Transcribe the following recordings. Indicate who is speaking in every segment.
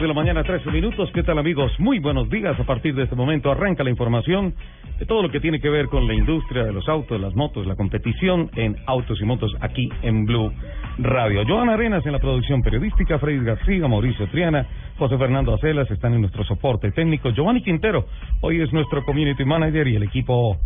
Speaker 1: De la mañana, 13 minutos. ¿Qué tal, amigos? Muy buenos días. A partir de este momento arranca la información de todo lo que tiene que ver con la industria de los autos, las motos, la competición en autos y motos aquí en Blue Radio. Joana Arenas en la producción periodística, Freddy García, Mauricio Triana, José Fernando Acelas están en nuestro soporte técnico. Giovanni Quintero hoy es nuestro community manager y el equipo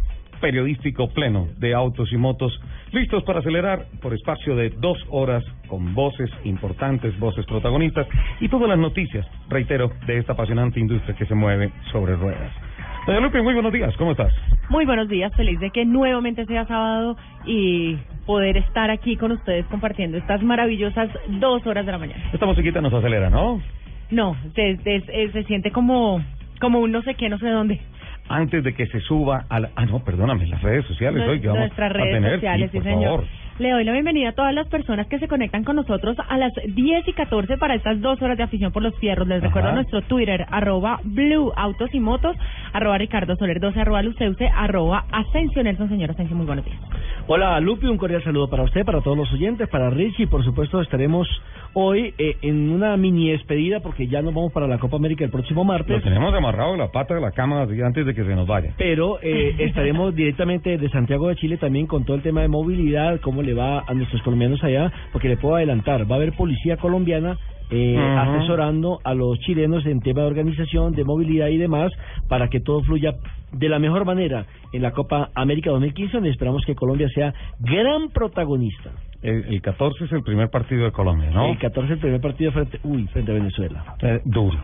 Speaker 1: periodístico pleno de autos y motos, listos para acelerar por espacio de dos horas con voces importantes, voces protagonistas y todas las noticias, reitero, de esta apasionante industria que se mueve sobre ruedas. Doña Lupe, muy buenos días, ¿cómo estás?
Speaker 2: Muy buenos días, feliz de que nuevamente sea sábado y poder estar aquí con ustedes compartiendo estas maravillosas dos horas de la mañana.
Speaker 1: Esta musiquita nos acelera, ¿no?
Speaker 2: No, se, se, se siente como, como un no sé qué, no sé dónde
Speaker 1: antes de que se suba a la... Ah, no, perdóname, las redes sociales hoy que vamos
Speaker 2: Nuestras
Speaker 1: a
Speaker 2: redes
Speaker 1: tener.
Speaker 2: sociales, sí,
Speaker 1: por
Speaker 2: señor.
Speaker 1: favor.
Speaker 2: Le doy la bienvenida a todas las personas que se conectan con nosotros a las 10 y 14 para estas dos horas de afición por los fierros. Les
Speaker 1: Ajá.
Speaker 2: recuerdo nuestro Twitter, arroba Blue Autos y Motos, arroba Ricardo Soler 12, arroba Luceuse, arroba Asensio Nelson. Señor Asensio, muy buenos días.
Speaker 3: Hola Lupi, un cordial saludo para usted, para todos los oyentes, para Richie, por supuesto estaremos hoy eh, en una mini despedida porque ya nos vamos para la Copa América el próximo
Speaker 1: Lo
Speaker 3: martes,
Speaker 1: tenemos amarrado en la pata de la cama antes de que se nos vaya.
Speaker 3: pero eh, estaremos directamente de Santiago de Chile también con todo el tema de movilidad, cómo le va a nuestros colombianos allá, porque le puedo adelantar, va a haber policía colombiana eh, asesorando a los chilenos en tema de organización, de movilidad y demás, para que todo fluya de la mejor manera en la Copa América 2015, donde esperamos que Colombia sea gran protagonista.
Speaker 1: El, el 14 es el primer partido de Colombia, ¿no?
Speaker 3: El 14 el primer partido frente, uy, frente a Venezuela.
Speaker 1: Eh, duro.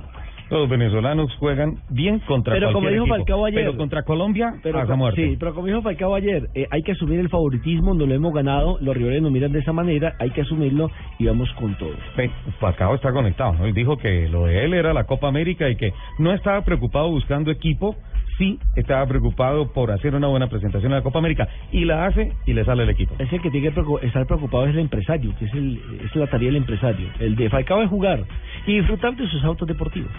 Speaker 1: Los venezolanos juegan bien contra
Speaker 3: Pero como
Speaker 1: cualquier
Speaker 3: dijo
Speaker 1: equipo,
Speaker 3: Falcao ayer-
Speaker 1: pero contra Colombia
Speaker 3: Pero,
Speaker 1: muerte.
Speaker 3: sí, pero como dijo Falcao ayer, eh, hay que asumir el favoritismo, no lo hemos ganado, los rivales nos miran de esa manera, hay que asumirlo y vamos con todo.
Speaker 1: Falcao está conectado, ¿no? Él dijo que lo de él era la Copa América y que no estaba preocupado buscando equipo, sí estaba preocupado por hacer una buena presentación en la Copa América y la hace y le sale el equipo.
Speaker 3: Es el que tiene que estar preocupado es el empresario, que es, el, es la tarea del empresario. El de Falcao es jugar y disfrutar de sus autos deportivos.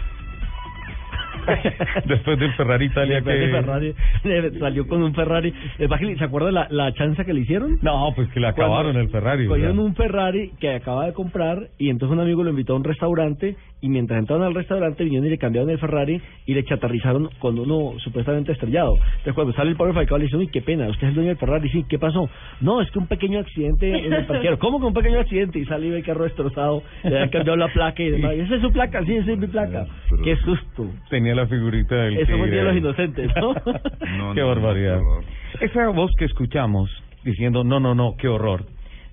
Speaker 1: Después del Ferrari Italia
Speaker 3: Después de
Speaker 1: que...
Speaker 3: Ferrari, eh, salió con un Ferrari. ¿Se acuerda la, la chanza que le hicieron?
Speaker 1: No, pues que le acabaron
Speaker 3: Cuando
Speaker 1: el Ferrari.
Speaker 3: Cogieron un Ferrari que acaba de comprar y entonces un amigo lo invitó a un restaurante y mientras entraron al restaurante vinieron y le cambiaron el Ferrari y le chatarrizaron con uno supuestamente estrellado. Entonces cuando sale el pobre Falcao le dice, uy, qué pena, usted es el dueño del Ferrari. Sí, ¿qué pasó? No, es que un pequeño accidente en el parquero. ¿Cómo que un pequeño accidente? Y ve el carro destrozado, le han cambiado la placa y demás. ¿Y esa es su placa? Sí, esa es mi placa. Qué susto.
Speaker 1: Tenía la figurita del
Speaker 3: Eso fue el
Speaker 1: tigre
Speaker 3: Día de los. Inocentes, ¿no?
Speaker 1: qué barbaridad. Esa voz que escuchamos diciendo no, no, no, qué horror,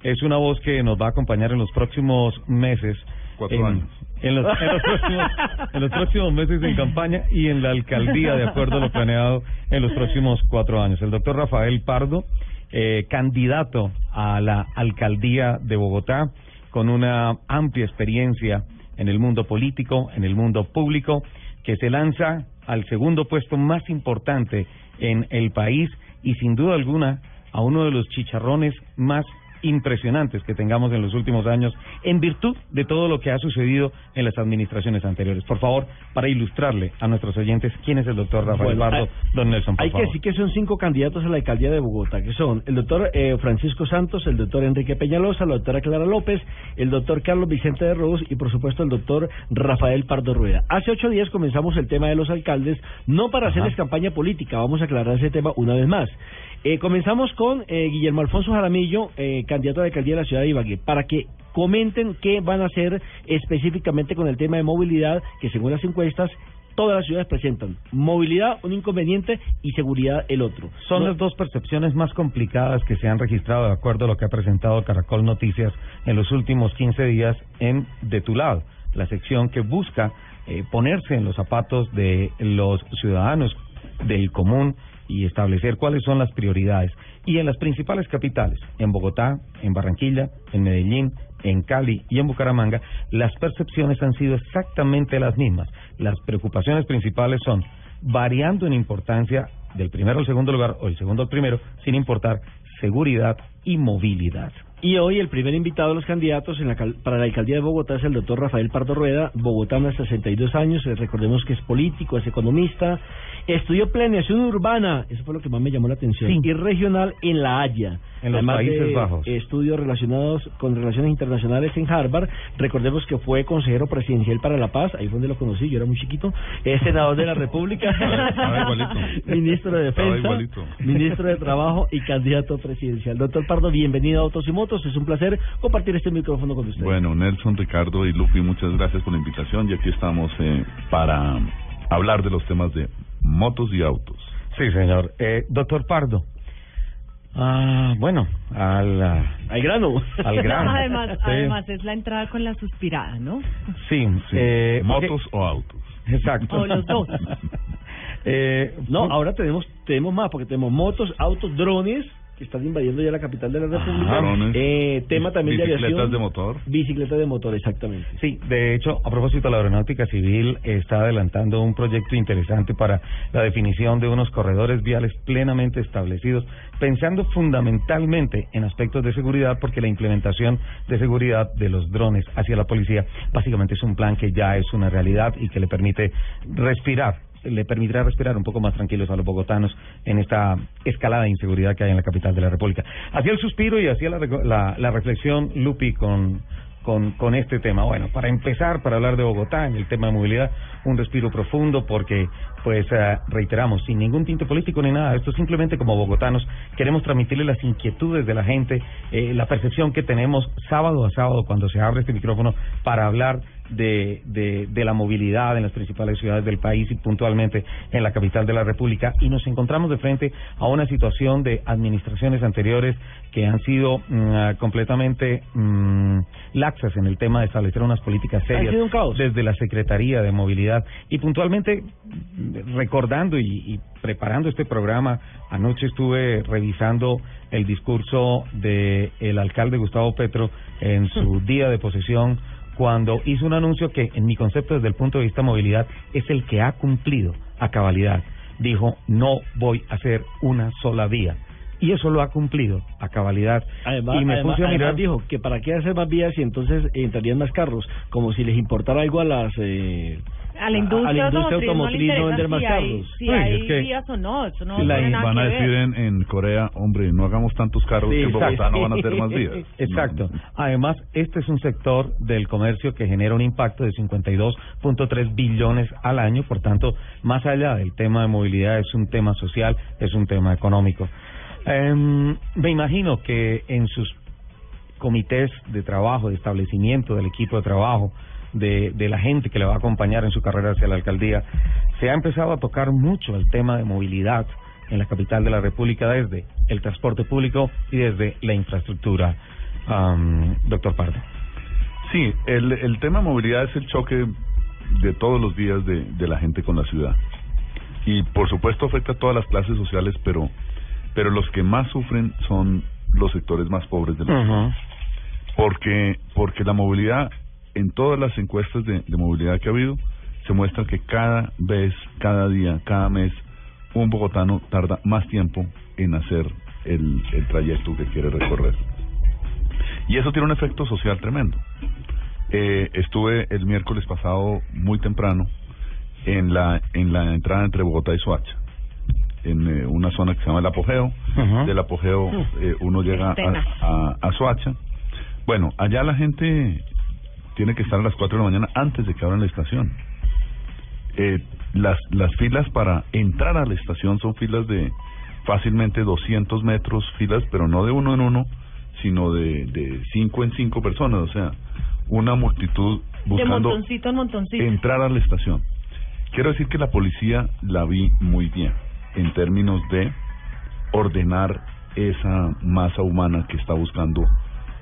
Speaker 1: es una voz que nos va a acompañar en los próximos meses.
Speaker 4: Cuatro
Speaker 1: en,
Speaker 4: años.
Speaker 1: En los, en, los próximos, en los próximos meses en campaña y en la alcaldía, de acuerdo a lo planeado en los próximos cuatro años. El doctor Rafael Pardo, eh, candidato a la alcaldía de Bogotá, con una amplia experiencia en el mundo político, en el mundo público, que se lanza al segundo puesto más importante en el país y sin duda alguna a uno de los chicharrones más impresionantes que tengamos en los últimos años en virtud de todo lo que ha sucedido en las administraciones anteriores. Por favor, para ilustrarle a nuestros oyentes quién es el doctor Rafael
Speaker 3: Bueno,
Speaker 1: Bardo,
Speaker 3: hay-
Speaker 1: don Nelson, por
Speaker 3: Hay que decir que son cinco candidatos a la alcaldía de Bogotá, que son el doctor eh, Francisco Santos, el doctor Enrique Peñalosa, la doctora Clara López, el doctor Carlos Vicente de Rose y por supuesto el doctor Rafael Pardo Rueda. Hace ocho días comenzamos el tema de los alcaldes, no para hacerles campaña política, vamos a aclarar ese tema una vez más. Eh, comenzamos con eh, Guillermo Alfonso Jaramillo, eh, candidato a la alcaldía de la ciudad de Ibagué, para que comenten qué van a hacer específicamente con el tema de movilidad, que según las encuestas todas las ciudades presentan movilidad un inconveniente y seguridad el otro.
Speaker 1: Son
Speaker 3: No-
Speaker 1: las dos percepciones más complicadas que se han registrado de acuerdo a lo que ha presentado Caracol Noticias en los últimos 15 días en De tu lado, la sección que busca eh, ponerse en los zapatos de los ciudadanos del común y establecer cuáles son las prioridades. Y en las principales capitales, en Bogotá, en Barranquilla, en Medellín, en Cali y en Bucaramanga, las percepciones han sido exactamente las mismas. Las preocupaciones principales son variando en importancia del primero al segundo lugar o el segundo al primero, sin importar seguridad y movilidad.
Speaker 3: Y hoy el primer invitado de los candidatos en la cal- para la alcaldía de Bogotá es el doctor Rafael Pardo Rueda, bogotano de 62 años, eh, recordemos que es político, es economista, estudió planeación urbana, eso fue lo que más me llamó la atención,
Speaker 1: Sí.
Speaker 3: y regional en La Haya.
Speaker 1: En los
Speaker 3: Además
Speaker 1: Países
Speaker 3: de
Speaker 1: Bajos.
Speaker 3: Estudios relacionados con relaciones internacionales en Harvard. Recordemos que fue consejero presidencial para la paz, ahí fue donde lo conocí, yo era muy chiquito. Es senador de la República, ministro de Defensa,
Speaker 4: igualito.
Speaker 3: ministro de Trabajo y candidato presidencial. Doctor Pardo, bienvenido a Autos y Motos. Es un placer compartir este micrófono con usted.
Speaker 4: Bueno, Nelson, Ricardo y Lupi, muchas gracias por la invitación y aquí estamos eh, para hablar de los temas de motos y autos.
Speaker 1: Sí, señor. Eh, doctor Pardo. Ah, bueno, al, ah,
Speaker 3: Al grano.
Speaker 1: al grano.
Speaker 2: además,
Speaker 1: Sí.
Speaker 2: además es la entrada con la suspirada, ¿no?
Speaker 1: Sí,
Speaker 4: Sí.
Speaker 1: eh,
Speaker 4: ¿Motos
Speaker 1: porque-
Speaker 4: o autos?
Speaker 1: Exacto.
Speaker 2: O los dos.
Speaker 1: Eh,
Speaker 3: No, ahora tenemos tenemos más, porque tenemos motos, autos, drones, que están invadiendo ya la capital de la República.
Speaker 4: drones.
Speaker 3: Eh, tema también de
Speaker 4: Bicicletas
Speaker 3: aviación.
Speaker 4: de motor.
Speaker 3: Bicicletas de motor, exactamente.
Speaker 1: Sí, de hecho, a propósito, la Aeronáutica Civil está adelantando un proyecto interesante para la definición de unos corredores viales plenamente establecidos, pensando fundamentalmente en aspectos de seguridad, porque la implementación de seguridad de los drones hacia la policía básicamente es un plan que ya es una realidad y que le permite respirar le permitirá respirar un poco más tranquilos a los bogotanos en esta escalada de inseguridad que hay en la capital de la República. Hacía el suspiro y hacía la, la, la reflexión Lupi con, con, con este tema. Bueno, para empezar, para hablar de Bogotá, en el tema de movilidad, un respiro profundo porque, pues, eh, reiteramos, sin ningún tinte político ni nada, esto simplemente como bogotanos queremos transmitirle las inquietudes de la gente, eh, la percepción que tenemos sábado a sábado cuando se abre este micrófono para hablar de, de, de la movilidad en las principales ciudades del país y puntualmente en la capital de la República. Y nos encontramos de frente a una situación de administraciones anteriores que han sido mm, ah, completamente mm, laxas en el tema de establecer unas políticas serias desde la Secretaría de Movilidad. Y puntualmente mm, recordando y, y preparando este programa anoche estuve revisando el discurso de el alcalde Gustavo Petro en su día de posesión cuando hizo un anuncio que, en mi concepto, desde el punto de vista de movilidad, es el que ha cumplido a cabalidad. Dijo, no voy a hacer una sola vía. Y eso lo ha cumplido a cabalidad.
Speaker 3: Además,
Speaker 1: y me
Speaker 3: además-
Speaker 1: puse a mirar.
Speaker 3: dijo que para qué hacer más vías y entonces entrarían más carros, como si les importara algo a las eh,
Speaker 2: A la industria,
Speaker 3: a la industria
Speaker 2: automotriz,
Speaker 3: no vender más
Speaker 2: si
Speaker 3: carros.
Speaker 2: hay, si
Speaker 1: Uy,
Speaker 2: hay
Speaker 1: es que-
Speaker 2: vías o no, eso no
Speaker 4: Sí, la-
Speaker 2: tiene nada
Speaker 4: van a decir en, en Corea, hombre, no hagamos tantos carros
Speaker 3: Sí,
Speaker 4: que en Bogotá no van a hacer más vías.
Speaker 1: Exacto.
Speaker 4: No.
Speaker 1: Además, este es un sector del comercio que genera un impacto de 52.3 billones al año, por tanto, más allá del tema de movilidad, es un tema social, es un tema económico. Em, me imagino que en sus comités de trabajo, de establecimiento del equipo de trabajo, de, de la gente que le va a acompañar en su carrera hacia la alcaldía, se ha empezado a tocar mucho el tema de movilidad en la capital de la República desde el transporte público y desde la infraestructura. Doctor Pardo.
Speaker 4: Sí, el, el tema movilidad es el choque de todos los días de, de la gente con la ciudad. Y por supuesto afecta a todas las clases sociales, pero, pero los que más sufren son los sectores más pobres de la ciudad. Porque, porque la movilidad, en todas las encuestas de, de movilidad que ha habido, se muestra que cada vez, cada día, cada mes, un bogotano tarda más tiempo en hacer el, el trayecto que quiere recorrer. Y eso tiene un efecto social tremendo. Eh, estuve el miércoles pasado muy temprano en la en la entrada entre Bogotá y Soacha, en eh, una zona que se llama el Apogeo. Del Apogeo eh, uno llega a, a, a Soacha. Bueno, allá la gente tiene que estar a las 4 de la mañana antes de que abran la estación. Eh, las, las filas para entrar a la estación son filas de fácilmente 200 metros, filas, pero no de uno en uno, sino de, de cinco en cinco personas, o sea, una multitud
Speaker 5: De
Speaker 4: buscando
Speaker 5: montoncito en montoncito.
Speaker 4: entrar a la estación. Quiero decir que la policía la vi muy bien en términos de ordenar esa masa humana que está buscando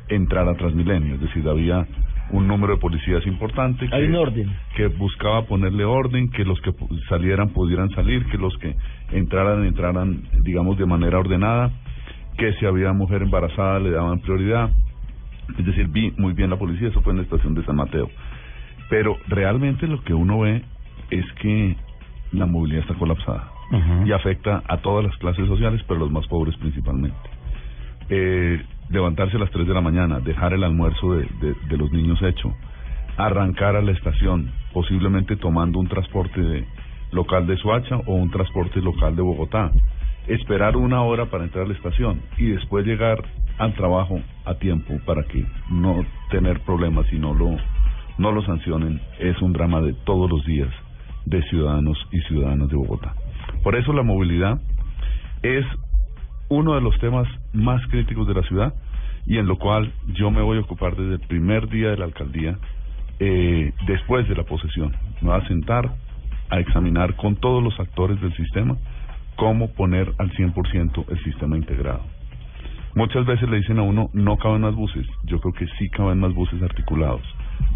Speaker 4: entrar a Transmilenio. Es decir, había un número de policías importante
Speaker 6: Hay
Speaker 4: que,
Speaker 6: un orden.
Speaker 4: que buscaba ponerle orden, que los que salieran pudieran salir, que los que entraran entraran, digamos, de manera ordenada, que si había mujer embarazada le daban prioridad. Es decir, vi muy bien la policía, eso fue en la estación de San Mateo. Pero realmente lo que uno ve es que la movilidad está colapsada y afecta a todas las clases sociales, pero los más pobres principalmente. Eh, levantarse a las 3 de la mañana, dejar el almuerzo de, de, los niños hecho, arrancar a la estación, posiblemente tomando un transporte de- local de Suacha o un transporte local de Bogotá, esperar una hora para entrar a la estación y después llegar al trabajo a tiempo para que no tener problemas y no lo, no lo sancionen, es un drama de todos los días de ciudadanos y ciudadanas de Bogotá. Por eso la movilidad es uno de los temas más críticos de la ciudad y en lo cual yo me voy a ocupar desde el primer día de la alcaldía, eh, después de la posesión. Me voy a sentar a examinar con todos los actores del sistema cómo poner al 100% el sistema integrado. Muchas veces le dicen a uno, no caben más buses. Yo creo que sí caben más buses articulados.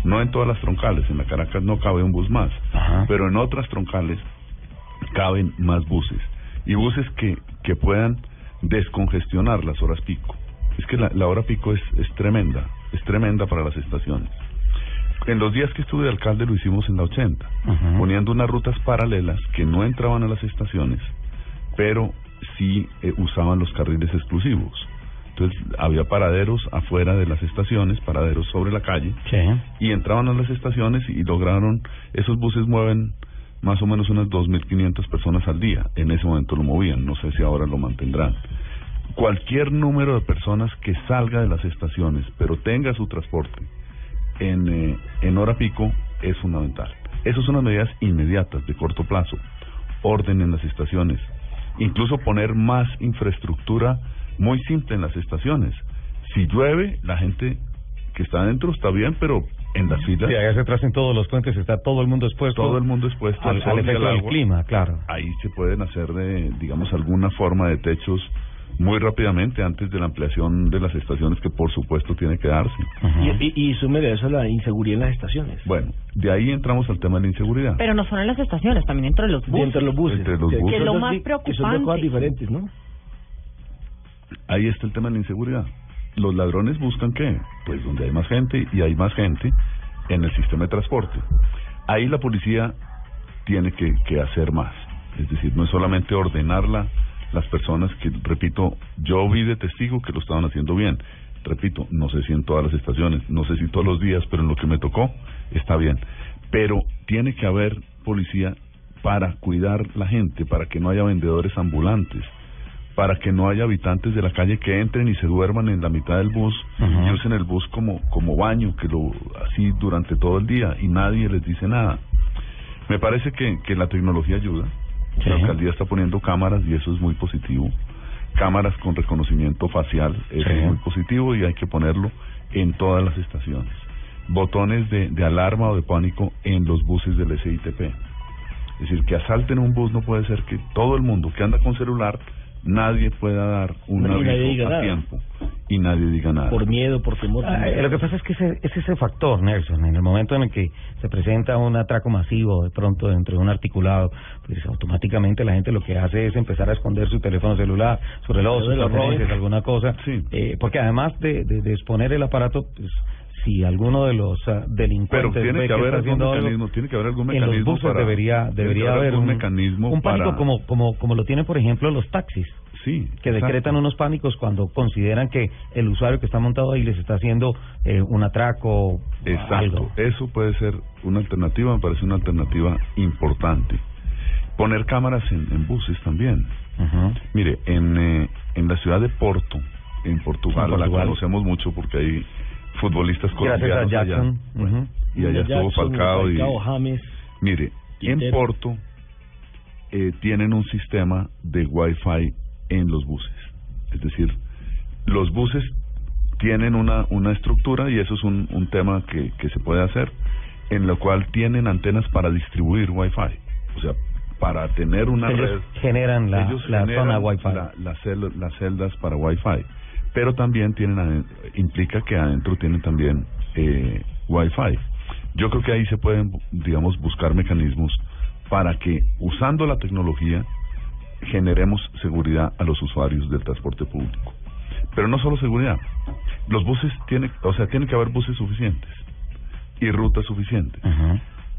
Speaker 4: No en todas las troncales, en la Caracas no cabe un bus más,
Speaker 1: Ajá.
Speaker 4: pero en otras troncales caben más buses. Y buses que, que puedan descongestionar las horas pico. Es que la, la hora pico es, es tremenda, es tremenda para las estaciones. En los días que estuve de alcalde lo hicimos en la 80,
Speaker 1: Ujú.
Speaker 4: poniendo unas rutas paralelas que no entraban a las estaciones, pero sí eh, usaban los carriles exclusivos. Entonces había paraderos afuera de las estaciones, paraderos sobre la calle,
Speaker 1: Sí.
Speaker 4: y entraban a las estaciones y lograron, esos buses mueven más o menos unas 2.500 personas al día, en ese momento lo movían, no sé si ahora lo mantendrán. Cualquier número de personas que salga de las estaciones, pero tenga su transporte en, eh, en hora pico, es fundamental. Esas son las medidas inmediatas, de corto plazo. Orden en las estaciones. Incluso poner más infraestructura muy simple en las estaciones. Si llueve, la gente que está adentro está bien, pero en las filas
Speaker 1: Sí, allá atrás en todos los puentes está todo el mundo expuesto.
Speaker 4: todo el mundo expuesto
Speaker 1: al, efecto del clima, claro.
Speaker 4: Ahí se pueden hacer, de, digamos, alguna forma de techos muy rápidamente antes de la ampliación de las estaciones que por supuesto tiene que darse.
Speaker 6: Y, y, y súmele a eso la inseguridad en las estaciones.
Speaker 4: Bueno, de ahí entramos al tema de la inseguridad.
Speaker 5: Pero no solo en las estaciones, también entre los buses.
Speaker 6: Entre los buses.
Speaker 4: Entre los
Speaker 6: Que-
Speaker 4: buses.
Speaker 6: Que,
Speaker 5: lo
Speaker 6: son
Speaker 5: más
Speaker 6: di- que son dos
Speaker 5: preocupante.
Speaker 6: cosas diferentes, ¿no?
Speaker 4: Ahí está el tema de la inseguridad. Los ladrones buscan qué? Pues donde hay más gente y hay más gente en el sistema de transporte. Ahí la policía tiene que, hacer más. Es decir, no es solamente ordenarla las personas que, repito, yo vi de testigo que lo estaban haciendo bien. Repito, no sé si en todas las estaciones, no sé si todos los días, pero en lo que me tocó está bien. Pero tiene que haber policía para cuidar la gente, para que no haya vendedores ambulantes, para que no haya habitantes de la calle que entren y se duerman en la mitad del bus
Speaker 1: Ujú.
Speaker 4: y usen el bus como, como baño, que lo así durante todo el día y nadie les dice nada. Me parece que, que la tecnología ayuda.
Speaker 1: Sí.
Speaker 4: La alcaldía está poniendo cámaras y eso es muy positivo. Cámaras con reconocimiento facial, eso
Speaker 1: Sí.
Speaker 4: es muy positivo y hay que ponerlo en todas las estaciones. Botones de, de alarma o de pánico en los buses del SITP. Es decir, que asalten un bus no puede ser que todo el mundo que anda con celular, nadie pueda dar un
Speaker 6: nadie
Speaker 4: aviso
Speaker 6: diga
Speaker 4: a
Speaker 6: nada.
Speaker 4: tiempo y nadie diga nada.
Speaker 6: Por miedo, por temor.
Speaker 1: Ah, lo que pasa es que ese, es ese factor, Nelson, en el momento en el que se presenta un atraco masivo de pronto dentro de un articulado, pues automáticamente la gente lo que hace es empezar a esconder su teléfono celular, su reloj,
Speaker 6: Lo
Speaker 1: sus relojes. alguna cosa,
Speaker 4: Sí.
Speaker 1: eh, porque además de, de, de exponer el aparato, pues si alguno de los ah,
Speaker 4: Pero
Speaker 1: delincuentes
Speaker 4: tiene
Speaker 1: ve
Speaker 4: que haber
Speaker 1: está
Speaker 4: algún mecanismo, tiene que haber algún
Speaker 1: en los buses
Speaker 4: para-
Speaker 1: debería
Speaker 4: tiene
Speaker 1: debería haber un
Speaker 4: mecanismo
Speaker 1: un pánico
Speaker 4: para-
Speaker 1: como como como lo tienen por ejemplo los taxis
Speaker 4: Sí.
Speaker 1: que
Speaker 4: exacto.
Speaker 1: decretan unos pánicos cuando consideran que el usuario que está montado ahí les está haciendo eh, un atraco
Speaker 4: Exacto.
Speaker 1: algo.
Speaker 4: Eso puede ser una alternativa, me parece una alternativa importante. Poner cámaras en, en buses también. Mire, en, eh, en la ciudad de Porto, en Portugal,
Speaker 1: En Portugal.
Speaker 4: la conocemos mucho porque hay futbolistas
Speaker 1: Gracias a
Speaker 4: colombianos allá.
Speaker 1: Jackson. ujú.
Speaker 4: Y allá estuvo
Speaker 6: Jackson,
Speaker 4: Falcao y...
Speaker 6: James.
Speaker 4: Mire, en. Porto eh, tienen un sistema de Wi-Fi en los buses. Es decir, los buses tienen una, una estructura y eso es un, un tema que, que se puede hacer, en lo cual tienen antenas para distribuir Wi-Fi. O sea, para tener una
Speaker 1: Ellos
Speaker 4: red
Speaker 1: generan la,
Speaker 4: ellos
Speaker 1: la
Speaker 4: generan
Speaker 1: zona Wi-Fi.
Speaker 4: la- las cel- las celdas para Wi-Fi, pero también tienen implica que adentro tienen también eh, Wi-Fi. Yo creo que ahí se pueden, digamos, buscar mecanismos para que usando la tecnología generemos seguridad a los usuarios del transporte público. Pero no solo seguridad. Los buses tienen, o sea, tienen que haber buses suficientes y rutas suficientes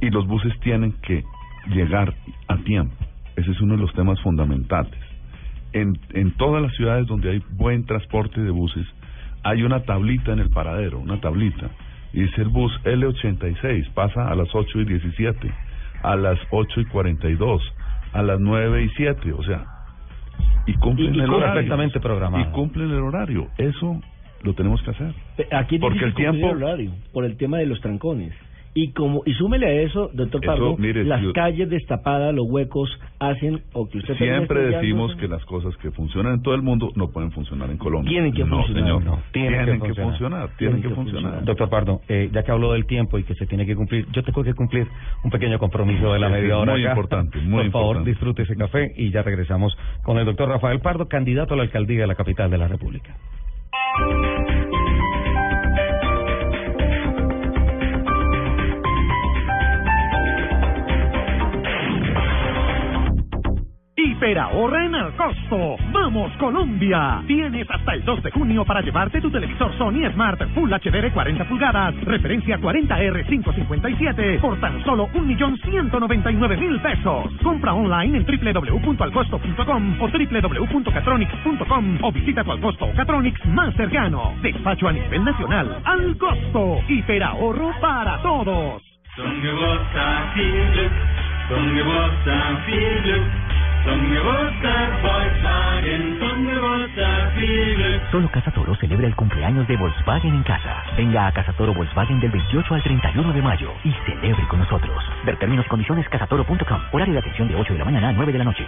Speaker 4: y los buses tienen que llegar a tiempo. Ese es uno de los temas fundamentales. En, en todas las ciudades donde hay buen transporte de buses, hay una tablita en el paradero, una tablita. Y dice el bus L86, pasa a las 8 y 17, a las 8 y 42, a las 9 y 7, o sea, y cumplen
Speaker 1: Y- y
Speaker 4: el horario.
Speaker 1: perfectamente programado.
Speaker 4: Y cumplen el horario. Eso lo tenemos que hacer.
Speaker 6: Aquí
Speaker 4: Porque el tiempo-
Speaker 6: el horario, por el tema de los trancones. Y como y súmele a eso, doctor
Speaker 4: Eso,
Speaker 6: Pardo,
Speaker 4: mire,
Speaker 6: las calles destapadas, los huecos hacen o que usted
Speaker 4: Siempre decimos que las cosas que funcionan en todo el mundo no pueden funcionar en Colombia.
Speaker 6: Tienen que
Speaker 4: no,
Speaker 6: funcionar,
Speaker 4: Señor.
Speaker 1: no,
Speaker 4: tienen,
Speaker 1: tienen que
Speaker 4: que,
Speaker 1: funcionar.
Speaker 4: funcionar. Tienen, que, funcionar.
Speaker 1: Doctor Pardo, eh, ya que habló del tiempo y que se tiene que cumplir, yo tengo que cumplir un pequeño compromiso de la
Speaker 4: Sí,
Speaker 1: media hora.
Speaker 4: muy
Speaker 1: acá.
Speaker 4: importante, muy
Speaker 1: Por favor,
Speaker 4: importante.
Speaker 1: disfrute ese café y ya regresamos con el doctor Rafael Pardo, candidato a la alcaldía de la capital de la República.
Speaker 7: Hiperahorra en el costo. ¡Vamos, Colombia! Tienes hasta el 2 de junio para llevarte tu televisor Sony Smart Full HD de 40 pulgadas, referencia 40R557, por tan solo 1.199.000 pesos. Compra online en www.alcosto.com o www.catronics.com o visita tu Alcosto o Catronics más cercano. Despacho a nivel nacional. Al costo. Hiperahorro para todos.
Speaker 8: Solo Casa Toro celebra el cumpleaños de Volkswagen en casa. Venga a Casa Toro Volkswagen del 28 al 31 de mayo y celebre con nosotros. Ver términos y condiciones casatoro.com. Horario de atención de 8 de la mañana a 9 de la noche.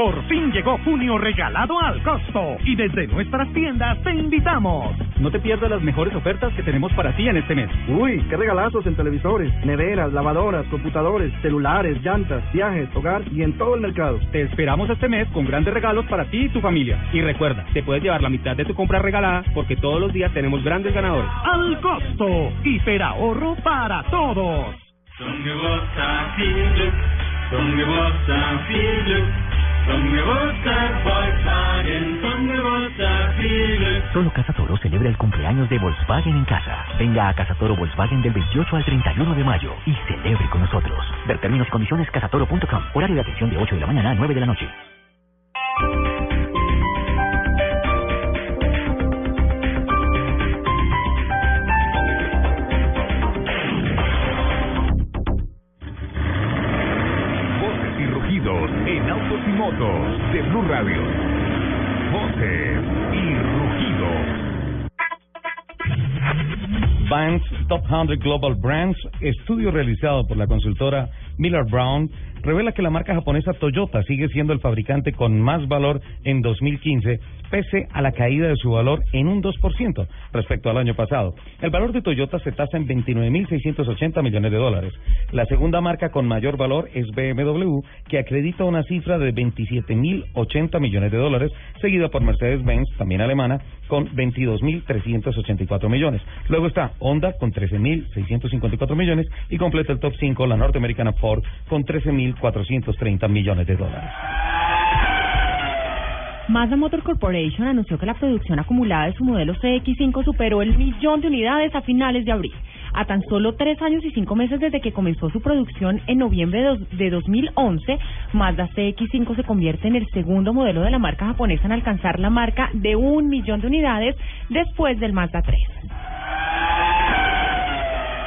Speaker 7: Por fin llegó junio regalado al costo y desde nuestras tiendas te invitamos.
Speaker 9: No te pierdas las mejores ofertas que tenemos para ti en este mes.
Speaker 10: Uy, qué regalazos en televisores, neveras, lavadoras, computadores, celulares, llantas, viajes, hogar y en todo el mercado.
Speaker 9: Te esperamos este mes con grandes regalos para ti y tu familia. Y recuerda, te puedes llevar la mitad de tu compra regalada porque todos los días tenemos grandes ganadores.
Speaker 7: Al costo, hiperahorro para todos.
Speaker 8: Solo Casa Toro celebra el cumpleaños de Volkswagen en casa. Venga a Casa Toro Volkswagen del 28 al 31 de mayo y celebre con nosotros. Ver términos y condiciones casatoro.com. Horario de atención de 8 de la mañana a 9 de la noche.
Speaker 11: Motos de Blue Radio. Voces y rugidos.
Speaker 1: Vans Top 100 Global Brands, estudio realizado por la consultora Miller Brown, revela que la marca japonesa Toyota sigue siendo el fabricante con más valor en 2015, pese a la caída de su valor en un 2% respecto al año pasado. El valor de Toyota se tasa en 29.680 millones de dólares. La segunda marca con mayor valor es BMW, que acredita una cifra de 27.080 millones de dólares, seguida por Mercedes-Benz, también alemana, con 22.384 millones. Luego está Honda con 13.654 millones y completa el top 5 la norteamericana Ford con 13.430 millones de dólares.
Speaker 2: Mazda Motor Corporation anunció que la producción acumulada de su modelo CX5 superó el millón de unidades a finales de abril. A tan solo tres años y cinco meses desde que comenzó su producción en noviembre de 2011, Mazda CX5 se convierte en el segundo modelo de la marca japonesa en alcanzar la marca de un millón de unidades después del Mazda 3.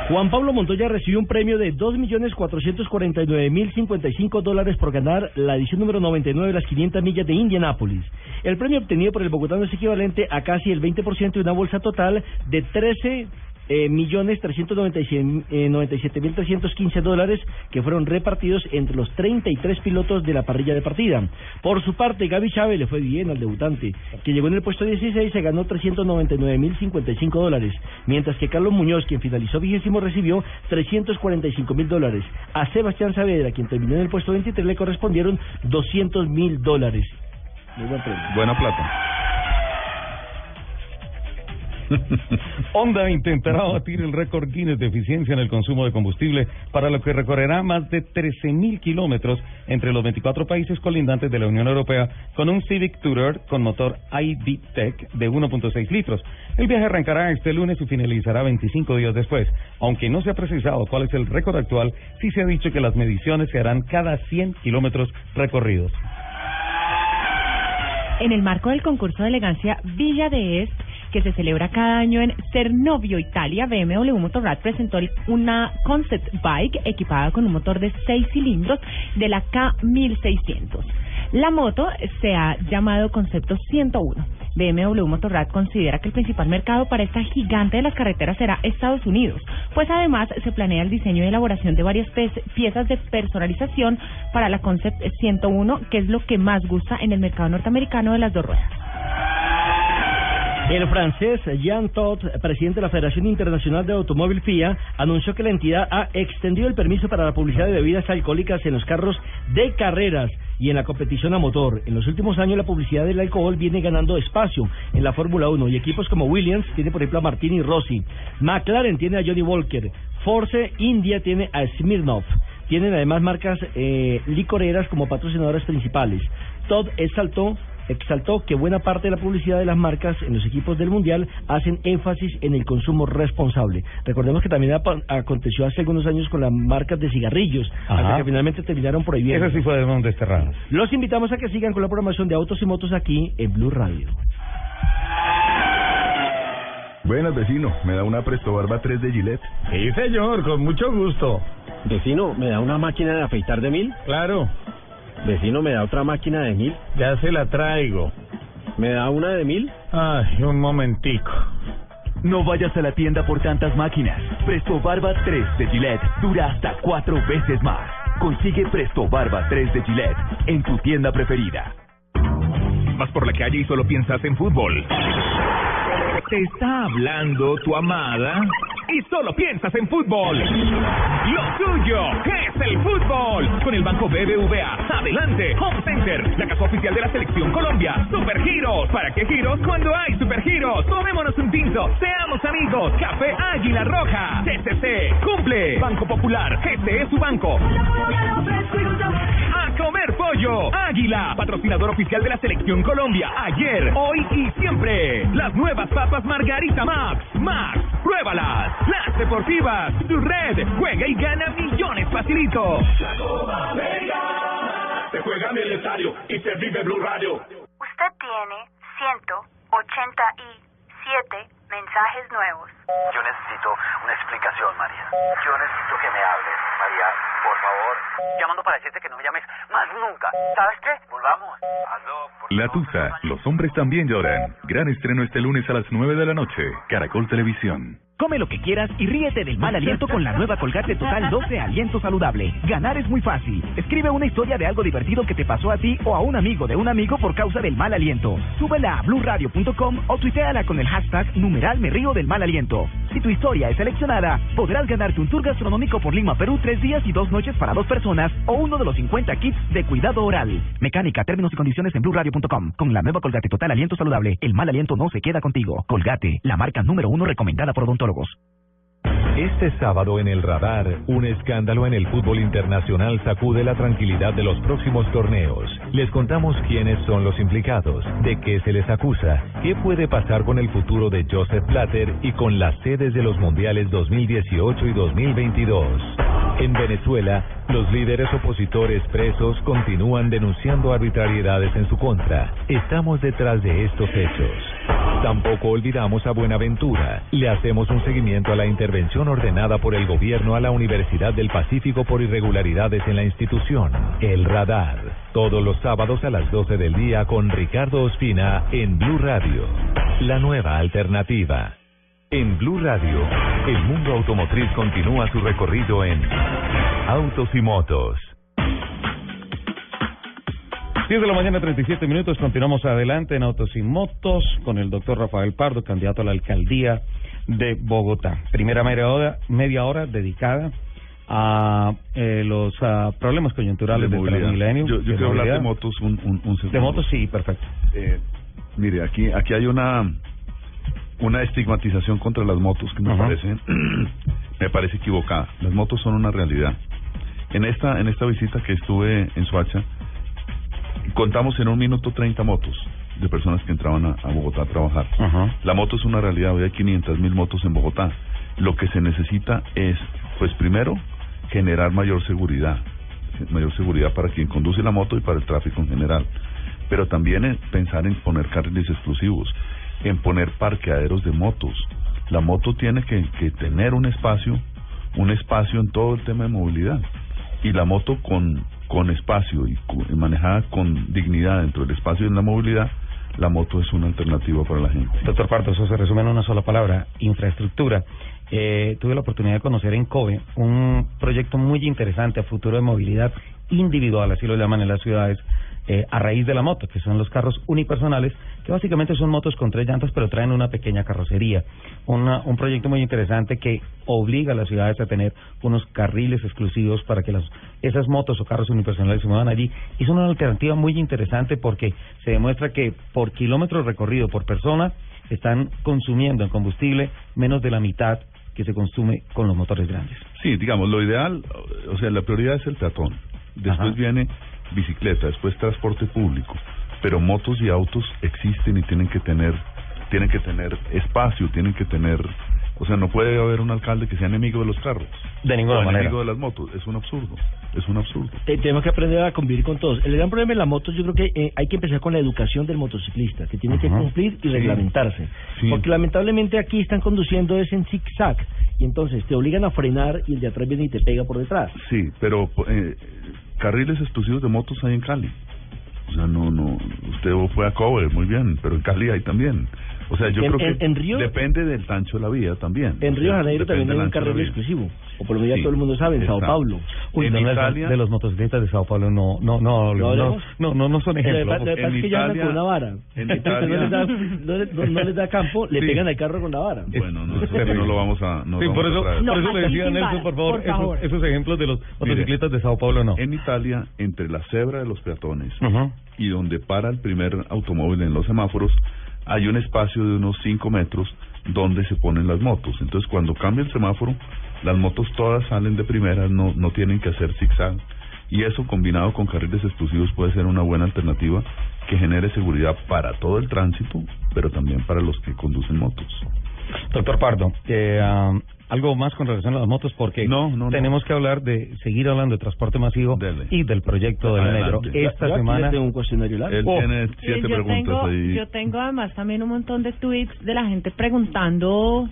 Speaker 3: Juan Pablo Montoya recibió un premio de 2.449.055 dólares por ganar la edición número 99 de las 500 millas de Indianápolis. El premio obtenido por el bogotano es equivalente a casi el 20% de una bolsa total de 13 eh, millones trescientos noventa y cien- eh, noventa y siete mil trescientos quince dólares que fueron repartidos entre los 33 pilotos de la parrilla de partida. Por su parte, Gaby Chávez le fue bien al debutante, que llegó en el puesto 16 se ganó 399 mil 55 dólares, mientras que Carlos Muñoz, quien finalizó vigésimo, recibió 345 mil dólares. A Sebastián Saavedra, quien terminó en el puesto 23, le correspondieron 200 mil dólares.
Speaker 4: Buena plata.
Speaker 1: Honda intentará batir el récord Guinness de eficiencia en el consumo de combustible, para lo que recorrerá más de 13.000 kilómetros entre los 24 países colindantes de la Unión Europea con un Civic Tourer con motor ID Tech de 1.6 litros. El viaje arrancará este lunes y finalizará 25 días después. Aunque no se ha precisado cuál es el récord actual, sí se ha dicho que las mediciones se harán cada 100 kilómetros recorridos.
Speaker 2: En el marco del concurso de elegancia Villa de Est, que se celebra cada año en Cernovio, Italia, BMW Motorrad presentó una concept bike equipada con un motor de 6 cilindros de la K1600. La moto se ha llamado Concepto 101. BMW Motorrad considera que el principal mercado para esta gigante de las carreteras será Estados Unidos, pues además se planea el diseño y elaboración de varias piezas de personalización para la Concept 101, que es lo que más gusta en el mercado norteamericano de las dos ruedas.
Speaker 3: El francés Jean Todt, presidente de la Federación Internacional de Automóvil FIA, anunció que la entidad ha extendido el permiso para la publicidad de bebidas alcohólicas en los carros de carreras y en la competición a motor. En los últimos años la publicidad del alcohol viene ganando espacio en la Fórmula 1 y equipos como Williams tiene por ejemplo a Martini Rossi, McLaren tiene a Johnny Walker, Force India tiene a Smirnoff. Tienen además marcas eh, licoreras como patrocinadoras principales. Todd exaltó exaltó que buena parte de la publicidad de las marcas en los equipos del Mundial hacen énfasis en el consumo responsable. Recordemos que también aconteció hace algunos años con las marcas de cigarrillos,
Speaker 1: Ajá.
Speaker 3: hasta que finalmente terminaron prohibiendo.
Speaker 1: Eso sí fue de desterradas.
Speaker 3: Los invitamos a que sigan con la programación de Autos y Motos aquí en Blue Radio.
Speaker 4: Buenas, vecino. ¿Me da una Presto Barba 3 de Gillette?
Speaker 12: Sí, señor, con mucho gusto.
Speaker 13: Vecino, ¿me da una máquina de afeitar de mil?
Speaker 12: Claro,
Speaker 13: Vecino, ¿me da otra máquina de mil?
Speaker 12: ya se la traigo.
Speaker 13: ¿Me da una de mil?
Speaker 12: Ay, un momentico.
Speaker 14: No vayas a la tienda por tantas máquinas. Presto Barba 3 de Gillette dura hasta cuatro veces más. Consigue Presto Barba 3 de Gillette en tu tienda preferida.
Speaker 15: Vas por la calle y solo piensas en fútbol. Te está hablando tu amada y solo piensas en fútbol. Lo tuyo es el fútbol. Con el Banco BBVA. Adelante. Home Center, la casa oficial de la Selección Colombia. Super Giros. ¿Para qué giros cuando hay Super Giros? Tomémonos un tinto. Seamos amigos. Café Águila Roja. CCC. Cumple. Banco Popular. Este es su banco. A comer pollo. Águila, patrocinador oficial de la Selección Colombia. Ayer, hoy y siempre. Las nuevas papas Margarita Max. Max, pruébalas. Las deportivas. Tu red. Juega y gana millones facilito.
Speaker 16: Se juega en el estadio y se vive Blue Radio.
Speaker 17: Usted tiene 187 mensajes nuevos.
Speaker 18: Yo necesito una explicación, María. Yo necesito que me hables, María, por favor. Llamando para decirte que no me llames más nunca. ¿Sabes qué? Volvamos. Aló, por
Speaker 19: La Tusa, los hombres también lloran. Gran estreno este lunes a las 9 de la noche. Caracol Televisión.
Speaker 8: Come lo que quieras y ríete del mal aliento con la nueva Colgate Total 12 Aliento Saludable. Ganar es muy fácil. Escribe una historia de algo divertido que te pasó a ti o a un amigo de un amigo por causa del mal aliento. Súbela a blurradio.com o tuiteala con el hashtag numeral me río del mal aliento. Si tu historia es seleccionada, podrás ganarte un tour gastronómico por Lima, Perú, tres días y dos noches para dos personas o uno de los 50 kits de cuidado oral. Mecánica, términos y condiciones en blurradio.com. Con la nueva Colgate Total Aliento Saludable, el mal aliento no se queda contigo. Colgate, la marca número uno recomendada por odontólogos.
Speaker 20: Este sábado en el radar, un escándalo en el fútbol internacional sacude la tranquilidad de los próximos torneos. Les contamos quiénes son los implicados, de qué se les acusa, qué puede pasar con el futuro de Joseph Platter y con las sedes de los mundiales 2018 y 2022. En Venezuela, los líderes opositores presos continúan denunciando arbitrariedades en su contra. Estamos detrás de estos hechos. Tampoco olvidamos a Buenaventura. Le hacemos un seguimiento a la intervención ordenada por el gobierno a la Universidad del Pacífico por irregularidades en la institución. El Radar. Todos los sábados a las 12 del día con Ricardo Ospina en Blue Radio. La nueva alternativa. En Blue Radio, el mundo automotriz continúa su recorrido en Autos y Motos.
Speaker 1: 10 de la mañana, 37 minutos. Continuamos adelante en Autos y Motos con el doctor Rafael Pardo, candidato a la alcaldía de Bogotá. Primera media hora, media hora dedicada a eh, los problemas coyunturales
Speaker 4: De
Speaker 1: del. Transmilenio.
Speaker 4: Yo, yo
Speaker 1: de
Speaker 4: quiero hablar de motos un, un, un segundo.
Speaker 1: De motos, sí, perfecto.
Speaker 4: Eh, mire, aquí aquí hay una una estigmatización contra las motos que me
Speaker 1: Ajá.
Speaker 4: parece me parece equivocada. Las motos son una realidad. En esta en esta visita que estuve en Soacha contamos en un minuto 30 motos de personas que entraban a, a Bogotá a trabajar. La moto es una realidad, hoy hay 500 mil motos en Bogotá. Lo que se necesita es, pues primero, generar mayor seguridad, mayor seguridad para quien conduce la moto y para el tráfico en general. Pero también en pensar en poner carriles exclusivos, en poner parqueaderos de motos. La moto tiene que, que tener un espacio, un espacio en todo el tema de movilidad. Y la moto con, con espacio y, y manejada con dignidad dentro del espacio y en la movilidad, la moto es una alternativa para la gente.
Speaker 1: Doctor Pardo, eso se resume en una sola palabra, infraestructura. Eh, tuve la oportunidad de conocer en COVE un proyecto muy interesante a futuro de movilidad individual, así lo llaman en las ciudades, eh, a raíz de la moto, que son los carros unipersonales, que básicamente son motos con tres llantas, pero traen una pequeña carrocería. Una- un proyecto muy interesante que obliga a las ciudades a tener unos carriles exclusivos para que las, esas motos o carros unipersonales se muevan allí. Y es una alternativa muy interesante porque se demuestra que por kilómetro recorrido por persona están consumiendo en combustible menos de la mitad que se consume con los motores grandes.
Speaker 4: Sí, digamos, lo ideal, o sea, la prioridad es el peatón. Después
Speaker 1: Ajá.
Speaker 4: viene bicicleta, después transporte público. Pero motos y autos existen y tienen que tener, tienen que tener espacio, tienen que tener, o sea, no puede haber un alcalde que sea enemigo de los carros.
Speaker 1: De ninguna
Speaker 4: o
Speaker 1: manera.
Speaker 4: enemigo de las motos. Es un absurdo. Es un absurdo.
Speaker 3: Te- tenemos que aprender a convivir con todos. El gran problema de la moto, yo creo que eh, hay que empezar con la educación del motociclista, que tiene que cumplir y
Speaker 4: Sí.
Speaker 3: reglamentarse.
Speaker 4: Sí.
Speaker 3: Porque lamentablemente aquí están conduciendo es en zig-zag, y entonces te obligan a frenar y el de atrás viene y te pega por detrás.
Speaker 4: Sí, pero eh, carriles exclusivos de motos hay en Cali. Sea, no, no, usted fue a Cover, muy bien, pero en Cali hay también. O sea, yo
Speaker 3: En-
Speaker 4: creo
Speaker 3: en-
Speaker 4: que
Speaker 3: en Río-
Speaker 4: depende del ancho de la vía también.
Speaker 3: En Río de Janeiro también hay un carril exclusivo, o por lo menos ya
Speaker 4: Sí,
Speaker 3: todo el mundo sabe, en Sao. Paulo.
Speaker 1: Uy,
Speaker 4: En
Speaker 1: no,
Speaker 4: Italia-
Speaker 1: de los motociclistas de Sao Paulo no, no, no,
Speaker 3: ¿No
Speaker 1: no, no, no, no son ejemplos.
Speaker 3: lo que es que ya con una vara.
Speaker 4: en Italia-
Speaker 3: no les da, no les, no- les da campo, le
Speaker 4: Sí.
Speaker 3: pegan al carro con la vara.
Speaker 4: Bueno, no, eso no lo vamos a... No
Speaker 1: sí, por eso, por eso
Speaker 2: No,
Speaker 1: le decía Nelson, por favor,
Speaker 2: por
Speaker 1: esos,
Speaker 2: favor.
Speaker 1: esos ejemplos de los motociclistas de Sao Paulo no.
Speaker 4: En Italia, entre la cebra de los peatones y donde para el primer automóvil en los semáforos, hay un espacio de unos 5 metros donde se ponen las motos. Entonces, cuando cambia el semáforo, las motos todas salen de primera, no, no tienen que hacer zigzag. Y eso combinado con carriles exclusivos puede ser una buena alternativa que genere seguridad para todo el tránsito, pero también para los que conducen motos.
Speaker 1: Doctor Pardo, eh, algo más con relación a las motos porque
Speaker 4: No, no, no.
Speaker 1: tenemos que hablar de seguir hablando de transporte masivo
Speaker 4: Dele.
Speaker 1: y del proyecto del.
Speaker 4: Yo-
Speaker 1: Esta
Speaker 3: Yo
Speaker 1: semana
Speaker 3: tengo un cuestionario largo.
Speaker 4: Él
Speaker 1: Oh.
Speaker 4: tiene siete
Speaker 2: yo
Speaker 4: preguntas
Speaker 2: tengo,
Speaker 4: ahí.
Speaker 2: yo tengo además también un montón de tweets de la gente preguntando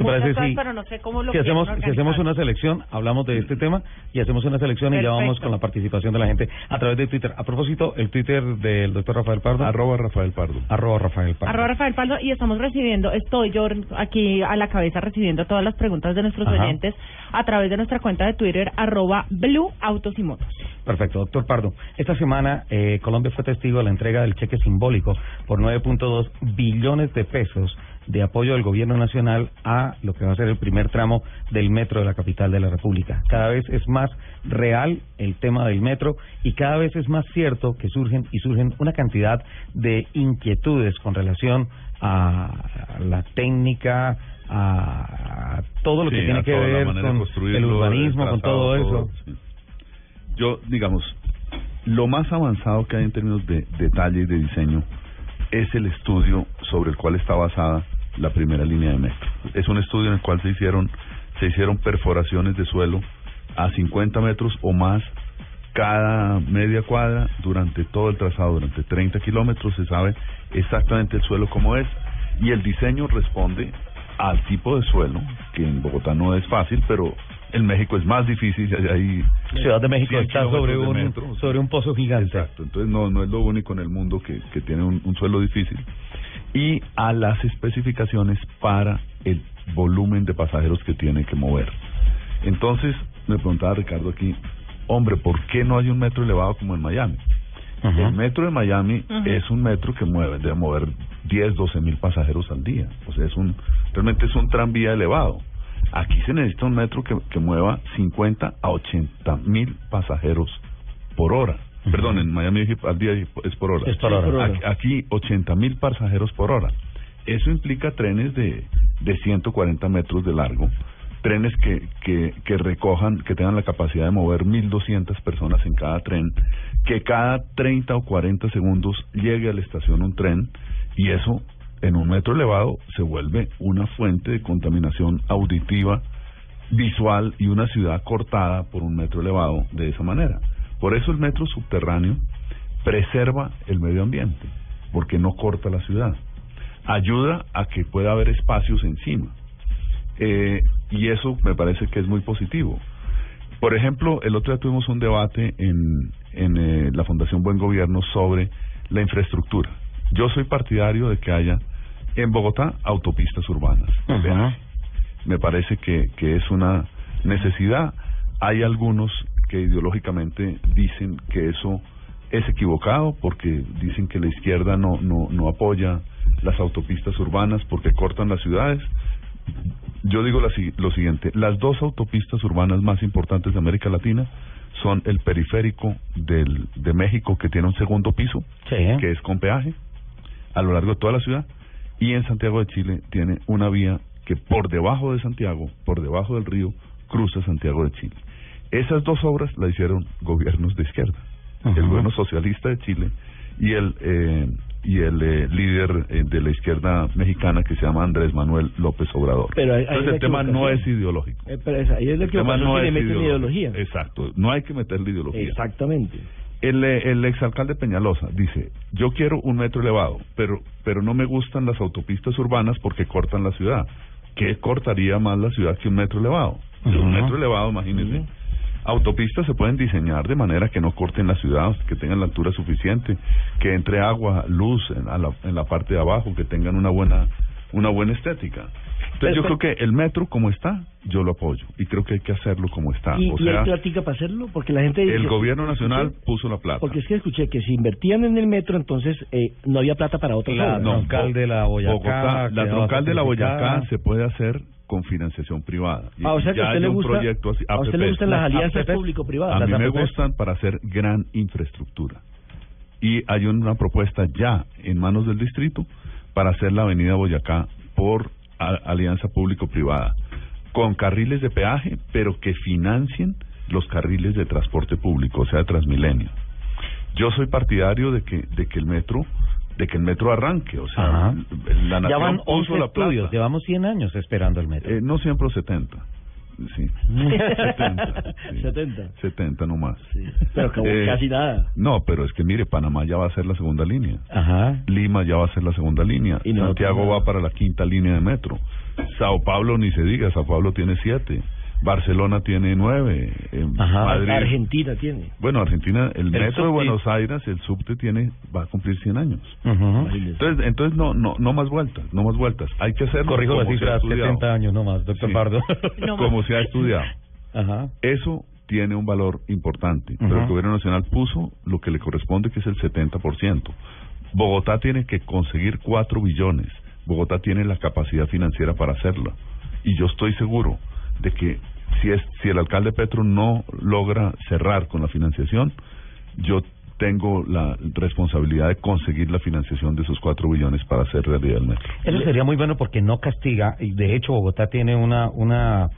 Speaker 1: ¿Te parece
Speaker 2: muchas cosas,
Speaker 1: si-
Speaker 2: pero no sé cómo lo
Speaker 1: si hacemos, si hacemos una selección, hablamos de este tema y hacemos una selección y ya vamos con la participación de la gente a través de Twitter. A propósito, el Twitter del doctor Rafael Pardo.
Speaker 4: Arroba Rafael Pardo.
Speaker 1: Arroba Rafael Pardo.
Speaker 2: Arroba Rafael Paldo y estamos recibiendo, estoy yo aquí a la cabeza recibiendo todas las preguntas de nuestros
Speaker 1: Ajá.
Speaker 2: oyentes a través de nuestra cuenta de Twitter, arroba Blue Autos y Motos.
Speaker 1: Perfecto, doctor Pardo. Esta semana eh, Colombia fue testigo de la entrega del cheque simbólico por 9.2 billones de pesos de apoyo del gobierno nacional a lo que va a ser el primer tramo del metro de la capital de la República. Cada vez es más real el tema del metro y cada vez es más cierto que surgen y surgen una cantidad de inquietudes con relación a la técnica, a todo lo que tiene que ver con el urbanismo,
Speaker 4: el
Speaker 1: con todo eso.
Speaker 4: sí. Yo, digamos, lo más avanzado que hay en términos de detalle y de diseño es el estudio sobre el cual está basada la primera línea de metro. Es un estudio en el cual se hicieron se hicieron perforaciones de suelo a 50 metros o más cada media cuadra durante todo el trazado, durante 30 kilómetros, se sabe exactamente el suelo como es y el diseño responde al tipo de suelo, que en Bogotá no es fácil, pero en México es más difícil. hay-
Speaker 1: Ciudad de México
Speaker 4: 100
Speaker 1: está sobre un,
Speaker 4: metro.
Speaker 1: sobre un pozo gigante.
Speaker 4: Exacto, entonces no, no es lo único en el mundo que, que tiene un, un suelo difícil. Y a las especificaciones para el volumen de pasajeros que tiene que mover. Entonces, me preguntaba Ricardo aquí, hombre, ¿por qué no hay un metro elevado como en Miami? El metro de Miami es un metro que mueve, debe mover 10, 12 mil pasajeros al día. O sea, es un, realmente es un tranvía elevado. Aquí se necesita un metro que, que mueva 50 a 80 mil pasajeros por hora. Perdón, en Miami al día es por hora.
Speaker 1: Es por hora. Sí, por hora.
Speaker 4: Aquí, aquí 80 mil pasajeros por hora. Eso implica trenes de, de 140 metros de largo, trenes que, que, que recojan, que tengan la capacidad de mover 1.200 personas en cada tren, que cada 30 o 40 segundos llegue a la estación un tren, y eso en un metro elevado se vuelve una fuente de contaminación auditiva, visual y una ciudad cortada por un metro elevado de esa manera. Por eso el metro subterráneo preserva el medio ambiente, porque no corta la ciudad. Ayuda a que pueda haber espacios encima. Eh, y eso me parece que es muy positivo. Por ejemplo, el otro día tuvimos un debate en, en eh, la Fundación Buen Gobierno sobre la infraestructura. Yo soy partidario de que haya en Bogotá autopistas urbanas. Me parece que, que es una necesidad. Hay algunos que ideológicamente dicen que eso es equivocado porque dicen que la izquierda no, no, no apoya las autopistas urbanas porque cortan las ciudades. Yo digo la lo siguiente, las dos autopistas urbanas más importantes de América Latina son el periférico del, de México que tiene un segundo piso, que es con peaje, a lo largo de toda la ciudad, y en Santiago de Chile tiene una vía que por debajo de Santiago, por debajo del río, cruza Santiago de Chile. Esas dos obras la hicieron gobiernos de izquierda, el gobierno socialista de Chile y el eh, y el eh, líder eh, de la izquierda mexicana que se llama Andrés Manuel López Obrador.
Speaker 6: Pero ahí- ahí
Speaker 4: Entonces el tema no es ideológico.
Speaker 6: Eh, pero esa- ahí es
Speaker 4: El tema no es ideológico.
Speaker 6: ideología.
Speaker 4: Exacto, no hay que meterle ideología.
Speaker 6: Exactamente.
Speaker 4: El, eh, el exalcalde Peñalosa dice, yo quiero un metro elevado, pero, pero no me gustan las autopistas urbanas porque cortan la ciudad. ¿Qué cortaría más la ciudad que un metro elevado? Un metro elevado, imagínense. Autopistas se pueden diseñar de manera que no corten la ciudad, que tengan la altura suficiente, que entre agua, luz en, a la, en la parte de abajo, que tengan una buena una buena estética. Entonces yo creo que el metro como está, yo lo apoyo y creo que hay que hacerlo como está.
Speaker 6: ¿Y,
Speaker 4: o
Speaker 6: y
Speaker 4: sea,
Speaker 6: hay plática para hacerlo? Porque la gente dice...
Speaker 4: el gobierno nacional
Speaker 6: escuché-
Speaker 4: puso la plata.
Speaker 6: Porque es que escuché que si invertían en el metro, entonces eh, no había plata para otras
Speaker 1: La
Speaker 6: obras.
Speaker 1: troncal de la Boyacá
Speaker 4: Bogotá, la troncal de la. Boyacá se puede hacer con financiación privada.
Speaker 6: Ah, o sea que
Speaker 4: ya
Speaker 6: a usted le
Speaker 4: un
Speaker 6: gusta-
Speaker 4: proyecto así,
Speaker 6: a usted le
Speaker 4: APPs.
Speaker 6: gustan las alianzas público-privadas.
Speaker 4: A mí me gustan para hacer gran infraestructura. Y hay una propuesta ya en manos del distrito para hacer la avenida Boyacá por a- alianza público-privada, con carriles de peaje, pero que financien los carriles de transporte público, o sea, de Transmilenio. Yo soy partidario de que de que el metro de que el metro arranque, o sea,
Speaker 1: Ajá.
Speaker 4: la
Speaker 1: Ya
Speaker 4: nación
Speaker 1: van
Speaker 4: puso
Speaker 1: 11
Speaker 4: la
Speaker 1: estudios,
Speaker 4: plata.
Speaker 1: llevamos 100 años esperando el metro.
Speaker 4: Eh, no siempre 70. Sí. 70. sí.
Speaker 6: 70.
Speaker 4: 70 nomás.
Speaker 6: Pero como
Speaker 4: Eh,
Speaker 6: casi nada.
Speaker 4: No, pero es que mire, Panamá ya va a ser la segunda línea.
Speaker 1: Ajá.
Speaker 4: Lima ya va a ser la segunda línea.
Speaker 6: Y
Speaker 4: Santiago va para la quinta línea de metro. Sao Paulo ni se diga, Sao Paulo tiene siete. Barcelona tiene nueve. eh, Madrid.
Speaker 6: Argentina tiene.
Speaker 4: Bueno, Argentina, el, metro de. Buenos Aires, el subte tiene, va a cumplir 100 años. Entonces, entonces no, no, no más vueltas, no más vueltas. Hay que hacerlo
Speaker 1: Corrijo la
Speaker 4: como se ha
Speaker 1: cifra,
Speaker 4: estudiado.
Speaker 1: 70 años nomás, doctor
Speaker 4: Sí.
Speaker 1: Pardo.
Speaker 4: como se ha estudiado.
Speaker 1: Ajá.
Speaker 4: Eso tiene un valor importante, pero el gobierno nacional puso lo que le corresponde, que es el 70%. Bogotá tiene que conseguir 4 billones. Bogotá tiene la capacidad financiera para hacerlo. Y yo estoy seguro de que si es si el alcalde Petro no logra cerrar con la financiación, yo tengo la responsabilidad de conseguir la financiación de esos cuatro billones para hacer realidad el metro.
Speaker 1: Eso sería muy bueno porque no castiga, y de hecho Bogotá tiene una, una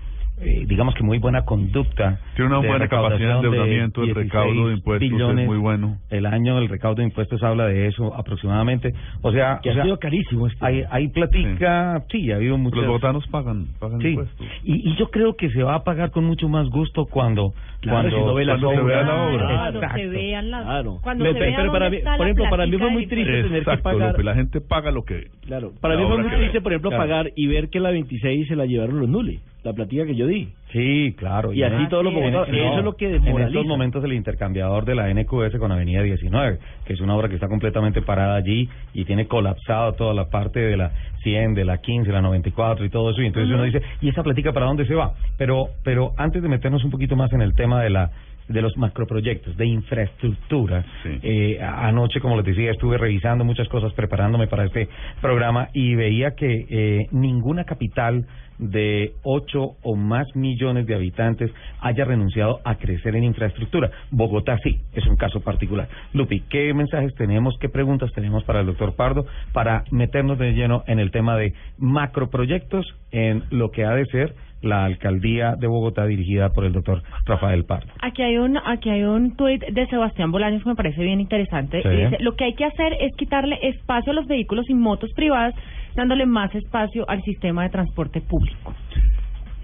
Speaker 1: eh, digamos que muy buena conducta.
Speaker 4: Tiene una buena capacidad de endeudamiento, el recaudo de
Speaker 1: 16
Speaker 4: impuestos es muy bueno.
Speaker 1: El año del recaudo de impuestos habla de eso aproximadamente. O sea,
Speaker 3: Que
Speaker 1: o
Speaker 3: ha
Speaker 1: sea,
Speaker 3: sido carísimo este
Speaker 1: hay, hay platica, sí. ha habido muchos.
Speaker 4: Los bogotanos pagan, pagan
Speaker 1: Sí,
Speaker 4: impuestos.
Speaker 1: y, y yo creo que se va a pagar con mucho más gusto cuando
Speaker 3: Claro,
Speaker 1: cuando,
Speaker 3: si no ve las
Speaker 1: cuando se vea la obra.
Speaker 2: Cuando
Speaker 1: Exacto.
Speaker 2: se vean las...
Speaker 3: Claro.
Speaker 2: Cuando se
Speaker 3: pero para mí- por ejemplo, para mí fue muy triste
Speaker 2: impuesto.
Speaker 3: tener que
Speaker 4: Exacto,
Speaker 3: pagar-
Speaker 4: la gente paga lo que...
Speaker 3: Claro, para mí fue muy triste,
Speaker 4: ve.
Speaker 3: por ejemplo,
Speaker 1: Claro.
Speaker 3: pagar y ver que la 26 se la llevaron los nules, la platica que yo di.
Speaker 1: Sí, claro.
Speaker 3: Y así todos los bogotanos,
Speaker 1: no,
Speaker 3: eso es lo que
Speaker 1: En estos momentos el intercambiador de la NQS con Avenida 19, que es una obra que está completamente parada allí y tiene colapsado toda la parte de la 100, de la 15, la 94 y todo eso. Y entonces uno dice, ¿y esa platica para dónde se va? Pero, pero antes de meternos un poquito más en el tema de la de los macroproyectos de infraestructura. Eh, anoche, como les decía, estuve revisando muchas cosas, preparándome para este programa y veía que eh, ninguna capital de 8 o más millones de habitantes haya renunciado a crecer en infraestructura. Bogotá sí, es un caso particular. Lupi, ¿qué mensajes tenemos, qué preguntas tenemos para el doctor Pardo para meternos de lleno en el tema de macroproyectos en lo que ha de ser la alcaldía de Bogotá dirigida por el doctor Rafael Pardo?
Speaker 2: Aquí hay un aquí hay un tuit de Sebastián Bolaños que me parece bien interesante.
Speaker 1: Sí.
Speaker 2: Y Dice, lo que hay que hacer es quitarle espacio a los vehículos y motos privadas, dándole más espacio al sistema de transporte público.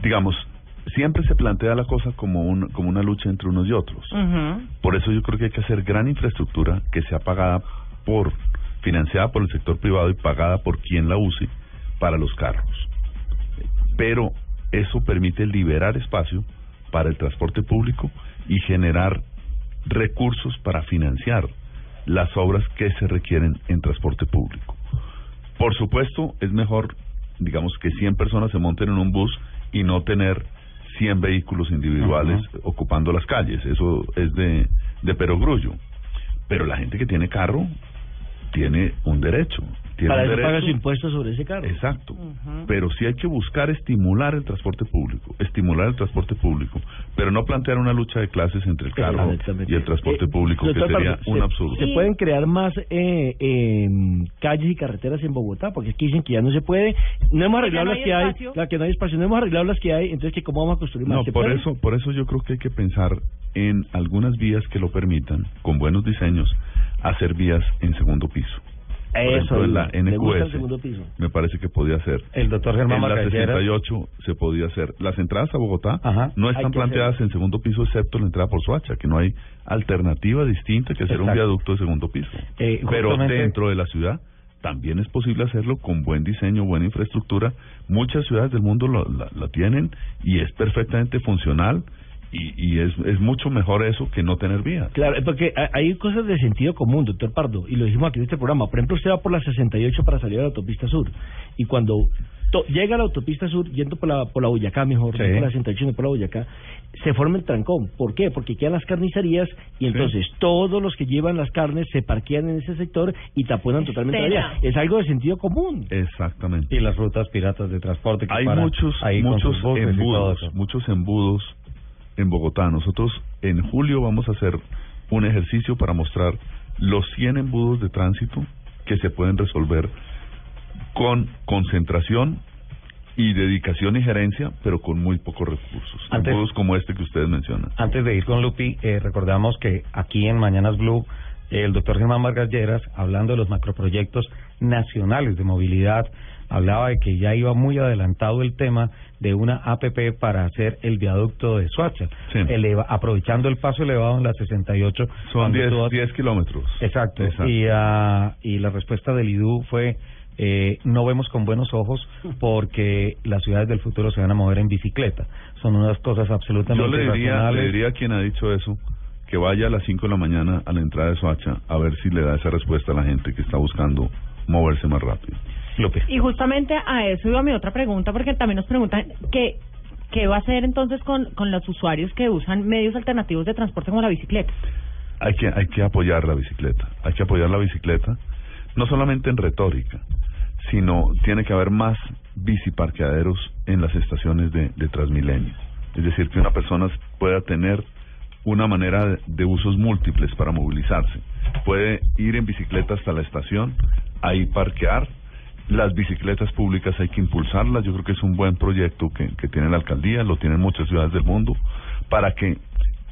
Speaker 4: Digamos, siempre se plantea la cosa como, un, como una lucha entre unos y otros. Por eso yo creo que hay que hacer gran infraestructura que sea pagada por, financiada por el sector privado y pagada por quien la use para los carros. Pero eso permite liberar espacio para el transporte público y generar recursos para financiar las obras que se requieren en transporte público. Por supuesto, es mejor, digamos, que 100 personas se monten en un bus y no tener 100 vehículos individuales ocupando las calles. Eso es de, de perogrullo. Pero la gente que tiene carro tiene un derecho. Tiene
Speaker 3: Para eso
Speaker 4: derecho.
Speaker 3: paga su impuesto sobre ese carro.
Speaker 4: Exacto. Pero sí hay que buscar estimular el transporte público, estimular el transporte público, pero no plantear una lucha de clases entre el carro y el transporte
Speaker 3: Eh,
Speaker 4: público, que sería un
Speaker 3: se-
Speaker 4: absurdo.
Speaker 3: Se pueden crear más eh, eh, calles y carreteras en Bogotá, porque aquí dicen que ya no se puede. No hemos arreglado
Speaker 2: no
Speaker 3: las
Speaker 2: hay
Speaker 3: que hay,
Speaker 2: espacio.
Speaker 3: la que no hay espacio, no hemos arreglado las que hay, entonces que cómo vamos a construir más.
Speaker 4: No,
Speaker 3: ¿Se
Speaker 4: por
Speaker 3: puede?
Speaker 4: eso, por eso yo creo que hay que pensar en algunas vías que lo permitan, con buenos diseños, hacer vías en segundo piso.
Speaker 3: Eso,
Speaker 4: ejemplo, en la
Speaker 3: me gusta el
Speaker 4: NQS
Speaker 3: segundo piso.
Speaker 4: me parece que podía ser.
Speaker 1: El doctor Germán
Speaker 4: En la
Speaker 1: Margalleras.
Speaker 4: 68 se podía hacer. Las entradas a Bogotá no están planteadas en segundo piso excepto la entrada por Soacha, que no hay alternativa distinta que hacer un viaducto de segundo piso.
Speaker 1: Eh,
Speaker 4: Pero dentro de la ciudad también es posible hacerlo con buen diseño, buena infraestructura. Muchas ciudades del mundo lo- la, la tienen y es perfectamente funcional y, y es, es mucho mejor eso que no tener vías.
Speaker 3: Claro, porque hay- cosas de sentido común, doctor Pardo, y lo dijimos aquí en este programa. Por ejemplo, usted va por la 68 para salir a la autopista sur, y cuando to- llega a la autopista sur, yendo por la, por la Boyacá, mejor,
Speaker 1: Sí.
Speaker 3: no por la 68, no por la Boyacá, se forma el trancón. ¿Por qué? Porque quedan las carnicerías, y entonces todos los que llevan las carnes se parquean en ese sector y taponan totalmente la vía. Es algo de sentido común.
Speaker 4: Exactamente.
Speaker 1: Y las rutas piratas de transporte que
Speaker 4: Hay
Speaker 1: paran
Speaker 4: muchos,
Speaker 1: ahí
Speaker 4: muchos embudos, muchos embudos en Bogotá. Nosotros en julio vamos a hacer un ejercicio para mostrar los 100 embudos de tránsito que se pueden resolver con concentración y dedicación y gerencia, pero con muy pocos recursos.
Speaker 1: Antes-
Speaker 4: embudos como este que ustedes mencionan.
Speaker 1: Antes de ir con Lupi, eh, recordamos que aquí en Mañanas Blue, eh, el doctor Germán Margalleras, hablando de los macroproyectos nacionales de movilidad, hablaba de que ya iba muy adelantado el tema de una APP para hacer el viaducto de Soacha, eleva- aprovechando el paso elevado en la 68.
Speaker 4: Son
Speaker 1: cuando
Speaker 4: 10,
Speaker 1: tú-
Speaker 4: 10 kilómetros.
Speaker 1: Exacto.
Speaker 4: Exacto.
Speaker 1: Y, ah, y la respuesta del IDU fue, eh, no vemos con buenos ojos porque las ciudades del futuro se van a mover en bicicleta. Son unas cosas
Speaker 4: Yo
Speaker 1: absolutamente
Speaker 4: le diría, le diría a quien ha dicho eso que vaya a las 5 de la mañana a la entrada de Soacha a ver si le da esa respuesta a la gente que está buscando moverse más rápido.
Speaker 2: Y justamente a eso iba mi otra pregunta, porque también nos preguntan que qué va a hacer entonces con, con los usuarios que usan medios alternativos de transporte como la bicicleta.
Speaker 4: Hay que, hay que apoyar la bicicleta, hay que apoyar la bicicleta, no solamente en retórica, sino tiene que haber más biciparqueaderos en las estaciones de, de Transmilenio. Es decir, que una persona pueda tener una manera de, de usos múltiples para movilizarse. Puede ir en bicicleta hasta la estación, ahí parquear. Las bicicletas públicas hay que impulsarlas. Yo creo que es un buen proyecto que, que tiene la alcaldía, lo tienen muchas ciudades del mundo, para que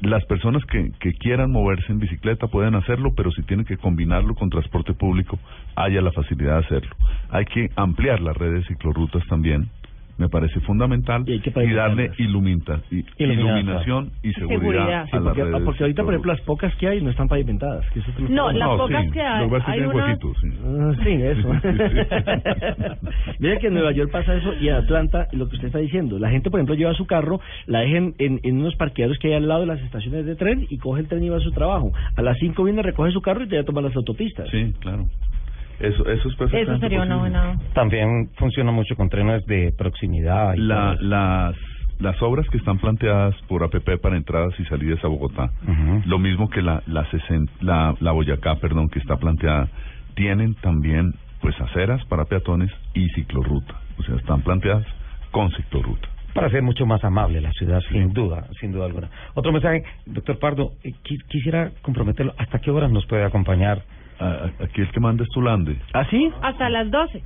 Speaker 4: las personas que, que quieran moverse en bicicleta puedan hacerlo, pero si tienen que combinarlo con transporte público, haya la facilidad de hacerlo. Hay que ampliar las redes de ciclorrutas también, me parece fundamental, y, darle ilumina- y- iluminación y seguridad,
Speaker 3: Seguridad.
Speaker 4: a
Speaker 3: Sí,
Speaker 4: las
Speaker 3: porque,
Speaker 4: redes.
Speaker 3: porque ahorita, por ejemplo, las pocas que hay no están pavimentadas. Que eso es
Speaker 2: No, las pocas que hay,
Speaker 4: Lo
Speaker 2: hay una-
Speaker 4: huequitos, sí.
Speaker 3: Ah, Sí, eso. Mira que en Nueva York pasa eso y en Atlanta, lo que usted está diciendo, la gente, por ejemplo, lleva su carro, la dejen en, en unos parqueaderos que hay al lado de las estaciones de tren y coge el tren y va a su trabajo. A las 5 viene, recoge su carro y te va a tomar las autopistas.
Speaker 4: Sí, claro. Eso, eso es perfectamente
Speaker 2: Eso sería una buena...
Speaker 1: También funciona mucho con trenes de proximidad. y
Speaker 4: La,
Speaker 1: todo eso.
Speaker 4: las, las obras que están planteadas por APP para entradas y salidas a Bogotá, lo mismo que la, la, sesen- la, la Boyacá, perdón, que está planteada, tienen también pues aceras para peatones y ciclorruta. O sea, están planteadas con ciclorruta.
Speaker 1: para hacer mucho más amable la ciudad, sin duda, sin duda alguna. Otro mensaje, doctor Pardo, eh, qui- quisiera comprometerlo, ¿hasta qué horas nos puede acompañar?
Speaker 4: Aquí el que manda es Tulande.
Speaker 3: ¿Ah, sí?
Speaker 2: Hasta las 12.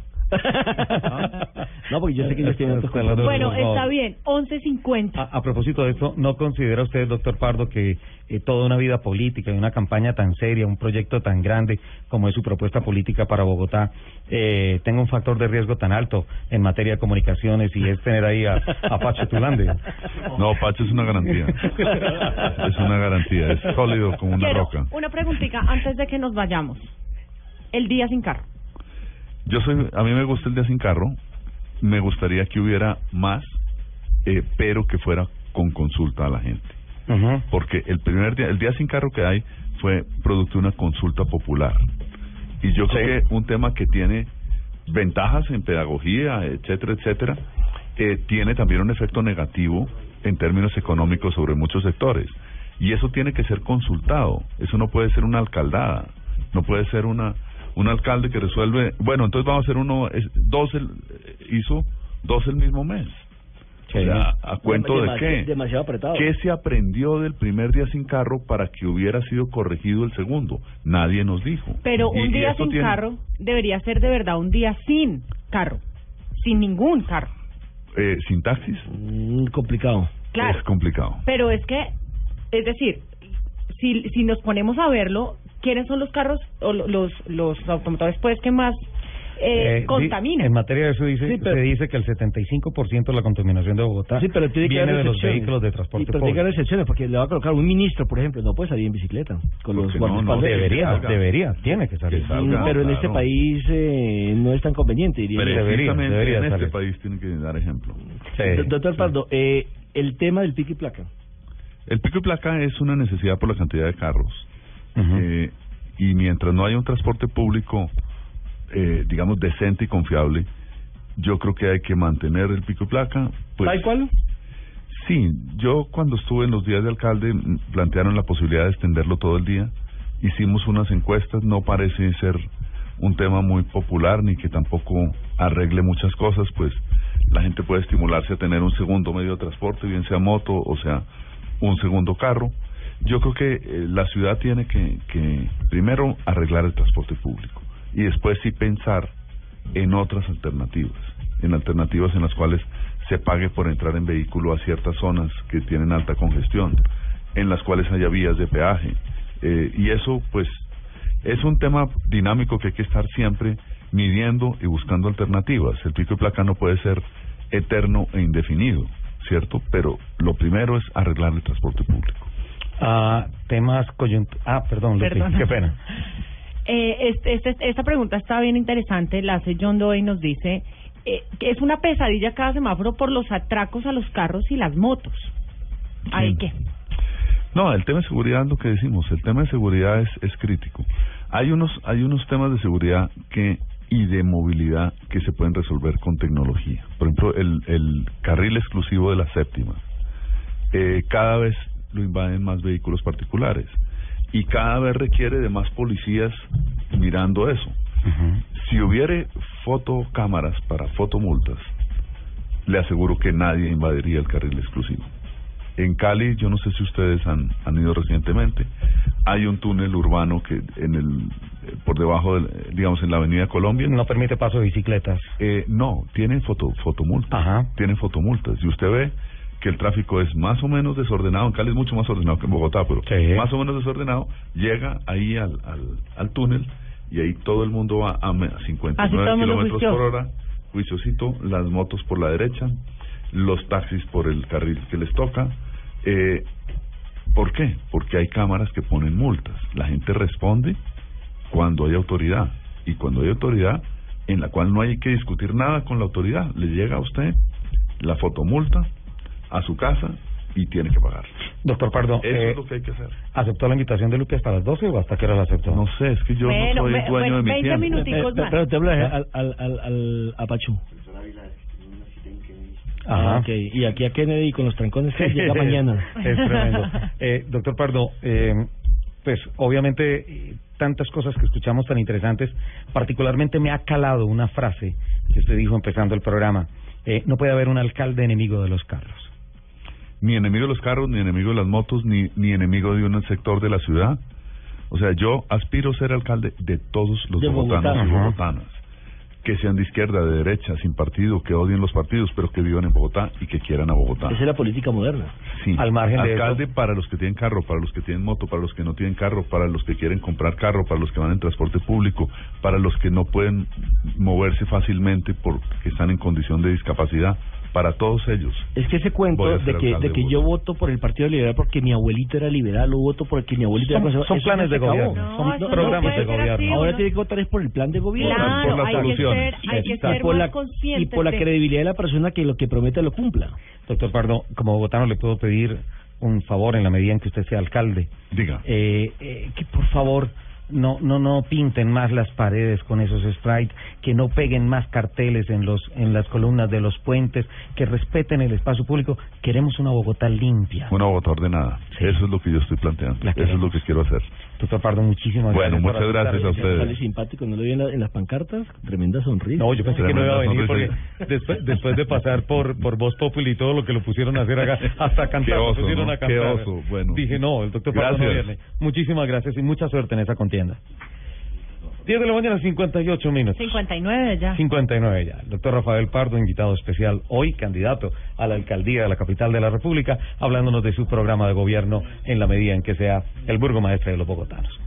Speaker 3: No, porque yo sé que ellos tienen
Speaker 2: Bueno, está bien, 11.50.
Speaker 1: A, a propósito de esto, ¿no considera usted, doctor Pardo, que eh, toda una vida política y una campaña tan seria, un proyecto tan grande como es su propuesta política para Bogotá, eh, tenga un factor de riesgo tan alto en materia de comunicaciones y es tener ahí a, a Pacho Tulande?
Speaker 4: No, Pacho es una garantía. Es una garantía, es sólido como una
Speaker 2: Quiero
Speaker 4: roca.
Speaker 2: una preguntita antes de que nos vayamos. El día sin carro.
Speaker 4: Yo soy, a mí me gusta el día sin carro, me gustaría que hubiera más, eh, pero que fuera con consulta a la gente. Porque el primer día, el día sin carro que hay fue producto de una consulta popular. Y yo creo que un tema que tiene ventajas en pedagogía, etcétera, etcétera, eh, tiene también un efecto negativo en términos económicos sobre muchos sectores. Y eso tiene que ser consultado. Eso no puede ser una alcaldada. No puede ser una un alcalde que resuelve. Bueno, entonces vamos a hacer uno. Es, dos el, hizo dos el mismo mes. O sea, ¿a cuento de qué?
Speaker 3: Demasiado apretado.
Speaker 4: ¿Qué se aprendió del primer día sin carro para que hubiera sido corregido el segundo? Nadie nos dijo.
Speaker 2: Pero un
Speaker 4: y
Speaker 2: día sin
Speaker 4: tiene-
Speaker 2: carro debería ser de verdad un día sin carro. Sin ningún carro.
Speaker 4: Eh, ¿Sin taxis?
Speaker 3: Mm, complicado.
Speaker 2: Claro.
Speaker 4: Es complicado.
Speaker 2: Pero es que, es decir, si, si nos ponemos a verlo, ¿quiénes son los carros o lo- los, los automotores pues que más eh,
Speaker 1: Eh,
Speaker 2: contaminan?
Speaker 1: di- En materia de eso dice,
Speaker 3: Sí, pero-
Speaker 1: se dice que el 75% de la contaminación de Bogotá
Speaker 3: Sí, pero tiene que
Speaker 1: viene de los vehículos de transporte
Speaker 3: pero tiene que
Speaker 1: público.
Speaker 3: haber excepciones, porque le va a colocar un ministro, por ejemplo, no puede salir en bicicleta. Con los
Speaker 4: Porque no, no,
Speaker 1: Debería,
Speaker 4: salga.
Speaker 1: debería, tiene que salir.
Speaker 4: Que salga,
Speaker 3: pero en este
Speaker 4: claro.
Speaker 3: país eh, no es tan conveniente, diría yo.
Speaker 4: Precisamente
Speaker 1: debería
Speaker 4: en este
Speaker 1: salir.
Speaker 4: país tienen que dar ejemplo.
Speaker 3: Do- Doctor Pardo, eh, el tema del pico y placa.
Speaker 4: El pico y placa es una necesidad por la cantidad de carros. Eh, y mientras no haya un transporte público, eh, digamos, decente y confiable, yo creo que hay que mantener el pico y placa. Pues,
Speaker 3: ¿Tal cual?
Speaker 4: Sí, yo cuando estuve en los días de alcalde mm, plantearon la posibilidad de extenderlo todo el día. Hicimos unas encuestas, no parece ser un tema muy popular ni que tampoco arregle muchas cosas, pues la gente puede estimularse a tener un segundo medio de transporte, bien sea moto o sea un segundo carro. Yo creo que eh, la ciudad tiene que, que primero arreglar el transporte público y después sí pensar en otras alternativas, en alternativas en las cuales se pague por entrar en vehículo a ciertas zonas que tienen alta congestión, en las cuales haya vías de peaje. Eh, y eso, pues, es un tema dinámico que hay que estar siempre midiendo y buscando alternativas. El pico y placa no puede ser eterno e indefinido, ¿cierto? Pero lo primero es arreglar el transporte público.
Speaker 1: Ah, temas coyunturales. Ah, perdón, Lupi, qué pena.
Speaker 2: Eh, este, este- esta pregunta está bien interesante, la hace John Doe y nos dice eh, que es una pesadilla cada semáforo por los atracos a los carros y las motos. ¿Hay
Speaker 4: Sí.
Speaker 2: qué?
Speaker 4: No, el tema de seguridad es lo que decimos, el tema de seguridad es, es crítico. Hay unos, hay unos temas de seguridad que y de movilidad que se pueden resolver con tecnología. Por ejemplo, el, el carril exclusivo de la séptima. Eh, cada vez lo invaden más vehículos particulares y cada vez requiere de más policías mirando eso. Si hubiere fotocámaras para fotomultas, le aseguro que nadie invadiría el carril exclusivo. En Cali, yo no sé si ustedes han, han ido recientemente, hay un túnel urbano que en el eh, por debajo, del, eh, digamos, en la Avenida Colombia.
Speaker 1: No permite paso de bicicletas.
Speaker 4: Eh, no, tienen foto, fotomultas. Tienen fotomultas. Y usted ve que el tráfico es más o menos desordenado. En Cali es mucho más ordenado que en Bogotá, pero más o menos desordenado. Llega ahí al, al, al túnel y ahí todo el mundo va a me- a
Speaker 5: Así
Speaker 4: 59
Speaker 5: todo el mundo
Speaker 4: kilómetros por hora. Juiciosito, las motos por la derecha, los taxis por el carril que les toca. Eh, ¿Por qué? Porque hay cámaras que ponen multas. La gente responde cuando hay autoridad. Y cuando hay autoridad, en la cual no hay que discutir nada con la autoridad, le llega a usted la fotomulta a su casa y tiene que pagar.
Speaker 1: Doctor Pardo,
Speaker 4: Eso
Speaker 1: eh,
Speaker 4: es lo que hay que hacer.
Speaker 1: ¿aceptó la invitación de Lupe hasta las 12 o hasta qué hora la aceptó?
Speaker 4: No sé, es que yo
Speaker 5: Bueno,
Speaker 4: no soy dueño de mi
Speaker 5: 20
Speaker 4: tiempo.
Speaker 5: minuticos más.
Speaker 6: Pero te hablo al, al, al, al Apachu.
Speaker 1: Ajá.
Speaker 6: Ah, ok. Y aquí a Kennedy con los trancones que llega mañana.
Speaker 1: es tremendo. Eh, doctor Pardo, eh, pues obviamente eh, tantas cosas que escuchamos tan interesantes, particularmente me ha calado una frase que usted dijo empezando el programa. Eh, no puede haber un alcalde enemigo de los carros.
Speaker 4: Ni enemigo de los carros, ni enemigo de las motos, ni, ni enemigo de un sector de la ciudad. O sea, yo aspiro a ser alcalde de todos los
Speaker 6: De Bogotá.
Speaker 4: bogotanos y bogotanas. Que sean de izquierda, de derecha, sin partido, que odien los partidos, pero que vivan en Bogotá y que quieran a Bogotá.
Speaker 6: Esa es la política moderna.
Speaker 4: Sí.
Speaker 1: Al margen de
Speaker 4: Alcalde para los que tienen carro, para los que tienen moto, para los que no tienen carro, para los que quieren comprar carro, para los que van en transporte público, para los que no pueden moverse fácilmente porque están en condición de discapacidad, para todos ellos.
Speaker 6: Es que ese cuento de que, de que
Speaker 4: de
Speaker 6: yo voto por el Partido Liberal porque mi abuelito era liberal o voto por el que mi abuelito
Speaker 1: Son-
Speaker 6: era conservador,
Speaker 1: son planes de
Speaker 6: acabó.
Speaker 1: gobierno, son
Speaker 6: no
Speaker 1: programas
Speaker 6: puede
Speaker 1: de gobierno.
Speaker 6: así, Ahora tiene que votar es por el plan de gobierno.
Speaker 5: Claro,
Speaker 1: por las soluciones.
Speaker 5: ser
Speaker 6: por
Speaker 5: más
Speaker 6: la, y por la credibilidad de la persona que lo que promete lo cumpla.
Speaker 1: Doctor Pardo, como bogotano le puedo pedir un favor en la medida en que usted sea alcalde.
Speaker 4: Diga.
Speaker 1: Eh, eh, que por favor no no no pinten más las paredes con esos sprites, que no peguen más carteles en los en las columnas de los puentes, que respeten el espacio público. Queremos una Bogotá limpia.
Speaker 4: Una Bogotá ordenada. Eso es lo que yo estoy planteando.
Speaker 1: La
Speaker 4: Eso es lo que quiero hacer.
Speaker 1: Doctor Pardo, muchísimas
Speaker 4: Bueno,
Speaker 1: gracias. por
Speaker 4: muchas gracias a ustedes.
Speaker 6: Sale simpático, ¿no lo vi en, la- en las pancartas? Tremenda sonrisa.
Speaker 1: No, yo pensé que no iba a venir porque después, después de pasar por por Voz Populi y todo lo que lo pusieron a hacer acá, hasta cantar,
Speaker 4: Qué
Speaker 1: lo
Speaker 4: oso,
Speaker 1: pusieron
Speaker 4: ¿no?
Speaker 1: a cantar.
Speaker 4: Qué oso, bueno.
Speaker 1: Dije, no, el doctor Pardo no viene. Muchísimas gracias y mucha suerte en esa contienda. 10 de la mañana, 58 minutos.
Speaker 5: 59 ya.
Speaker 1: 59 ya. El doctor Rafael Pardo, invitado especial hoy, candidato a la alcaldía de la capital de la República, hablándonos de su programa de gobierno en la medida en que sea el burgomaestre de los bogotanos.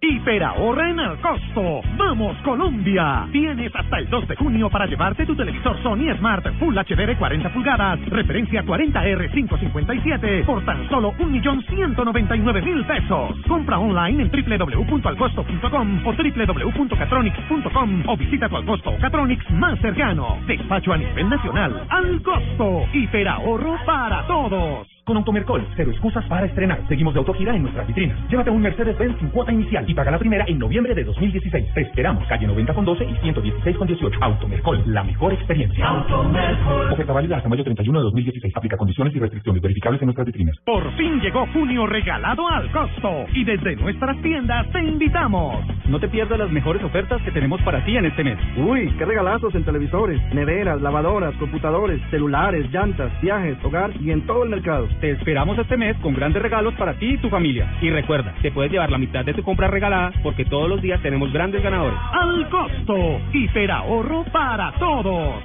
Speaker 7: Hiperahorra en el costo. ¡Vamos Colombia! Tienes hasta el 2 de junio para llevarte tu televisor Sony Smart Full HD de 40 pulgadas, referencia 40R557 por tan solo 1.199.000 pesos. Compra online en www.alcosto.com o www.catronics.com o visita tu Alcosto Catronics más cercano. Despacho a nivel nacional. Al costo. Hiperahorro para todos.
Speaker 15: Con Automercol, cero excusas para estrenar. Seguimos de autogira en nuestras vitrinas. Llévate un Mercedes-Benz sin cuota inicial y paga la primera en noviembre de 2016. Te esperamos, calle 90 con 12 y 116 con 18. Automercol, la mejor experiencia. Automercol. Oferta válida hasta mayo 31 de 2016. Aplica condiciones y restricciones verificables en nuestras vitrinas.
Speaker 7: Por fin llegó junio regalado al costo y desde nuestras tiendas te invitamos.
Speaker 9: No te pierdas las mejores ofertas que tenemos para ti en este mes.
Speaker 10: Uy, qué regalazos en televisores, neveras, lavadoras, computadores, celulares, llantas, viajes, hogar y en todo el mercado.
Speaker 9: Te esperamos este mes con grandes regalos para ti y tu familia. Y recuerda, te puedes llevar la mitad de tu compra regalada porque todos los días tenemos grandes ganadores.
Speaker 7: Al costo, hiperahorro para todos.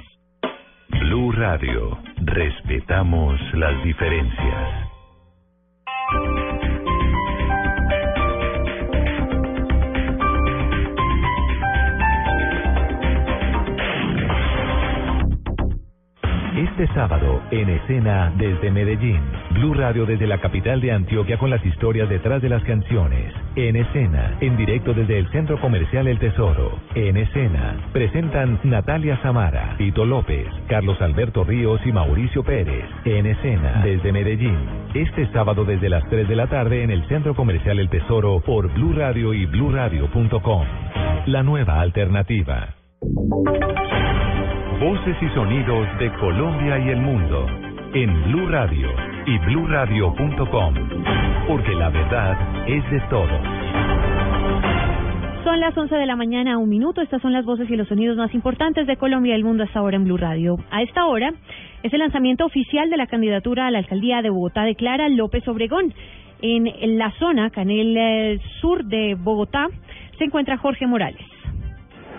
Speaker 11: Blue Radio. Respetamos las diferencias.
Speaker 20: Este sábado, en escena desde Medellín, Blue Radio desde la capital de Antioquia con las historias detrás de las canciones. En escena, en directo desde el Centro Comercial El Tesoro. En escena, presentan Natalia Samara, Tito López, Carlos Alberto Ríos y Mauricio Pérez. En escena, desde Medellín, este sábado desde las 3 de la tarde en el Centro Comercial El Tesoro por Blue Radio y BlueRadio.com. La nueva alternativa. Voces y sonidos de Colombia y el mundo en Blue Radio y BlueRadio.com, porque la verdad es de todos.
Speaker 21: Son las 11 de la mañana, un minuto. Estas son las voces y los sonidos más importantes de Colombia y el mundo hasta ahora en Blue Radio. A esta hora es el lanzamiento oficial de la candidatura a la alcaldía de Bogotá de Clara López Obregón. En la zona, acá en el eh, sur de Bogotá, se encuentra Jorge Morales.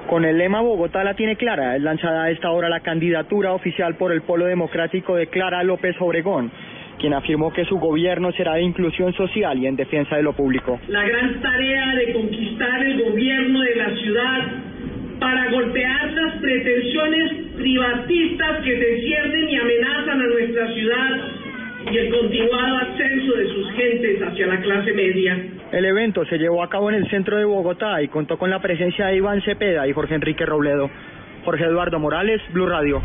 Speaker 22: Con el lema Bogotá la tiene clara, es lanzada a esta hora la candidatura oficial por el Polo Democrático de Clara López Obregón quien afirmó que su gobierno será de inclusión social y en defensa de lo público.
Speaker 23: La gran tarea de conquistar el gobierno de la ciudad para golpear las pretensiones privatistas que descierten y amenazan a nuestra ciudad y el continuado ascenso de sus gentes hacia la clase media.
Speaker 22: El evento se llevó a cabo en el centro de Bogotá y contó con la presencia de Iván Cepeda y Jorge Enrique Robledo. Jorge Eduardo Morales, Blue Radio.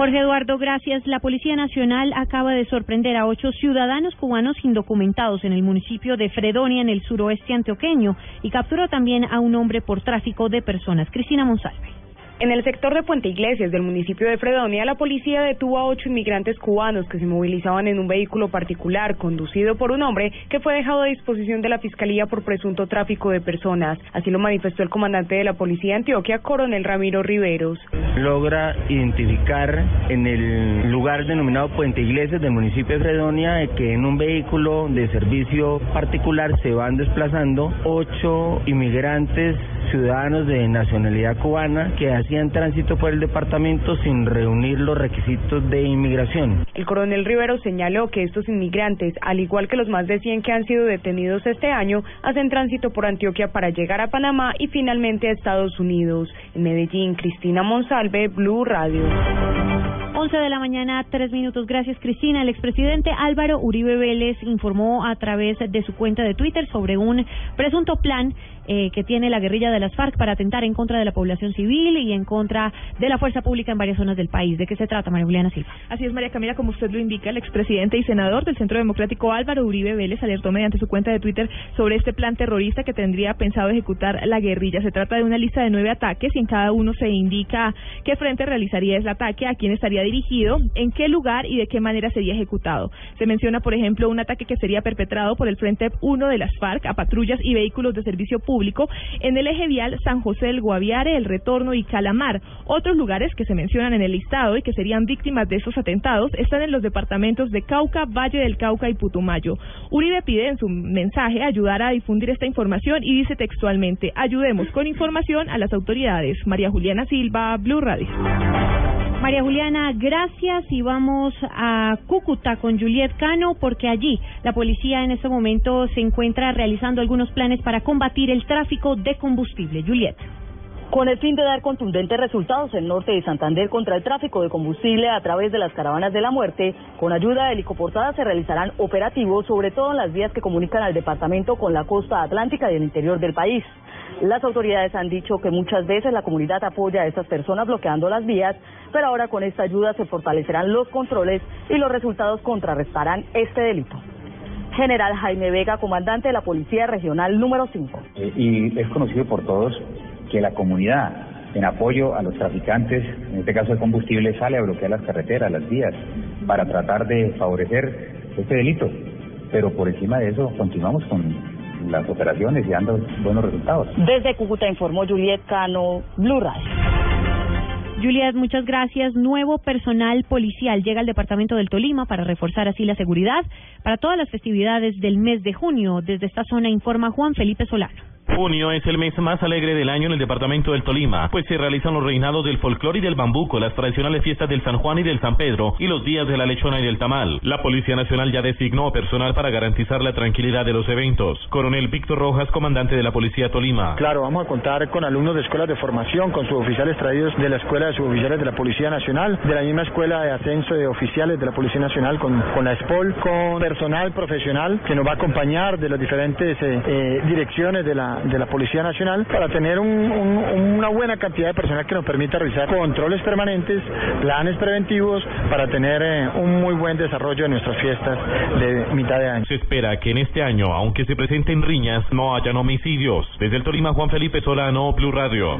Speaker 21: Jorge Eduardo, gracias. La Policía Nacional acaba de sorprender a ocho ciudadanos cubanos indocumentados en el municipio de Fredonia, en el suroeste antioqueño, y capturó también a un hombre por tráfico de personas. Cristina Monsalve.
Speaker 24: En el sector de Puente Iglesias del municipio de Fredonia, la policía detuvo a ocho inmigrantes cubanos que se movilizaban en un vehículo particular conducido por un hombre que fue dejado a disposición de la Fiscalía por presunto tráfico de personas. Así lo manifestó el comandante de la policía de Antioquia, coronel Ramiro Riveros.
Speaker 25: Logra identificar en el lugar denominado Puente Iglesias del municipio de Fredonia que en un vehículo de servicio particular se van desplazando ocho inmigrantes ciudadanos de nacionalidad cubana que hacían tránsito por el departamento sin reunir los requisitos de inmigración.
Speaker 24: El coronel Rivero señaló que estos inmigrantes, al igual que los más de 100 que han sido detenidos este año, hacen tránsito por Antioquia para llegar a Panamá y finalmente a Estados Unidos. En Medellín, Cristina Monsalve, Blue Radio.
Speaker 21: 11 de la mañana, tres minutos. Gracias, Cristina. El expresidente Álvaro Uribe Vélez informó a través de su cuenta de Twitter sobre un presunto plan eh, que tiene la guerrilla de las FARC para atentar en contra de la población civil y en contra de la fuerza pública en varias zonas del país. ¿De qué se trata, María Juliana Silva?
Speaker 26: Así es, María Camila, como usted lo indica, el expresidente y senador del Centro Democrático Álvaro Uribe Vélez alertó mediante su cuenta de Twitter sobre este plan terrorista que tendría pensado ejecutar la guerrilla. Se trata de una lista de nueve ataques y en cada uno se indica qué frente realizaría ese ataque, a quién estaría dirigido, en qué lugar y de qué manera sería ejecutado. Se menciona, por ejemplo, un ataque que sería perpetrado por el Frente 1 de las FARC a patrullas y vehículos de servicio público en el eje vial San José del Guaviare, El Retorno y Calamar. Otros lugares que se mencionan en el listado y que serían víctimas de estos atentados están en los departamentos de Cauca, Valle del Cauca y Putumayo. Uribe pide en su mensaje ayudar a difundir esta información y dice textualmente, ayudemos con información a las autoridades. María Juliana Silva, Blue Radio.
Speaker 21: María Juliana, gracias y vamos a Cúcuta con Juliet Cano porque allí la policía en este momento se encuentra realizando algunos planes para combatir el tráfico de combustible. Juliet.
Speaker 27: Con el fin de dar contundentes resultados en norte de Santander contra el tráfico de combustible a través de las caravanas de la muerte, con ayuda de helicoportadas se realizarán operativos, sobre todo en las vías que comunican al departamento con la costa atlántica y el interior del país. Las autoridades han dicho que muchas veces la comunidad apoya a estas personas bloqueando las vías, pero ahora con esta ayuda se fortalecerán los controles y los resultados contrarrestarán este delito. General Jaime Vega, comandante de la Policía Regional número 5.
Speaker 28: Eh, y es conocido por todos que la comunidad, en apoyo a los traficantes, en este caso de combustible, sale a bloquear las carreteras, las vías, para tratar de favorecer este delito. Pero por encima de eso, continuamos con las operaciones y dando buenos resultados.
Speaker 27: Desde Cúcuta informó Juliet Cano, Blue Radio.
Speaker 21: Juliet, muchas gracias. Nuevo personal policial llega al departamento del Tolima para reforzar así la seguridad para todas las festividades del mes de junio. Desde esta zona informa Juan Felipe Solano.
Speaker 29: Junio es el mes más alegre del año en el departamento del Tolima, pues se realizan los reinados del folclore y del bambuco, las tradicionales fiestas del San Juan y del San Pedro y los días de la lechona y del tamal. La Policía Nacional ya designó personal para garantizar la tranquilidad de los eventos. Coronel Víctor Rojas, comandante de la Policía Tolima.
Speaker 30: Claro, vamos a contar con alumnos de escuelas de formación, con suboficiales traídos de la Escuela de Suboficiales de la Policía Nacional, de la misma Escuela de Ascenso de Oficiales de la Policía Nacional, con, con la SPOL, con personal profesional que nos va a acompañar de las diferentes eh, eh, direcciones de la, de la Policía Nacional para tener una buena cantidad de personal que nos permita realizar controles permanentes, planes preventivos para tener eh, un muy buen desarrollo de nuestras fiestas de mitad de año.
Speaker 29: Se espera que en este año, aunque se presenten riñas, no hayan homicidios. Desde el Tolima, Juan Felipe Solano, Blue Radio.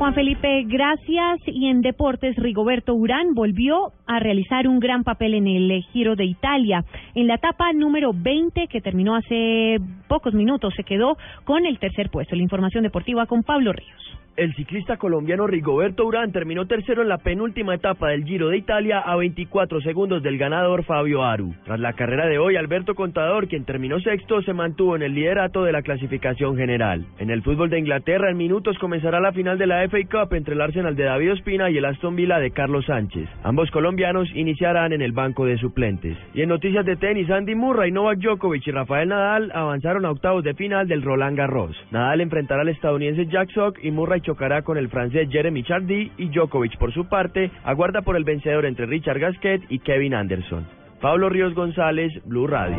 Speaker 21: Juan Felipe, gracias. Y en deportes, Rigoberto Urán volvió a realizar un gran papel en el Giro de Italia. En la etapa número 20, que terminó hace pocos minutos, se quedó con el tercer puesto. La información deportiva con Pablo Ríos.
Speaker 31: El ciclista colombiano Rigoberto Urán terminó tercero en la penúltima etapa del Giro de Italia a 24 segundos del ganador Fabio Aru. Tras la carrera de hoy, Alberto Contador, quien terminó sexto, se mantuvo en el liderato de la clasificación general. En el fútbol de Inglaterra, en minutos comenzará la final de la FA Cup entre el Arsenal de David Ospina y el Aston Villa de Carlos Sánchez. Ambos colombianos iniciarán en el banco de suplentes. Y en noticias de tenis, Andy Murray, Novak Djokovic y Rafael Nadal avanzaron a octavos de final del Roland Garros. Nadal enfrentará al estadounidense Jack Sock y Murray chocará con el francés Jeremy Chardy y Djokovic por su parte aguarda por el vencedor entre Richard Gasquet y Kevin Anderson. Pablo Ríos González, Blue Radio.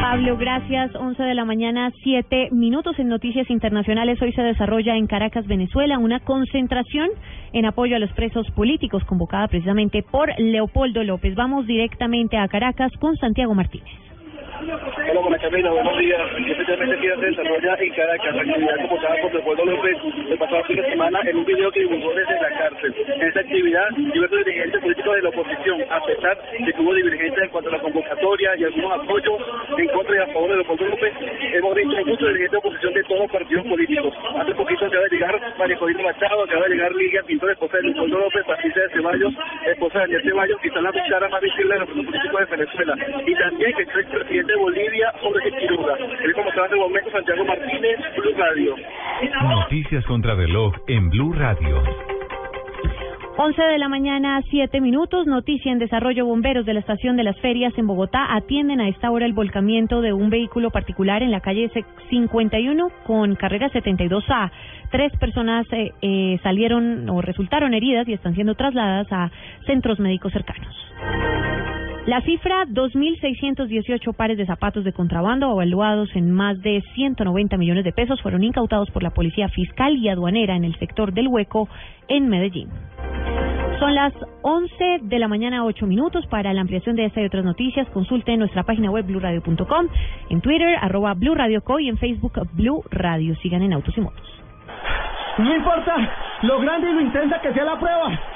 Speaker 21: Pablo, gracias. 11 de la mañana, 7 minutos en Noticias Internacionales. Hoy se desarrolla en Caracas, Venezuela, una concentración en apoyo a los presos políticos convocada precisamente por Leopoldo López. Vamos directamente a Caracas con Santiago Martínez.
Speaker 32: Hola, buenas Camila, buenos días. Especialmente aquí se desarrolla en Caracas actividad convocada por Leopoldo López el pasado fin de semana en un video que divulgó desde la cárcel. En esta actividad, diversos dirigentes políticos de la oposición, a pesar de que hubo divergencias en cuanto a la convocatoria y algunos apoyos en contra y a favor de Leopoldo López, hemos visto muchos dirigentes de oposición de todos los partidos políticos. Hace poquito acaba de llegar María Jodina Machado, acaba de llegar Ligia Pintor, esposa de Leopoldo López, Patricia de Ceballos, esposa de Daniel Ceballos, que están las dos más visibles de los políticos de Venezuela. Y también que el presidente de Bolivia, Jorge Quiroga. Como está en momento Santiago Martínez, Blue Radio.
Speaker 11: Noticias contra reloj en Blue Radio.
Speaker 21: 11 de la mañana, 7 minutos. Noticia en desarrollo. Bomberos de la estación de las ferias en Bogotá atienden a esta hora el volcamiento de un vehículo particular en la calle 51 con carrera 72A. Tres personas eh, eh, salieron o resultaron heridas y están siendo trasladadas a centros médicos cercanos. La cifra, 2.618 pares de zapatos de contrabando evaluados en más de 190 millones de pesos fueron incautados por la Policía Fiscal y Aduanera en el sector del Hueco en Medellín. Son las 11 de la mañana, 8 minutos. Para la ampliación de esta y otras noticias, consulte nuestra página web bluradio.com, en Twitter, arroba y en Facebook Blue Radio. Sigan en Autos y Motos.
Speaker 33: No importa lo grande y lo intensa que sea la prueba.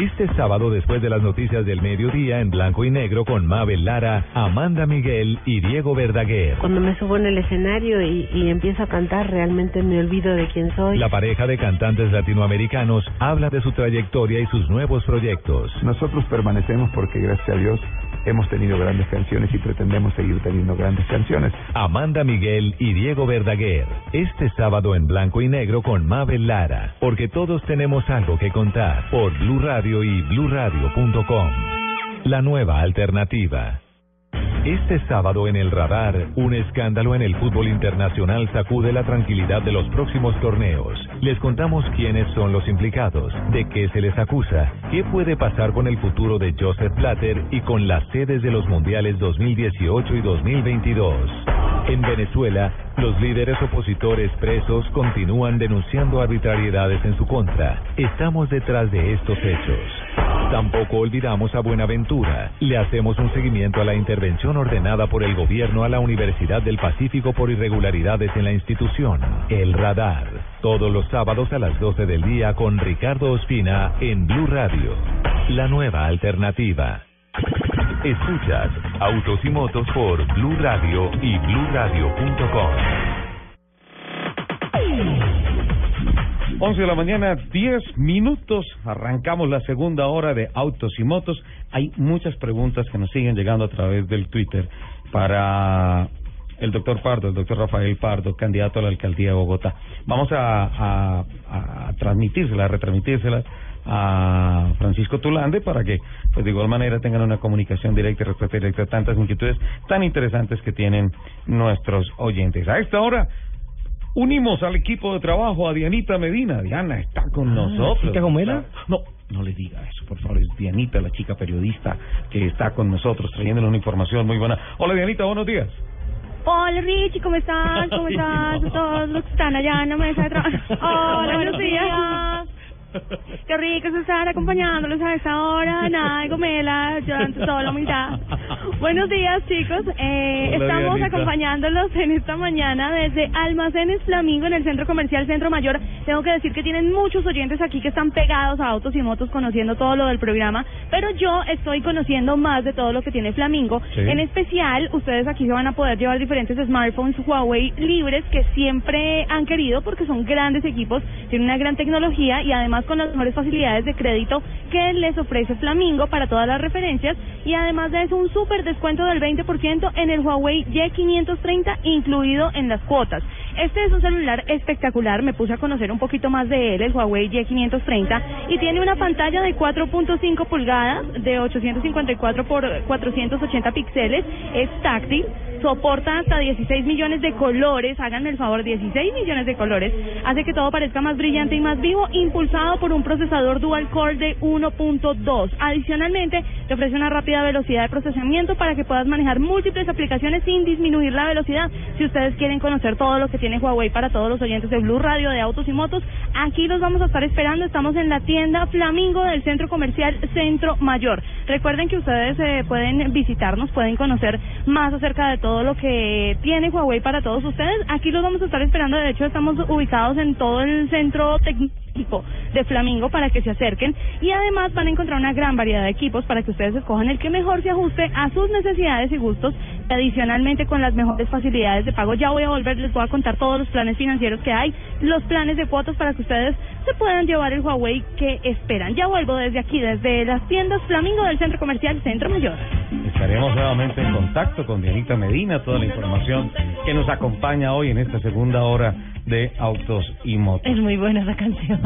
Speaker 20: Este sábado, después de las noticias del mediodía, en blanco y negro, con Mabel Lara, Amanda Miguel y Diego Verdaguer.
Speaker 34: Cuando me subo en el escenario y, y empiezo a cantar, realmente me olvido de quién soy.
Speaker 20: La pareja de cantantes latinoamericanos habla de su trayectoria y sus nuevos proyectos.
Speaker 35: Nosotros permanecemos porque, gracias a Dios, hemos tenido grandes canciones y pretendemos seguir teniendo grandes canciones.
Speaker 20: Amanda Miguel y Diego Verdaguer. Este sábado en blanco y negro con Mabel Lara. Porque todos tenemos algo que contar. Por Blue Radio y bluradio.com. La nueva alternativa. Este sábado en el radar, un escándalo en el fútbol internacional sacude la tranquilidad de los próximos torneos. Les contamos quiénes son los implicados, de qué se les acusa, qué puede pasar con el futuro de Joseph Blatter y con las sedes de los mundiales 2018 y 2022. En Venezuela, los líderes opositores presos continúan denunciando arbitrariedades en su contra. Estamos detrás de estos hechos. Tampoco olvidamos a Buenaventura. Le hacemos un seguimiento a la intervención ordenada por el gobierno a la Universidad del Pacífico por irregularidades en la institución. El Radar. Todos los sábados a las 12 del día con Ricardo Ospina en Blue Radio. La nueva alternativa. Escuchas Autos y Motos por Blue Radio y bluradio.com.
Speaker 1: 11 de la mañana, 10 minutos. Arrancamos la segunda hora de Autos y Motos. Hay muchas preguntas que nos siguen llegando a través del Twitter para el doctor Pardo, el doctor Rafael Pardo, candidato a la alcaldía de Bogotá. Vamos a, a, a transmitírselas, a retransmitírselas a Francisco Tulande para que, pues de igual manera, tengan una comunicación directa y respuesta directa a tantas inquietudes tan interesantes que tienen nuestros oyentes. A esta hora, Unimos al equipo de trabajo a Dianita Medina. Diana está con nosotros.
Speaker 3: ¿chica gomera?
Speaker 1: No, no le diga eso, por favor. Es Dianita, la chica periodista que está con nosotros trayéndole una información muy buena. Hola, Dianita, buenos días.
Speaker 36: Hola Richie, ¿cómo estás? ¿Cómo
Speaker 1: Ay,
Speaker 36: estás?
Speaker 1: no.
Speaker 36: Todos los que están allá en la mesa de trabajo. Hola, buenos días. Qué rico es estar acompañándolos a esta hora. Nada de gomela, yo ante toda la humildad. Buenos días, chicos. Eh,
Speaker 37: Hola,
Speaker 36: estamos
Speaker 37: Dianita.
Speaker 36: acompañándolos en esta mañana desde Almacenes Flamingo en el Centro Comercial Centro Mayor. Tengo que decir que tienen muchos oyentes aquí que están pegados a autos y motos conociendo todo lo del programa, pero yo estoy conociendo más de todo lo que tiene Flamingo.
Speaker 37: Sí.
Speaker 36: En especial, ustedes aquí se van a poder llevar diferentes smartphones Huawei libres que siempre han querido porque son grandes equipos, tienen una gran tecnología y además con las mejores facilidades de crédito que les ofrece Flamingo para todas las referencias y además de eso un súper descuento del 20% en el Huawei Y530 incluido en las cuotas. Este es un celular espectacular, me puse a conocer un poquito más de él, el Huawei Y530 y tiene una pantalla de 4.5 pulgadas de 854 por 480 píxeles, es táctil, soporta hasta 16 millones de colores, hagan el favor, 16 millones de colores, hace que todo parezca más brillante y más vivo, impulsado por un procesador dual core de 1.2. Adicionalmente, te ofrece una rápida velocidad de procesamiento para que puedas manejar múltiples aplicaciones sin disminuir la velocidad. Si ustedes quieren conocer todo lo que tiene Huawei para todos los oyentes de Blue Radio, de autos y motos, aquí los vamos a estar esperando. Estamos en la tienda Flamingo del Centro Comercial Centro Mayor. Recuerden que ustedes eh, pueden visitarnos, pueden conocer más acerca de todo lo que tiene Huawei para todos ustedes. Aquí los vamos a estar esperando. De hecho, estamos ubicados en todo el centro técnico de Flamingo para que se acerquen y además van a encontrar una gran variedad de equipos para que ustedes escojan el que mejor se ajuste a sus necesidades y gustos. Adicionalmente con las mejores facilidades de pago. Ya voy a volver, les voy a contar todos los planes financieros que hay, los planes de cuotas para que ustedes se puedan llevar el Huawei que esperan. Ya vuelvo desde aquí, desde las tiendas Flamingo del Centro Comercial Centro Mayor.
Speaker 1: Estaremos nuevamente en contacto con Dianita Medina, toda la información que nos acompaña hoy en esta segunda hora de Autos y Motos.
Speaker 36: Es muy buena esa canción.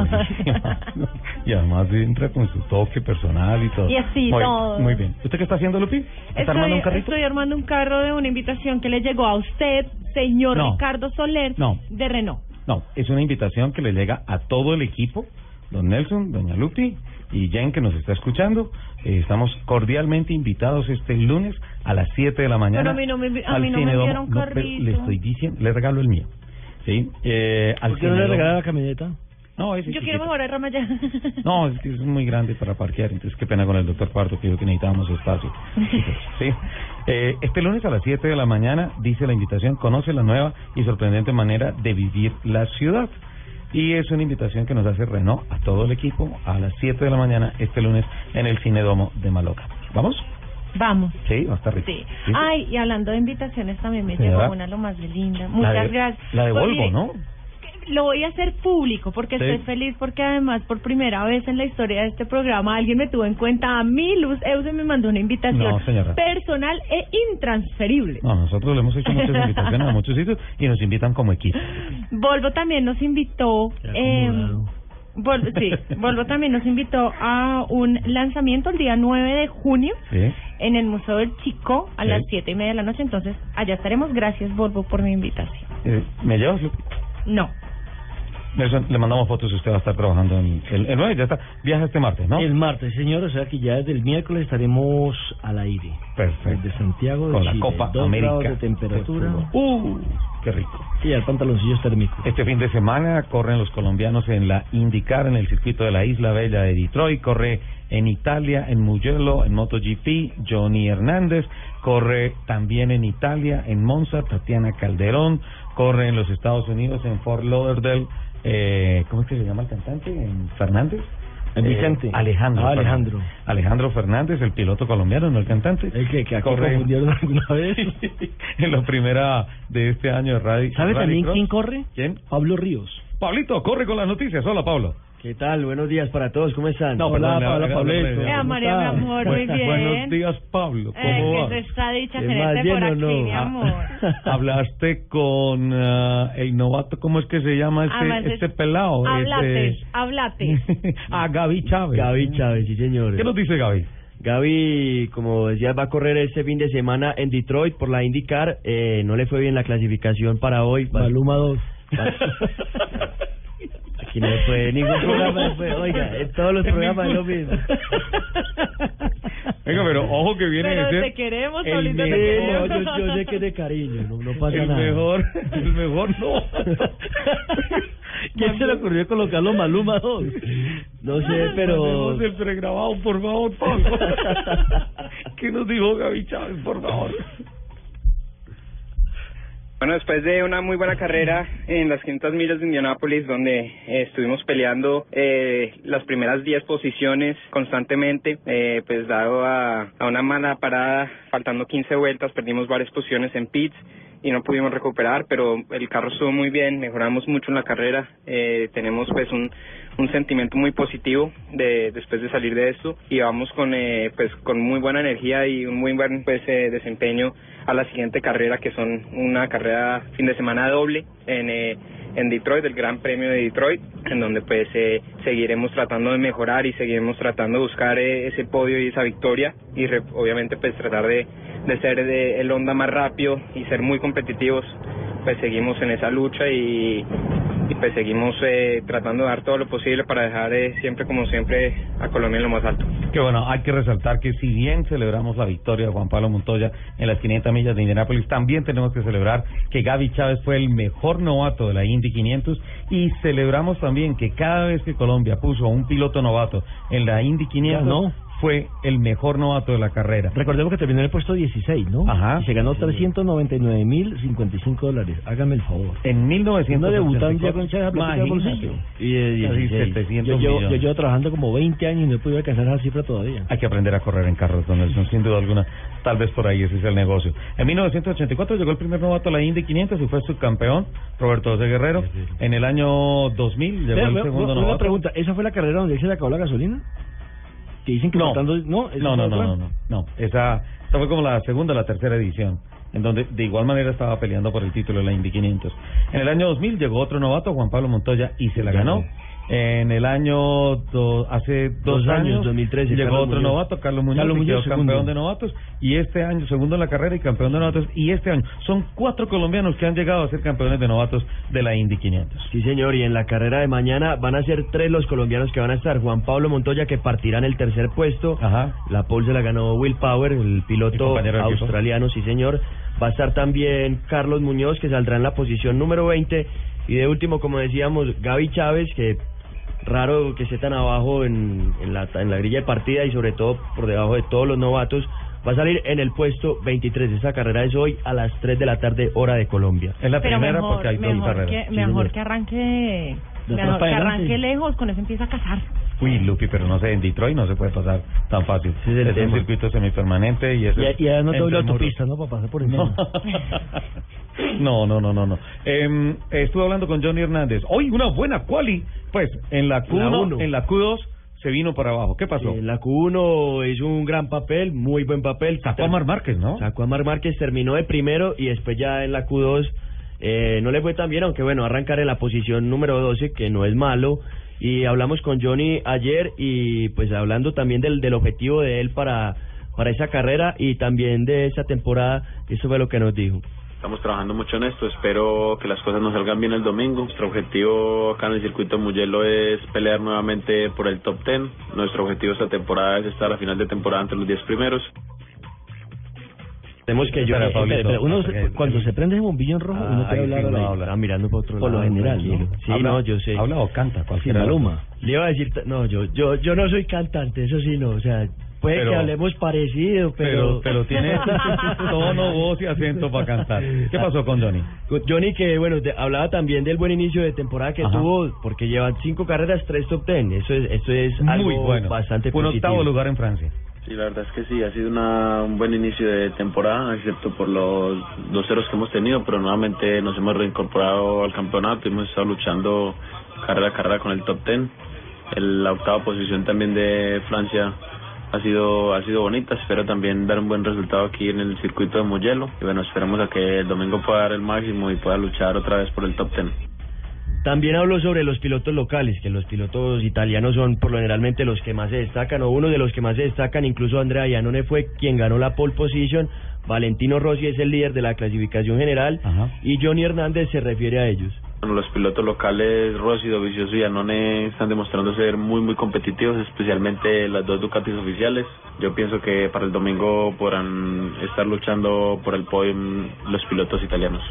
Speaker 1: Y además entra con su toque personal y todo.
Speaker 36: Y así
Speaker 1: muy,
Speaker 36: todo.
Speaker 1: Muy bien. ¿Usted qué está haciendo, Lupi? ¿Está
Speaker 36: Estoy,
Speaker 1: armando un carrito?
Speaker 36: estoy armando un carro de una invitación que le llegó a usted, señor
Speaker 1: No.
Speaker 36: Ricardo Soler,
Speaker 1: No.
Speaker 36: de Renault.
Speaker 1: No, es una invitación que le llega a todo el equipo, don Nelson, doña Lupi y Jen que nos está escuchando. Eh, estamos cordialmente invitados este lunes a las 7 de la mañana.
Speaker 36: Pero a mí no me a mí no me
Speaker 1: pero
Speaker 36: carrito.
Speaker 1: le estoy diciendo, le regalo el mío. ¿Sí? Eh, al
Speaker 3: ¿Por qué no le
Speaker 1: Cinedomo.
Speaker 3: regala la camioneta?
Speaker 1: No,
Speaker 36: Yo quiero mejorar Ramaya.
Speaker 1: No, es que es muy grande para parquear, entonces qué pena con el doctor Pardo que dijo que necesitábamos espacio. Sí. Eh, este lunes a las 7 de la mañana, dice la invitación, conoce la nueva y sorprendente manera de vivir la ciudad. Y es una invitación que nos hace Renault a todo el equipo a las 7 de la mañana este lunes en el Cinedomo de Maloca. ¿Vamos?
Speaker 36: Vamos.
Speaker 1: Sí, va a estar rico.
Speaker 36: Sí.
Speaker 1: Sí.
Speaker 36: Ay, y hablando de invitaciones, también me llegó una lo más linda.
Speaker 1: La
Speaker 36: Muchas
Speaker 1: de-
Speaker 36: gracias.
Speaker 1: La de
Speaker 36: Pues,
Speaker 1: Volvo,
Speaker 36: mire,
Speaker 1: ¿no?
Speaker 36: Lo voy a hacer público porque
Speaker 1: Sí.
Speaker 36: estoy feliz porque además por primera vez en la historia de este programa alguien me tuvo en cuenta a mí, Luz Euse me mandó una invitación
Speaker 1: No,
Speaker 36: personal e intransferible.
Speaker 1: No, nosotros le hemos hecho muchas invitaciones a muchos sitios y nos invitan como equipo.
Speaker 36: Volvo también nos invitó, eh, Volvo, sí, Volvo también nos invitó a un lanzamiento el día 9 de junio
Speaker 1: Sí.
Speaker 36: en el Museo del Chico a
Speaker 1: Sí.
Speaker 36: las siete y media de la noche, entonces allá estaremos. Gracias Volvo por mi invitación.
Speaker 1: Eh, ¿Me llevas, Lupi?
Speaker 36: No.
Speaker 1: Nelson, le mandamos fotos y usted va a estar trabajando en el, el 9, ya está. Viaja este martes, ¿no?
Speaker 3: El martes, señor, o sea que ya desde el miércoles estaremos al aire.
Speaker 1: Perfecto.
Speaker 3: Desde Santiago de
Speaker 1: Con la Copa
Speaker 3: dos
Speaker 1: América
Speaker 3: grados de temperatura.
Speaker 1: ¡Uh! ¡Qué rico!
Speaker 3: Y al pantaloncillo térmico.
Speaker 1: Este fin de semana corren los colombianos en la IndyCar, en el circuito de la Isla Bella de Detroit. Corre en Italia, en Mugello, en MotoGP, Johnny Hernández. Corre también en Italia, en Monza, Tatiana Calderón. Corre en los Estados Unidos, en Fort Lauderdale. Eh, ¿Cómo es que se llama el cantante? ¿En Fernández?
Speaker 3: En Vicente.
Speaker 1: Eh, Alejandro.
Speaker 3: Ah,
Speaker 1: Fernández.
Speaker 3: Alejandro.
Speaker 1: Alejandro Fernández, el piloto colombiano, no el cantante.
Speaker 3: El que, que
Speaker 1: Corre
Speaker 3: confundieron alguna vez.
Speaker 1: en la primera de este año de Radio.
Speaker 3: ¿Sabe
Speaker 1: Rally
Speaker 3: también
Speaker 1: Cross.
Speaker 3: quién corre?
Speaker 1: ¿Quién?
Speaker 3: Pablo Ríos.
Speaker 1: Pablito, corre con las noticias. Hola, Pablo.
Speaker 31: ¿Qué tal? Buenos días para todos, ¿cómo están?
Speaker 3: No, hola,
Speaker 1: Perdón,
Speaker 3: Pablo, Pablito.
Speaker 1: reír.
Speaker 36: Eh, María, mi amor, muy bien.
Speaker 1: Buenos días, Pablo. ¿Cómo
Speaker 36: Eh,
Speaker 1: vas?
Speaker 36: que está dicha
Speaker 31: ¿Es más bien
Speaker 36: por aquí,
Speaker 31: no?
Speaker 36: mi amor.
Speaker 1: Hablaste con ah, el novato, ¿cómo es que se llama este, este pelado?
Speaker 36: Háblate,
Speaker 1: Este-
Speaker 36: háblate.
Speaker 1: a Gaby Chávez.
Speaker 31: Gaby Chávez, sí señor.
Speaker 1: ¿Qué nos dice Gaby?
Speaker 31: Gaby, como decías, va a correr este fin de semana en Detroit por la IndyCar. Eh, no le fue bien la clasificación para hoy.
Speaker 3: Maluma 2.
Speaker 31: Aquí no fue ningún programa, fue, oiga, en todos los programas es lo mismo.
Speaker 1: Venga, pero ojo que viene
Speaker 38: Pero
Speaker 1: de ser
Speaker 38: te queremos,
Speaker 1: el
Speaker 38: Pablito, te queremos.
Speaker 31: Yo, yo sé que es de cariño, no, no pasa
Speaker 1: el
Speaker 31: nada.
Speaker 1: mejor, el mejor no.
Speaker 31: ¿Quién se le ocurrió colocarlo Maluma 2? No sé, pero...
Speaker 1: Mandemos el pregrabado, por favor, Pablo. ¿Qué nos dijo Gaby Chávez, por favor?
Speaker 21: Bueno, después de una muy buena carrera en las 500 millas de Indianápolis, donde eh, estuvimos peleando eh, las primeras 10 posiciones constantemente, eh, pues dado a, a una mala parada, faltando 15 vueltas, perdimos varias posiciones en pits y no pudimos recuperar, pero el carro estuvo muy bien, mejoramos mucho en la carrera, eh, tenemos pues un, un sentimiento muy positivo de después de salir de esto y vamos con eh, pues con muy buena energía y un muy buen pues eh, desempeño a la siguiente carrera que son una carrera fin de semana doble en eh, en Detroit, el Gran Premio de Detroit, en donde pues eh, seguiremos tratando de mejorar y seguiremos tratando de buscar eh, ese podio y esa victoria y re- obviamente pues tratar de, de ser de, el Honda más rápido y ser muy competitivos, pues seguimos en esa lucha y, y pues seguimos eh, tratando de dar todo lo posible para dejar eh, siempre como siempre a Colombia en lo más alto.
Speaker 1: Que bueno, hay que resaltar que si bien celebramos la victoria de Juan Pablo Montoya en las 500 millas de Indianápolis, también tenemos que celebrar que Gaby Chávez fue el mejor novato de la Indy 500 y celebramos también que cada vez que Colombia puso a un piloto novato en la Indy 500
Speaker 3: Ganó.
Speaker 1: Fue el mejor novato de la carrera.
Speaker 3: Recordemos que terminó en el puesto 16, ¿no?
Speaker 1: Ajá.
Speaker 3: Y se ganó 399.055 dólares. Hágame el favor.
Speaker 1: En 1984.
Speaker 3: No.
Speaker 31: Y de
Speaker 1: Casi
Speaker 31: 16.
Speaker 1: 700
Speaker 3: Yo, llevo- yo
Speaker 1: millones.
Speaker 3: llevo trabajando como 20 años y no he podido alcanzar esa cifra todavía.
Speaker 1: Hay que aprender a correr en carros, don Nelson, sin duda alguna. Tal vez por ahí ese es el negocio. En 1984 llegó el primer novato a la Indy 500 y fue subcampeón, Roberto José Guerrero. En el año 2000 llegó
Speaker 3: Vea,
Speaker 1: el segundo
Speaker 3: una
Speaker 1: novato.
Speaker 3: pregunta, ¿esa fue la carrera donde él se le acabó la gasolina? Que dicen que
Speaker 1: No.
Speaker 3: No, ¿esa
Speaker 1: No, no, no, no, no, no. Esa, esa fue como la segunda o la tercera edición, en donde de igual manera estaba peleando por el título de la Indy 500. En el año 2000 llegó otro novato, Juan Pablo Montoya, y se la ganó. En el año, do- hace dos,
Speaker 31: Dos años, 2013,
Speaker 1: llegó
Speaker 31: Carlos
Speaker 1: otro
Speaker 31: Muñoz.
Speaker 1: novato, Carlos Muñoz,
Speaker 3: Carlos Muñoz, segundo.
Speaker 1: campeón de novatos, y este año, segundo en la carrera y campeón de novatos, y este año son cuatro colombianos que han llegado a ser campeones de novatos de la Indy 500.
Speaker 31: Sí, señor, y en la carrera de mañana van a ser tres los colombianos que van a estar. Juan Pablo Montoya, que partirá en el tercer puesto.
Speaker 1: Ajá.
Speaker 31: La pole se la ganó Will Power, el piloto australiano, sí, señor. Va a estar también Carlos Muñoz, que saldrá en la posición número 20. Y de último, como decíamos, Gaby Chávez, que raro que esté tan abajo en, en, la, en la grilla de partida y sobre todo por debajo de todos los novatos. Va a salir en el puesto 23. Esa carrera es hoy a las 3 de la tarde, hora de Colombia.
Speaker 1: Es la
Speaker 2: Pero
Speaker 1: primera
Speaker 2: mejor,
Speaker 1: porque hay dos
Speaker 2: mejor
Speaker 1: carreras.
Speaker 2: que,
Speaker 1: Sí,
Speaker 2: mejor
Speaker 1: señor.
Speaker 2: que arranque,
Speaker 1: Adelante.
Speaker 2: arranque lejos, con eso empieza a cazar.
Speaker 1: Uy, Lupi, pero no sé, en Detroit no se puede pasar tan fácil.
Speaker 31: es el
Speaker 1: es un circuito semipermanente y es
Speaker 3: Y, y además no doble
Speaker 1: entre
Speaker 3: autopista, ¿no? Para pasar por
Speaker 1: muros.
Speaker 3: encima.
Speaker 1: No, no, no, no, no. Eh, estuve hablando con Johnny Hernández. Hoy una buena quali. Pues en la Q1,
Speaker 31: La uno.
Speaker 1: en la Q2 se vino para abajo. ¿Qué pasó?
Speaker 31: Eh, la Q1 hizo un gran papel, muy buen papel.
Speaker 1: Sacó a Mar Márquez, ¿no?
Speaker 31: Sacó a Mar Márquez, terminó de primero y después ya en la Q2 eh, no le fue tan bien, aunque bueno, arrancar en la posición número 12, que no es malo. Y hablamos con Johnny ayer y pues hablando también del, objetivo de él para, para esa carrera y también de esa temporada, eso fue lo que nos dijo.
Speaker 39: Estamos trabajando mucho en esto, espero que las cosas nos salgan bien el domingo. Nuestro objetivo acá en el circuito Mugello es pelear nuevamente por el top 10. Nuestro objetivo esta temporada es estar a final de temporada entre los 10 primeros.
Speaker 31: Tenemos que
Speaker 3: espera, uno se- cuando se prende ese bombillo en rojo, uno
Speaker 31: Ah,
Speaker 3: puede hablar
Speaker 31: sí no habla, mirando para otro
Speaker 3: Por lo general. ¿no?
Speaker 31: Sí,
Speaker 3: Habla-
Speaker 31: no, yo sé.
Speaker 1: Habla o canta,
Speaker 3: Sí,
Speaker 1: cualquiera.
Speaker 3: Maluma.
Speaker 31: Le iba a decir, no, yo, yo, yo no soy cantante, eso sí no, o sea, puede
Speaker 1: Pero-
Speaker 31: que hablemos parecido, pero...
Speaker 1: Pero, pero tiene tono, voz y acento para cantar. ¿Qué pasó con Johnny?
Speaker 31: Johnny que, bueno, te- hablaba también del buen inicio de temporada que
Speaker 1: Ajá.
Speaker 31: tuvo, porque llevan cinco carreras, tres top ten, eso es, eso es
Speaker 1: Muy
Speaker 31: algo
Speaker 1: bueno.
Speaker 31: bastante
Speaker 1: un
Speaker 31: positivo.
Speaker 1: octavo lugar en Francia.
Speaker 39: Sí, la verdad es que sí, ha sido una, un buen inicio de temporada, excepto por los dos ceros que hemos tenido, pero nuevamente nos hemos reincorporado al campeonato y hemos estado luchando carrera a carrera con el top 10. El- la octava posición también de Francia ha sido ha sido bonita, espero también dar un buen resultado aquí en el circuito de Mugello y bueno, esperemos a que el domingo pueda dar el máximo y pueda luchar otra vez por el top 10.
Speaker 31: También habló sobre los pilotos locales, que los pilotos italianos son por lo generalmente los que más se destacan, o uno de los que más se destacan, incluso Andrea Iannone fue quien ganó la pole position, Valentino Rossi es el líder de la clasificación general, y Johnny Hernández se refiere a ellos.
Speaker 39: Bueno, los pilotos locales, Rossi, Dovizioso y Anone, están demostrando ser muy, muy competitivos, especialmente las dos Ducatis oficiales. Yo pienso que para el domingo podrán estar luchando por el podium los pilotos italianos.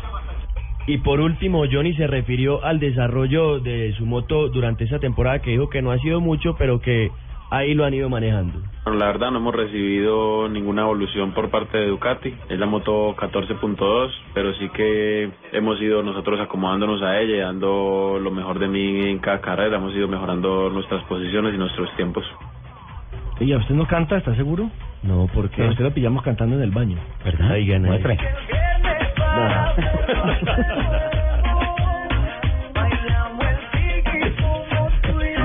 Speaker 31: Y por último, Johnny se refirió al desarrollo de su moto durante esa temporada que dijo que no ha sido mucho, pero que ahí lo han ido manejando.
Speaker 39: Bueno, la verdad no hemos recibido ninguna evolución por parte de Ducati. Es la moto 14.2, pero sí que hemos ido nosotros acomodándonos a ella y dando lo mejor de mí en cada carrera. Hemos ido mejorando nuestras posiciones y nuestros tiempos.
Speaker 3: ¿Y a usted no canta, está seguro?
Speaker 31: No, porque
Speaker 3: a usted lo pillamos cantando en el baño.
Speaker 31: ¿Verdad? Ahí gana.
Speaker 3: Muestre.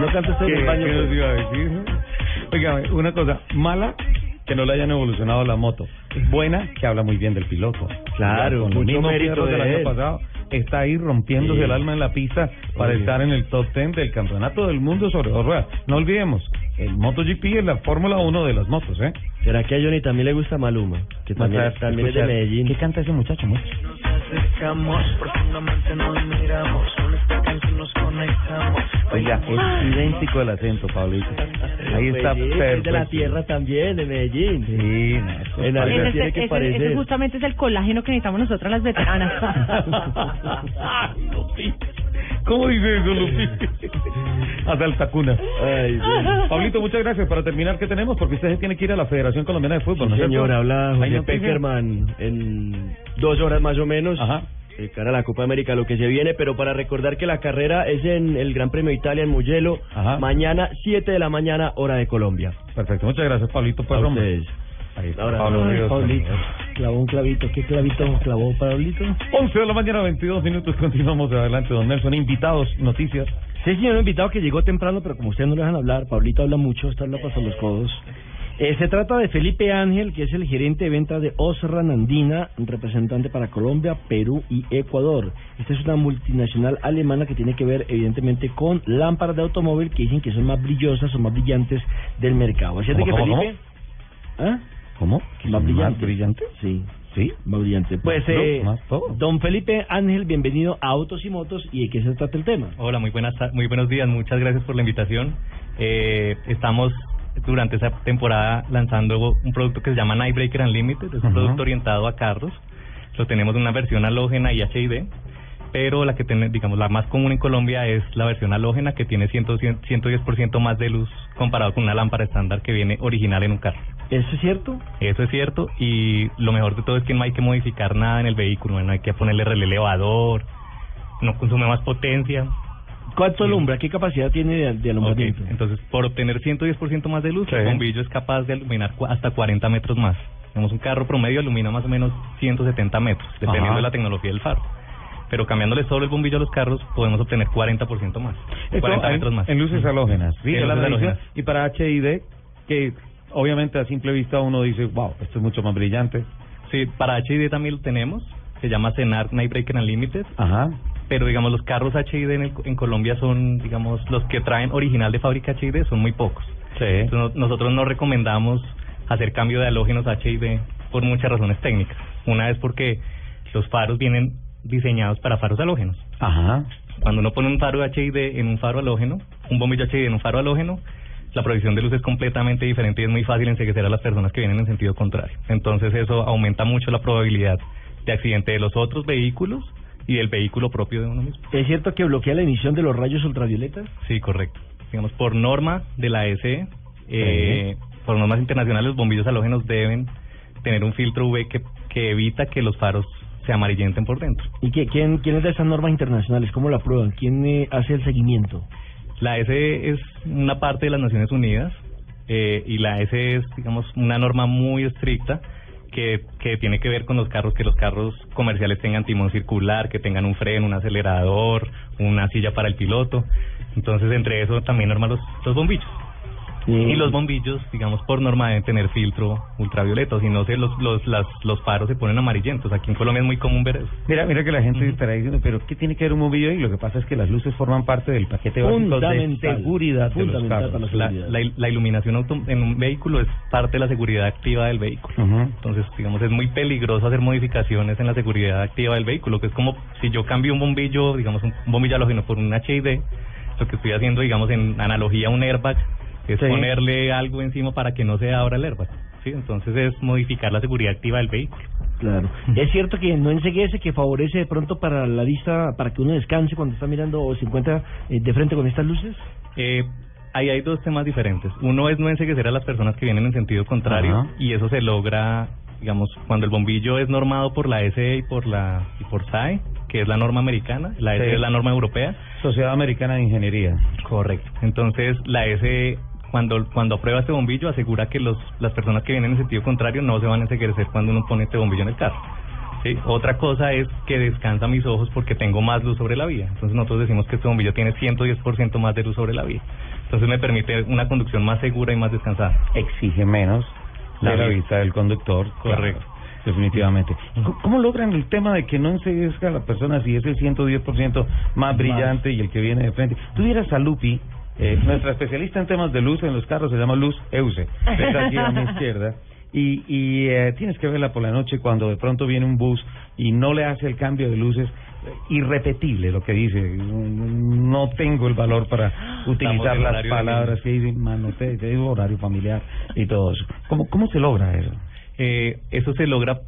Speaker 1: No
Speaker 3: canta usted en el
Speaker 1: ¿Qué-
Speaker 3: baño,
Speaker 1: qué
Speaker 3: pues.
Speaker 1: nos iba a decir? Oiga, una cosa, mala que no le hayan evolucionado la moto. Buena que habla muy bien del piloto.
Speaker 31: Claro,
Speaker 1: con
Speaker 31: mucho mérito
Speaker 1: del
Speaker 31: de
Speaker 1: año pasado. Está ahí rompiéndose
Speaker 31: Sí.
Speaker 1: el alma en la pista para estar en el top 10 del campeonato del mundo sobre dos ruedas. No olvidemos, el MotoGP es la Fórmula 1 de las motos, ¿eh?
Speaker 31: ¿Será que a Johnny también le gusta Maluma? Que también,
Speaker 1: Vamos a
Speaker 31: también es de. Medellín.
Speaker 1: ¿Qué canta ese muchacho, muchacho?
Speaker 40: acercamos, profundamente nos miramos, con esta canción nos conectamos.
Speaker 1: Oiga, es idéntico el acento, Pablito. Ahí está
Speaker 31: Medellín, es de la
Speaker 1: perfecto.
Speaker 31: tierra también, de Medellín.
Speaker 1: Sí, no,
Speaker 31: En algo
Speaker 21: Ese,
Speaker 31: tiene que
Speaker 21: ese-
Speaker 31: parecer.
Speaker 21: ese justamente es el colágeno que necesitamos nosotras las veteranas.
Speaker 1: ¿Cómo dice eso, Lupi? Hasta el tacuna.
Speaker 31: Ay.
Speaker 1: Pablito, muchas gracias. Para terminar, ¿qué tenemos? Porque usted se tiene que ir a la Federación Colombiana de Fútbol,
Speaker 31: Sí,
Speaker 1: ¿no es cierto?
Speaker 31: señor, habla
Speaker 1: ¿Hay
Speaker 31: José? Peckerman en dos horas más o menos.
Speaker 1: Ajá.
Speaker 31: de cara a la Copa América, lo que se viene, pero para recordar que la carrera es en el Gran Premio de Italia en Mugello,
Speaker 1: Ajá.
Speaker 31: mañana 7 de la mañana, hora de Colombia.
Speaker 1: Perfecto, muchas gracias, Pablito. Pues. Ahí está,
Speaker 31: Ahora,
Speaker 1: Pablo
Speaker 31: ay,
Speaker 1: Ríos.
Speaker 3: Pablito, clavó un clavito. ¿Qué clavito clavó Pablito?
Speaker 1: 11 de la mañana, 22 minutos. Continuamos adelante, don Nelson. Invitados, noticias.
Speaker 3: Sí, señor, un invitado que llegó temprano, pero como ustedes no le dejan hablar, Pablito habla mucho, está la pasando los codos. Eh, se trata de Felipe Ángel, que es el gerente de ventas de Osran Andina, representante para Colombia, Perú y Ecuador. Esta es una multinacional alemana que tiene que ver, evidentemente, con lámparas de automóvil que dicen que son más brillosas o más brillantes del mercado. ¿Es cierto que
Speaker 1: ¿Cómo, cómo,
Speaker 3: Felipe? ¿Ah?
Speaker 1: ¿Cómo?
Speaker 3: ¿Que más brillante?
Speaker 1: brillante?
Speaker 3: Sí.
Speaker 1: ¿Sí?
Speaker 3: Más brillante. Pues, eh,
Speaker 1: luz, más todo.
Speaker 3: don Felipe Ángel, bienvenido a Autos y Motos. ¿Y de qué se trata el tema?
Speaker 41: Hola, muy buenas, muy buenos días. Muchas gracias por la invitación. Eh, estamos durante esa temporada lanzando un producto que se llama Nightbreaker Unlimited. Es un producto orientado a carros. Lo tenemos en una versión halógena y HID. Pero la que tiene, digamos, la más común en Colombia es la versión halógena que tiene 100, 110% más de luz comparado con una lámpara estándar que viene original en un carro.
Speaker 3: ¿Eso es cierto?
Speaker 41: Eso es cierto y lo mejor de todo es que no hay que modificar nada en el vehículo, no hay que ponerle relé elevador, no consume más potencia.
Speaker 3: ¿Cuánto alumbra? ¿Qué capacidad tiene de, de alumbramiento?
Speaker 41: Entonces, por obtener 110% más de luz,
Speaker 3: Sí.
Speaker 41: el bombillo es capaz de iluminar hasta 40 metros más. Tenemos un carro promedio ilumina más o menos 170 metros, dependiendo
Speaker 1: Ajá.
Speaker 41: de la tecnología del faro. Pero cambiándole solo el bombillo a los carros, podemos obtener 40% más.
Speaker 1: Esto
Speaker 41: 40
Speaker 1: en,
Speaker 41: metros más.
Speaker 1: en luces halógenas. Sí,
Speaker 41: En luces halógenas.
Speaker 1: Y para HID, que obviamente a simple vista uno dice, wow, esto es mucho más brillante.
Speaker 41: Sí, para HID también lo tenemos. Se llama Cenar Nightbreaker Unlimited.
Speaker 1: Ajá.
Speaker 41: Pero digamos, los carros HID en, el- en Colombia son, digamos, los que traen original de fábrica HID son muy pocos.
Speaker 1: Sí.
Speaker 41: Entonces, nosotros no recomendamos hacer cambio de halógenos HID por muchas razones técnicas. Una es porque los faros vienen diseñados para faros halógenos.
Speaker 1: Ajá.
Speaker 41: Cuando uno pone un faro HID en un faro halógeno, un bombillo HID en un faro halógeno, la provisión de luz es completamente diferente y es muy fácil enseguecer a las personas que vienen en sentido contrario. Entonces eso aumenta mucho la probabilidad de accidente de los otros vehículos y del vehículo propio de uno mismo.
Speaker 3: ¿Es cierto que bloquea la emisión de los rayos ultravioletas?
Speaker 41: Sí, correcto. Digamos, por norma de la SE, eh, por normas internacionales, los bombillos halógenos deben tener un filtro UV que, que evita que los faros se amarillenten por dentro.
Speaker 3: ¿Y qué, quién, quién es de esas normas internacionales? ¿Cómo la aprueban? ¿Quién eh, hace el seguimiento?
Speaker 41: La SE es una parte de las Naciones Unidas eh, y la SE es, digamos, una norma muy estricta que, que tiene que ver con los carros, que los carros comerciales tengan timón circular, que tengan un freno, un acelerador, una silla para el piloto. Entonces, entre eso también norma los, los bombillos. Y los bombillos, digamos, por norma deben tener filtro ultravioleta, si no se los, los, las, los faros se ponen amarillentos. Aquí en Colombia es muy común ver eso.
Speaker 1: Mira, mira que la gente estará diciendo, pero ¿qué tiene que ver un bombillo? Y lo que pasa es que las luces forman parte del paquete básico de seguridad de los carros.
Speaker 41: La, la, la iluminación auto- en un vehículo es parte de la seguridad activa del vehículo. Entonces, digamos, es muy peligroso hacer modificaciones en la seguridad activa del vehículo, que es como si yo cambio un bombillo, digamos, un bombillo halógeno por un HID, lo que estoy haciendo, digamos, en analogía a un airbag, es
Speaker 3: Sí.
Speaker 41: ponerle algo encima para que no se abra el airbag. ¿sí? Entonces, es modificar la seguridad activa del vehículo.
Speaker 3: Claro. Es cierto que no enseguece, que favorece de pronto para la vista, para que uno descanse cuando está mirando o se encuentra eh, de frente con estas luces.
Speaker 41: Eh, ahí hay dos temas diferentes. Uno es no enseguecer a las personas que vienen en sentido contrario
Speaker 1: Ajá.
Speaker 41: y eso se logra, digamos, cuando el bombillo es normado por la SE y por la y por SAE, que es la norma americana, la SE
Speaker 1: Sí.
Speaker 41: es la norma europea.
Speaker 1: Sociedad Americana de Ingeniería.
Speaker 41: Correcto. Entonces, la SE cuando cuando aprueba este bombillo asegura que los las personas que vienen en sentido contrario no se van a enseguecer cuando uno pone este bombillo en el carro. ¿sí? Otra cosa es que descansa mis ojos porque tengo más luz sobre la vía. Entonces nosotros decimos que este bombillo tiene 110% más de luz sobre la vía. Entonces me permite una conducción más segura y más descansada.
Speaker 1: Exige menos
Speaker 41: La
Speaker 1: la vista del conductor.
Speaker 41: Correcto.
Speaker 1: claro, definitivamente. ¿Cómo- ¿Cómo logran el tema de que no enseguezca a la persona si es el 110% más brillante y el que viene de frente? Tú vieras a Lupi, eh, nuestra especialista en temas de luz en los carros, se llama Luz Euse, está aquí a mi izquierda. Y, y eh, tienes que verla por la noche cuando de pronto viene un bus y no le hace el cambio de luces. eh, Irrepetible lo que dice. No tengo el valor para utilizar
Speaker 41: en
Speaker 1: las
Speaker 41: horario
Speaker 1: palabras que dicen, mano, te, te digo horario familiar y todo eso. ¿Cómo, cómo se logra eso?
Speaker 41: Eh, eso se logra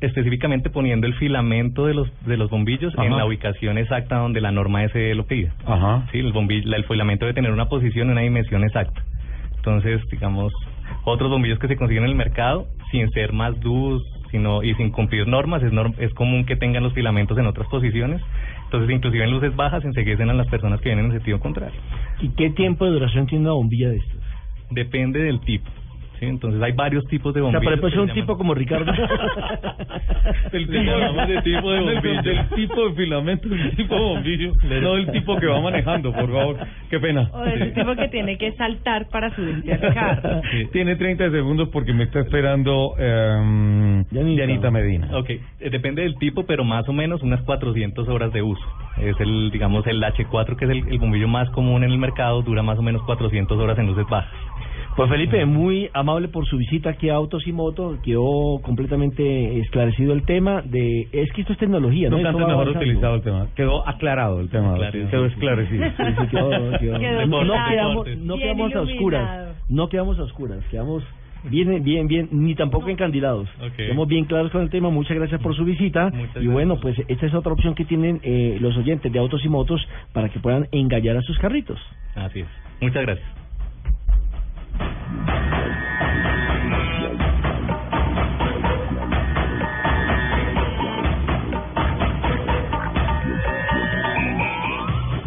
Speaker 41: específicamente poniendo el filamento de los de los bombillos en la ubicación exacta donde la norma SE lo pide.
Speaker 1: Ajá.
Speaker 41: Sí, el bombillo, el filamento debe tener una posición y una dimensión exacta. Entonces, digamos, otros bombillos que se consiguen en el mercado, sin ser más luz sino y sin cumplir normas, es, norm- es común que tengan los filamentos en otras posiciones. Entonces, inclusive en luces bajas, enseguecen a las personas que vienen en sentido contrario.
Speaker 3: ¿Y qué tiempo de duración tiene una bombilla de estas?
Speaker 41: Depende del tipo. ¿Sí? Entonces, hay varios tipos de
Speaker 3: O sea,
Speaker 41: bombillos.
Speaker 3: pero puede
Speaker 41: que
Speaker 3: ser un tipo como Ricardo.
Speaker 1: El tipo,
Speaker 41: de tipo de bombillo.
Speaker 1: Del, tipo de filamento, del tipo de bombillo, no del tipo que va manejando, por favor. Qué pena.
Speaker 2: O ese tipo que tiene que saltar para subirse al carro.
Speaker 1: Sí, Tiene 30 segundos porque me está esperando eh, Yanita Medina.
Speaker 41: Ok, eh, depende del tipo, pero más o menos unas 400 horas de uso. Es el, digamos, el H4, que es el, el bombillo más común en el mercado, dura más o menos 400 horas en luces bajas.
Speaker 3: Pues Felipe, muy amable por su visita aquí a Autos y Motos, quedó completamente esclarecido el tema de, es que esto es tecnología, ¿no?
Speaker 1: Nunca antes mejor utilizado el tema. Quedó aclarado el tema.
Speaker 3: Aclarado.
Speaker 1: Quedó esclarecido.
Speaker 3: Sí, sí, quedó- quedó-
Speaker 1: Quedó
Speaker 3: no,
Speaker 1: claro.
Speaker 3: quedamos, no
Speaker 1: Bien
Speaker 3: quedamos a oscuras, no quedamos a oscuras, quedamos bien, bien, bien, ni tampoco encandilados.
Speaker 41: Ok.
Speaker 3: Quedamos bien claros con el tema, muchas gracias por su visita. y bueno, pues esta es otra opción que tienen eh, los oyentes de Autos y Motos para que puedan engallar a sus carritos.
Speaker 41: Así es. Muchas gracias. Yeah.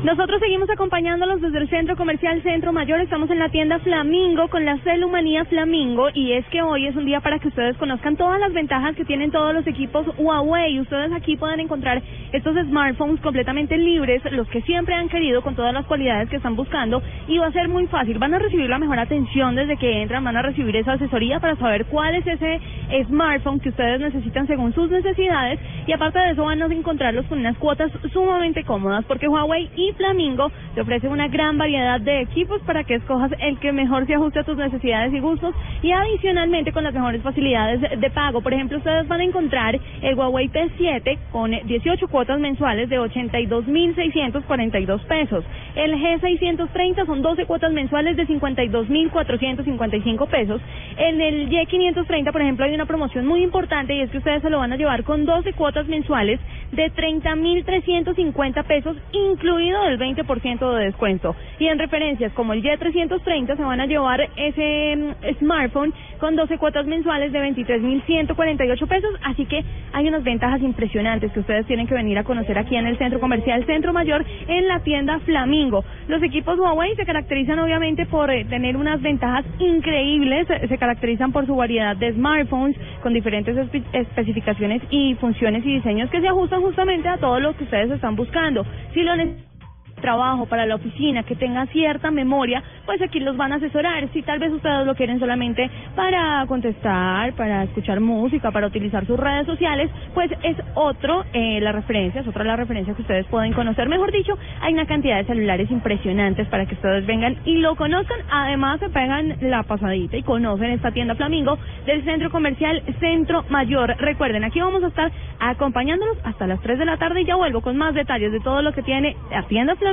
Speaker 36: Nosotros seguimos acompañándolos desde el Centro Comercial Centro Mayor. Estamos en la tienda Flamingo con la Celumanía Flamingo y es que hoy es un día para que ustedes conozcan todas las ventajas que tienen todos los equipos Huawei. Ustedes aquí pueden encontrar estos smartphones completamente libres, los que siempre han querido con todas las cualidades que están buscando y va a ser muy fácil. Van a recibir la mejor atención desde que entran, van a recibir esa asesoría para saber cuál es ese smartphone que ustedes necesitan según sus necesidades y aparte de eso van a encontrarlos con unas cuotas sumamente cómodas porque Huawei y Flamingo te ofrece una gran variedad de equipos para que escojas el que mejor se ajuste a tus necesidades y gustos y adicionalmente con las mejores facilidades de pago. Por ejemplo, ustedes van a encontrar el Huawei P7 con 18 cuotas mensuales de 82.642 pesos. El G630 son 12 cuotas mensuales de 52.455 pesos. En el Y530, por ejemplo, hay una promoción muy importante y es que ustedes se lo van a llevar con 12 cuotas mensuales de 30.350 pesos, incluido el 20% de descuento. Y en referencias como el Y330 se van a llevar ese mm, smartphone con 12 cuotas mensuales de 23.148 pesos. Así que hay unas ventajas impresionantes que ustedes tienen que venir a conocer aquí en el Centro Comercial Centro Mayor en la tienda Flamingo. Los equipos Huawei se caracterizan obviamente por eh, tener unas ventajas increíbles. Se se caracterizan por su variedad de smartphones con diferentes espe- especificaciones y funciones y diseños que se ajustan justamente a todo lo que ustedes están buscando. Si lo necesitan trabajo, para la oficina, que tenga cierta memoria, pues aquí los van a asesorar. Si tal vez ustedes lo quieren solamente para contestar, para escuchar música, para utilizar sus redes sociales, pues es otro eh, la referencia, es otra la referencia que ustedes pueden conocer. Mejor dicho, hay una cantidad de celulares impresionantes para que ustedes vengan y lo conozcan. Además, se pegan la pasadita y conocen esta tienda Flamingo del Centro Comercial Centro Mayor. Recuerden, aquí vamos a estar acompañándolos hasta las 3 de la tarde y ya vuelvo con más detalles de todo lo que tiene la tienda Flamingo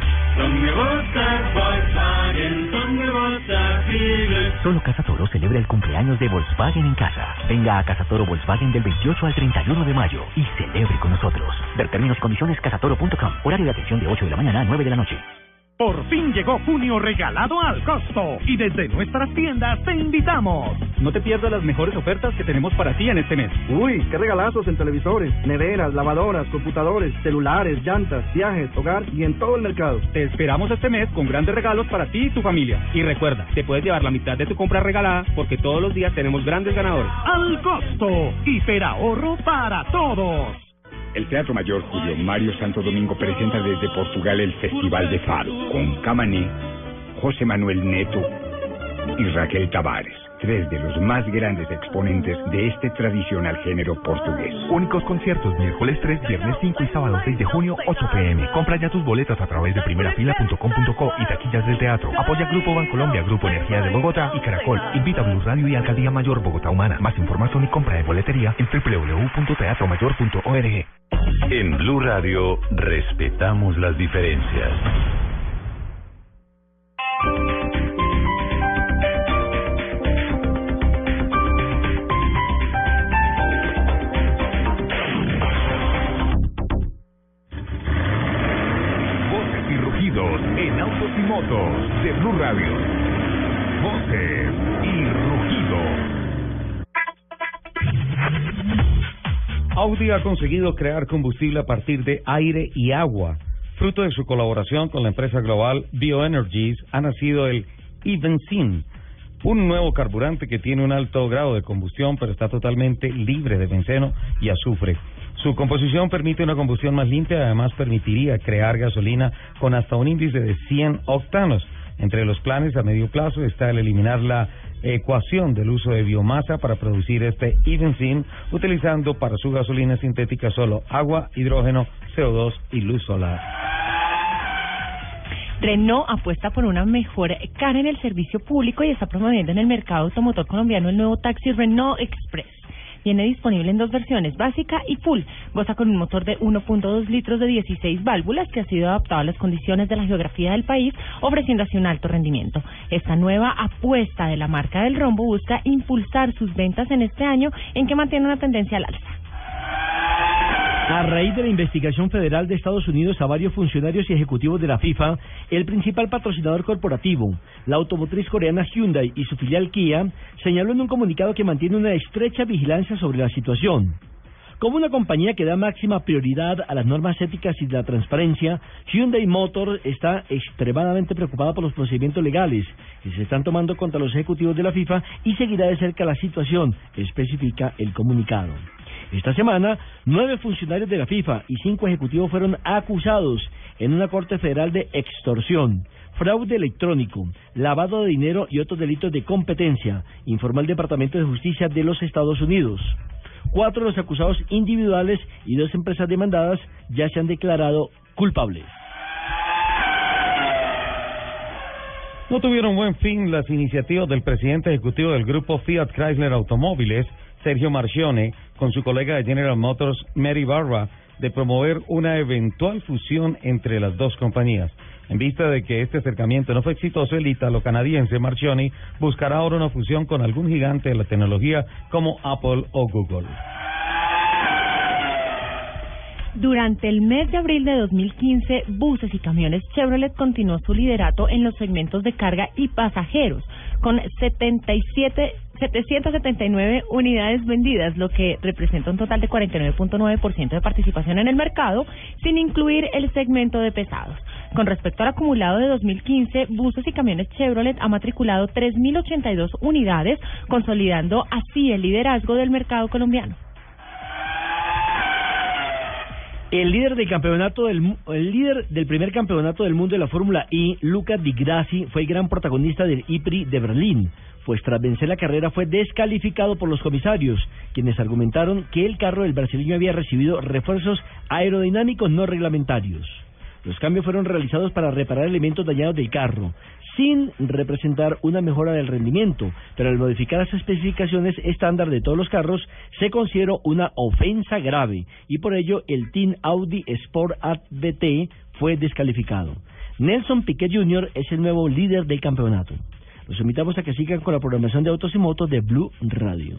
Speaker 42: Solo Casa Toro celebra el cumpleaños de Volkswagen en casa. Venga a Casa Toro Volkswagen del 28 al 31 de mayo y celebre con nosotros. Ver términos y condiciones casatoro.com. Horario de atención de 8 de la mañana a 9 de la noche.
Speaker 7: Por fin llegó junio regalado al costo y desde nuestras tiendas te invitamos.
Speaker 9: No te pierdas las mejores ofertas que tenemos para ti en este mes.
Speaker 10: Uy, qué regalazos en televisores, neveras, lavadoras, computadores, celulares, llantas, viajes, hogar y en todo el mercado.
Speaker 9: Te esperamos este mes con grandes regalos para ti y tu familia. Y recuerda, te puedes llevar la mitad de tu compra regalada porque todos los días tenemos grandes ganadores.
Speaker 7: Al costo, hiperahorro para todos.
Speaker 43: El Teatro Mayor Julio Mario Santo Domingo presenta desde Portugal el Festival de Fado con Camané, José Manuel Neto y Raquel Tavares, tres de los más grandes exponentes de este tradicional género portugués.
Speaker 8: Únicos conciertos miércoles 3, viernes 5 y sábado 6 de junio, 8 pm. Compra ya tus boletas a través de primerafila.com.co y taquillas del teatro. Apoya Grupo Bancolombia, Grupo Energía de Bogotá y Caracol. Invita a Blue Radio y Alcaldía Mayor Bogotá Humana. Más información y compra de boletería en www.teatromayor.org.
Speaker 20: En Blue Radio respetamos las diferencias.
Speaker 15: En autos y motos de Blue Radio. Voces y rugidos.
Speaker 1: Audi ha conseguido crear combustible a partir de aire y agua. Fruto de su colaboración con la empresa global Bioenergies ha nacido el Evensin, un nuevo carburante que tiene un alto grado de combustión pero está totalmente libre de benceno y azufre. Su composición permite una combustión más limpia además permitiría crear gasolina con hasta un índice de 100 octanos. Entre los planes a medio plazo está el eliminar la ecuación del uso de biomasa para producir este Evensin, utilizando para su gasolina sintética solo agua, hidrógeno, CO2 y luz solar.
Speaker 2: Renault apuesta por una mejor cara en el servicio público y está promoviendo en el mercado automotor colombiano el nuevo taxi Renault Express. Viene disponible en dos versiones, básica y full. Goza con un motor de 1.2 litros de 16 válvulas que ha sido adaptado a las condiciones de la geografía del país, ofreciendo así un alto rendimiento. Esta nueva apuesta de la marca del rombo busca impulsar sus ventas en este año en que mantiene una tendencia al alza.
Speaker 3: A raíz de la investigación federal de Estados Unidos a varios funcionarios y ejecutivos de la FIFA, el principal patrocinador corporativo, la automotriz coreana Hyundai y su filial Kia, señaló en un comunicado que mantiene una estrecha vigilancia sobre la situación. Como una compañía que da máxima prioridad a las normas éticas y la transparencia, Hyundai Motor está extremadamente preocupada por los procedimientos legales que se están tomando contra los ejecutivos de la FIFA y seguirá de cerca la situación, especifica el comunicado. Esta semana, nueve funcionarios de la FIFA y cinco ejecutivos fueron acusados en una corte federal de extorsión, fraude electrónico, lavado de dinero y otros delitos de competencia, informó el Departamento de Justicia de los Estados Unidos. Cuatro de los acusados individuales y dos empresas demandadas ya se han declarado culpables.
Speaker 1: No tuvieron buen fin las iniciativas del presidente ejecutivo del grupo Fiat Chrysler Automóviles, Sergio Marchione, con su colega de General Motors, Mary Barra, de promover una eventual fusión entre las dos compañías. En vista de que este acercamiento no fue exitoso, el ítalo-canadiense Marchioni buscará ahora una fusión con algún gigante de la tecnología como Apple o Google.
Speaker 2: Durante el mes de abril de 2015, buses y camiones Chevrolet continuó su liderato en los segmentos de carga y pasajeros, con 77 779 unidades vendidas, lo que representa un total de 49.9% de participación en el mercado, sin incluir el segmento de pesados. Con respecto al acumulado de 2015, buses y camiones Chevrolet ha matriculado 3.082 unidades, consolidando así el liderazgo del mercado colombiano.
Speaker 3: El líder del campeonato del el líder del primer campeonato del mundo de la Fórmula I, Luca Di Grassi, fue el gran protagonista del IPRI de Berlín, pues tras vencer la carrera fue descalificado por los comisarios, quienes argumentaron que el carro del brasileño había recibido refuerzos aerodinámicos no reglamentarios. Los cambios fueron realizados para reparar elementos dañados del carro, sin representar una mejora del rendimiento, pero al modificar las especificaciones estándar de todos los carros, se consideró una ofensa grave y por ello el Team Audi Sport ABT fue descalificado. Nelson Piquet Jr. es el nuevo líder del campeonato. Los invitamos a que sigan con la programación de autos y motos de Blue Radio.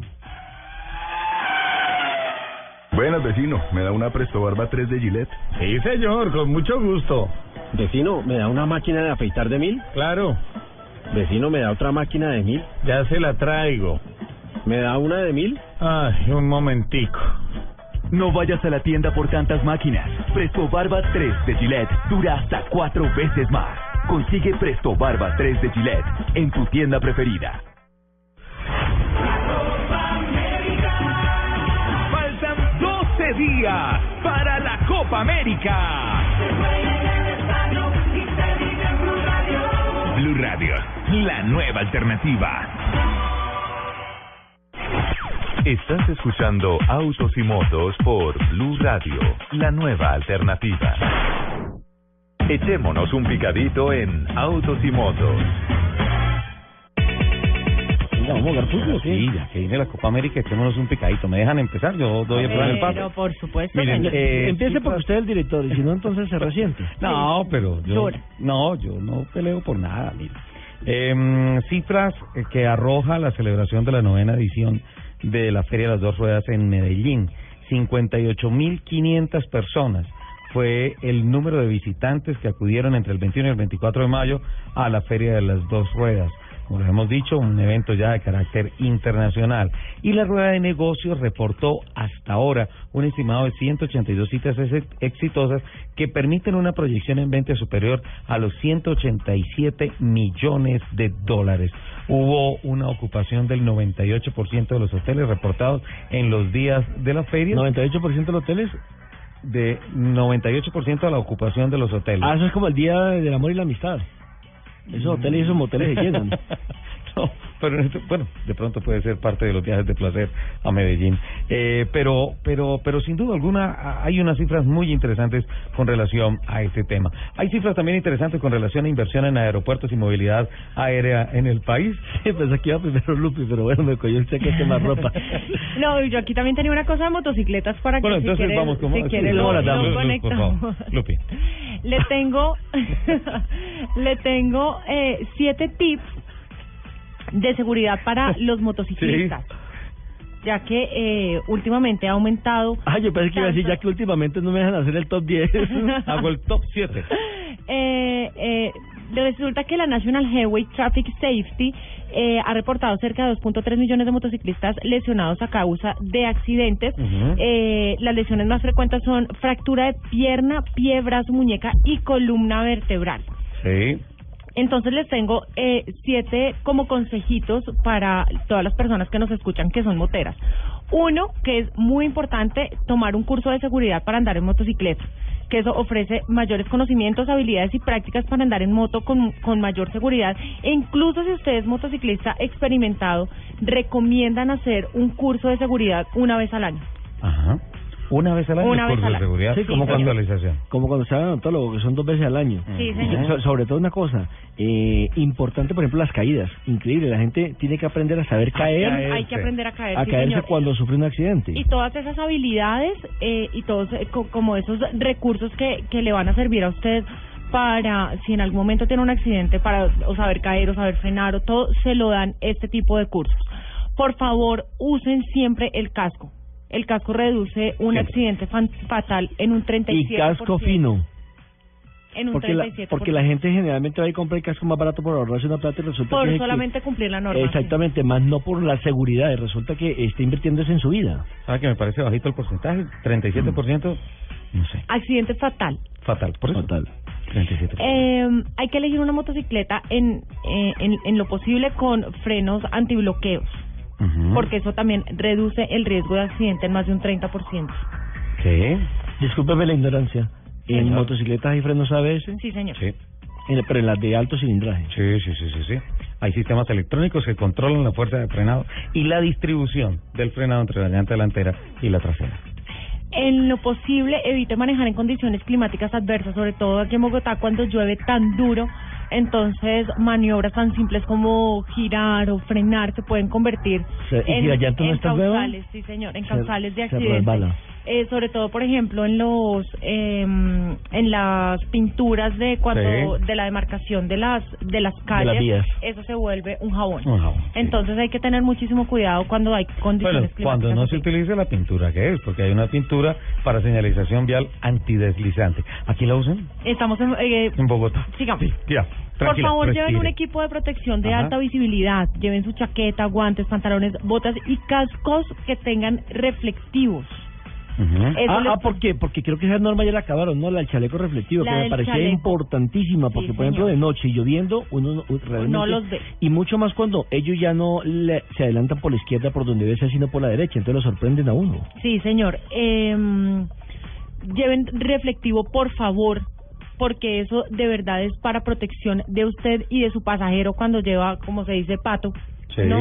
Speaker 44: Buenas, vecino. ¿Me da una Presto Barba 3 de Gillette?
Speaker 45: Sí, señor, con mucho gusto.
Speaker 46: Vecino, ¿me da una máquina de afeitar de mil?
Speaker 45: Claro.
Speaker 46: Vecino, ¿me da otra máquina de mil?
Speaker 45: Ya se la traigo.
Speaker 46: ¿Me da una de mil?
Speaker 45: Ay, un momentico.
Speaker 47: No vayas a la tienda por tantas máquinas. Presto Barba 3 de Gillette dura hasta cuatro veces más. Consigue Presto Barba 3 de Gillette en tu tienda preferida.
Speaker 48: Faltan 12 días para la Copa América.
Speaker 11: Blue Radio, la nueva alternativa. Estás escuchando Autos y Motos por Blue Radio, la nueva alternativa. Echémonos un picadito en Autos y Motos.
Speaker 1: Venga, vamos a jugar fútbol, sí. ya que viene la Copa América, echémonos un picadito. ¿Me dejan empezar? Yo doy el plan el paso.
Speaker 2: Pero por supuesto,
Speaker 1: Miren,
Speaker 2: señor.
Speaker 1: eh,
Speaker 3: Empiece porque usted es el director y si no, entonces se resiente.
Speaker 1: No, pero yo no, yo no peleo por nada, mire. Em, cifras eh, que arroja la celebración de la novena edición de la Feria de las Dos Ruedas en Medellín. 58.500 personas fue el número de visitantes que acudieron entre el 21 y el 24 de mayo a la Feria de las Dos Ruedas. Como lo hemos dicho, un evento ya de carácter internacional. Y la Rueda de Negocios reportó hasta ahora un estimado de 182 citas ex- exitosas que permiten una proyección en venta superior a los 187 millones de dólares. Hubo una ocupación del 98% de los hoteles reportados en los días de la feria.
Speaker 3: ¿98% de los hoteles?
Speaker 1: De 98% de la ocupación de los hoteles.
Speaker 3: Ah, eso es como el Día del Amor y la Amistad. Esos hoteles y esos moteles se llenan.
Speaker 1: No, pero en este- bueno, de pronto puede ser parte de los viajes de placer a Medellín. Eh, pero, pero, pero sin duda alguna hay unas cifras muy interesantes con relación a este tema. Hay cifras también interesantes con relación a inversión en aeropuertos y movilidad aérea en el país.
Speaker 3: Sí, pensé que iba primero Lupi, pero bueno, me cogió usted que quema ropa.
Speaker 2: No, yo aquí también tenía una cosa de motocicletas para que
Speaker 1: Bueno,
Speaker 2: si
Speaker 1: entonces vamos
Speaker 2: si
Speaker 1: por favor. Lupi.
Speaker 2: Le tengo, le tengo eh, siete tips de seguridad para los motociclistas. Ya que eh, últimamente ha aumentado.
Speaker 3: Ah, yo pensé que iba a decir ya que últimamente no me dejan hacer el top 10.
Speaker 1: Hago el top 7.
Speaker 2: Eh, eh, resulta que la National Highway Traffic Safety eh, ha reportado cerca de 2.3 millones de motociclistas lesionados a causa de accidentes. Eh, las lesiones más frecuentes son fractura de pierna, pie, brazo, muñeca y columna vertebral.
Speaker 1: Sí.
Speaker 2: Entonces les tengo eh, siete como consejitos para todas las personas que nos escuchan que son moteras. Uno, que es muy importante, tomar un curso de seguridad para andar en motocicleta, que eso ofrece mayores conocimientos, habilidades y prácticas para andar en moto con, con mayor seguridad. E incluso si usted es motociclista experimentado, recomiendan hacer un curso de seguridad una vez al año.
Speaker 1: Ajá. Una vez al año
Speaker 2: Una vez
Speaker 1: curso
Speaker 2: al
Speaker 1: de
Speaker 2: año.
Speaker 1: seguridad.
Speaker 3: Sí, como cuando-. Como cuando se va al odontólogo, que son dos veces al año.
Speaker 2: Sí, señor.
Speaker 3: So- sobre todo una cosa, eh, importante, por ejemplo, las caídas. Increíble, la gente tiene que aprender a saber caer.
Speaker 2: Hay que aprender a caer.
Speaker 3: A
Speaker 2: sí,
Speaker 3: caerse
Speaker 2: señor.
Speaker 3: cuando sufre un accidente.
Speaker 2: Y todas esas habilidades eh, y todos eh, co- como esos recursos que, que le van a servir a usted para si en algún momento tiene un accidente para o saber caer o saber frenar o todo se lo dan este tipo de cursos. Por favor, usen siempre el casco. El casco reduce un accidente fan- fatal en un 37%.
Speaker 3: Y casco fino.
Speaker 2: en un
Speaker 3: porque la,
Speaker 2: 37%.
Speaker 3: porque la gente generalmente va y compra el casco más barato por ahorrarse una plata y resulta
Speaker 2: por
Speaker 3: que-
Speaker 2: solamente cumplir la norma.
Speaker 3: Exactamente, más no por la seguridad, y resulta que está invirtiendo en su vida.
Speaker 1: ¿Sabe que me parece bajito el porcentaje? 37%, no sé,
Speaker 2: Accidente fatal.
Speaker 1: fatal. Por eso.
Speaker 3: Fatal.
Speaker 1: 37%.
Speaker 2: Eh, hay que elegir una motocicleta en, eh, en, en lo posible con frenos antibloqueos, Porque eso también reduce el riesgo de accidente en más de un 30%.
Speaker 1: ¿Qué?
Speaker 3: Discúlpeme la ignorancia. ¿En
Speaker 2: Señor.
Speaker 3: motocicletas hay frenos ABS?
Speaker 2: Sí, señor.
Speaker 1: Sí.
Speaker 3: En- pero en las de alto cilindraje.
Speaker 1: Sí, sí, sí, sí, sí. Hay sistemas electrónicos que controlan la fuerza de frenado y la distribución del frenado entre la llanta delantera y la trasera.
Speaker 2: En lo posible, evite manejar en condiciones climáticas adversas, sobre todo aquí en Bogotá cuando llueve tan duro. Entonces, maniobras tan simples como girar o frenar se pueden convertir
Speaker 3: sea, ¿y
Speaker 2: en,
Speaker 3: no
Speaker 2: en causales, sí señor, en
Speaker 3: Se-
Speaker 2: causales de accidentes. Eh, sobre todo, por ejemplo, en los em, en las pinturas de cuando
Speaker 1: Sí.
Speaker 2: de la demarcación de las de las calles, eso se vuelve un jabón.
Speaker 1: Un jabón,
Speaker 2: Entonces hay que tener muchísimo cuidado cuando hay
Speaker 1: Bueno,
Speaker 2: condiciones
Speaker 1: cuando
Speaker 2: climáticas
Speaker 1: no
Speaker 2: así.
Speaker 1: se utilice la pintura, ¿qué es? Porque hay una pintura para señalización vial antideslizante. ¿Aquí la usan?
Speaker 2: Estamos en, eh,
Speaker 1: En Bogotá.
Speaker 2: sigamos.
Speaker 1: Ya,
Speaker 2: Por
Speaker 1: tranquila,
Speaker 2: favor, lleven un equipo de protección de
Speaker 1: Ajá.
Speaker 2: alta visibilidad. Lleven su chaqueta, guantes, pantalones, botas y cascos que tengan reflectivos. Eso
Speaker 3: Ah,
Speaker 2: les-
Speaker 3: ah, ¿por qué? Porque creo que esa norma ya la acabaron, ¿no? La del chaleco reflectivo,
Speaker 2: La
Speaker 3: que me parecía
Speaker 2: chaleco.
Speaker 3: importantísima, porque
Speaker 2: Sí,
Speaker 3: por ejemplo de noche y lloviendo, uno no- realmente...
Speaker 2: No los ve.
Speaker 3: Y mucho más cuando ellos ya no le- se adelantan por la izquierda por donde debe ser, sino por la derecha, entonces lo sorprenden a uno.
Speaker 2: Sí, señor. Eh, lleven reflectivo, por favor, porque eso de verdad es para protección de usted y de su pasajero cuando lleva, como se dice, pato.
Speaker 1: Sí.
Speaker 2: ¿no?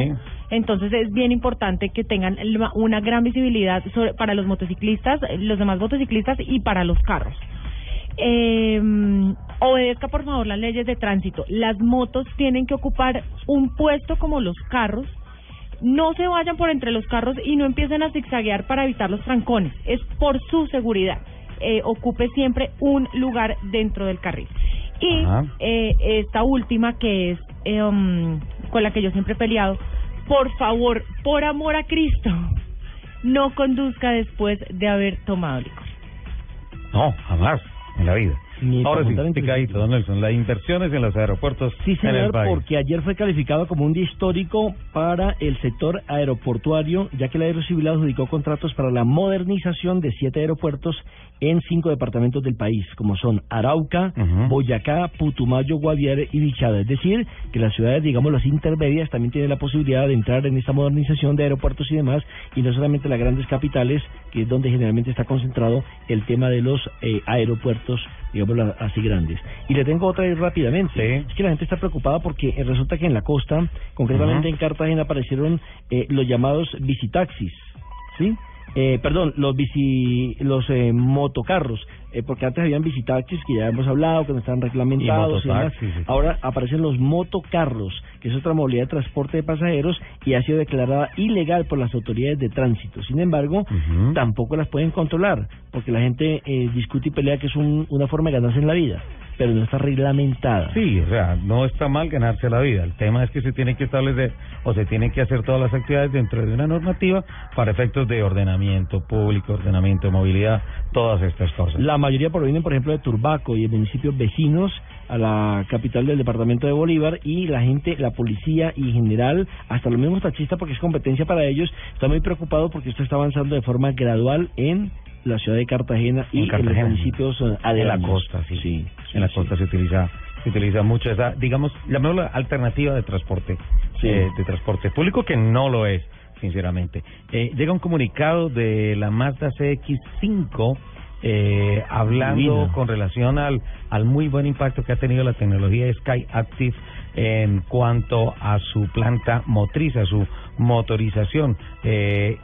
Speaker 2: Entonces es bien importante que tengan una gran visibilidad sobre- para los motociclistas, los demás motociclistas y para los carros. Eh, obedezca por favor las leyes de tránsito. Las motos tienen que ocupar un puesto como los carros. No se vayan por entre los carros y no empiecen a zigzaguear para evitar los trancones. Es por su seguridad. Eh, ocupe siempre un lugar dentro del carril. Y eh, esta última que es eh, um, con la que yo siempre he peleado, por favor, por amor a Cristo, no conduzca después de haber tomado licor.
Speaker 1: No, jamás en la vida.
Speaker 3: Ni
Speaker 1: Ahora sí, picadito, don Nelson. Las inversiones en los aeropuertos
Speaker 3: Sí,
Speaker 1: en el
Speaker 3: señor,
Speaker 1: país.
Speaker 3: porque ayer fue calificado como un día histórico para el sector aeroportuario, ya que la Aerocivil adjudicó contratos para la modernización de siete aeropuertos en cinco departamentos del país, como son Arauca, Boyacá, Putumayo, Guaviare y Bichada. Es decir, que las ciudades, digamos, las intermedias también tienen la posibilidad de entrar en esta modernización de aeropuertos y demás, y no solamente las grandes capitales, que es donde generalmente está concentrado el tema de los eh, aeropuertos, digamos, así grandes. Y le tengo otra ahí rápidamente. Es que la gente está preocupada porque eh, resulta que en la costa, concretamente en Cartagena, aparecieron eh, los llamados visitaxis, ¿sí? Eh, perdón, los bici, los eh, motocarros, eh, porque antes habían visitaxis que ya hemos hablado, que no están reglamentados y,
Speaker 1: sí.
Speaker 3: Ahora aparecen los motocarros, que es otra modalidad de transporte de pasajeros y ha sido declarada ilegal por las autoridades de tránsito. Sin embargo, tampoco las pueden controlar, porque la gente eh, discute y pelea que es un- una forma de ganarse en la vida, pero no está reglamentada.
Speaker 1: Sí, o sea, no está mal ganarse la vida. El tema es que se tiene que establecer o se tienen que hacer todas las actividades dentro de una normativa para efectos de ordenamiento público, ordenamiento de movilidad, todas estas cosas.
Speaker 3: La mayoría provienen, por ejemplo, de Turbaco y de municipios vecinos a la capital del departamento de Bolívar y la gente, la policía y en general, hasta los mismos taxistas, porque es competencia para ellos, está muy preocupado porque esto está avanzando de forma gradual en la ciudad de Cartagena y
Speaker 1: En
Speaker 3: los municipios eh,
Speaker 1: en la
Speaker 3: aledaños.
Speaker 1: costa, sí. en la costa se utiliza se utiliza mucho esa, digamos, llamémosla alternativa de transporte,
Speaker 3: Sí.
Speaker 1: eh, de transporte público que no lo es, sinceramente. Eh, llega un comunicado de la Mazda CX5 eh, hablando con relación al, al muy buen impacto que ha tenido la tecnología Sky Active en cuanto a su planta motriz, a su motorización. Eh,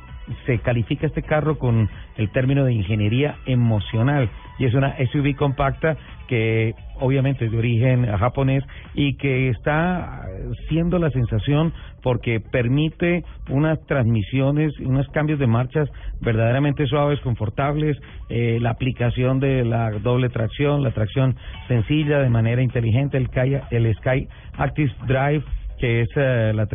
Speaker 1: se califica este carro con el término de ingeniería emocional. Y es una SUV compacta que obviamente es de origen japonés y que está siendo la sensación porque permite unas transmisiones, unos cambios de marchas verdaderamente suaves, confortables, eh, la aplicación de la doble tracción, la tracción sencilla de manera inteligente, el, Sky- el Sky Active Drive que es eh, la,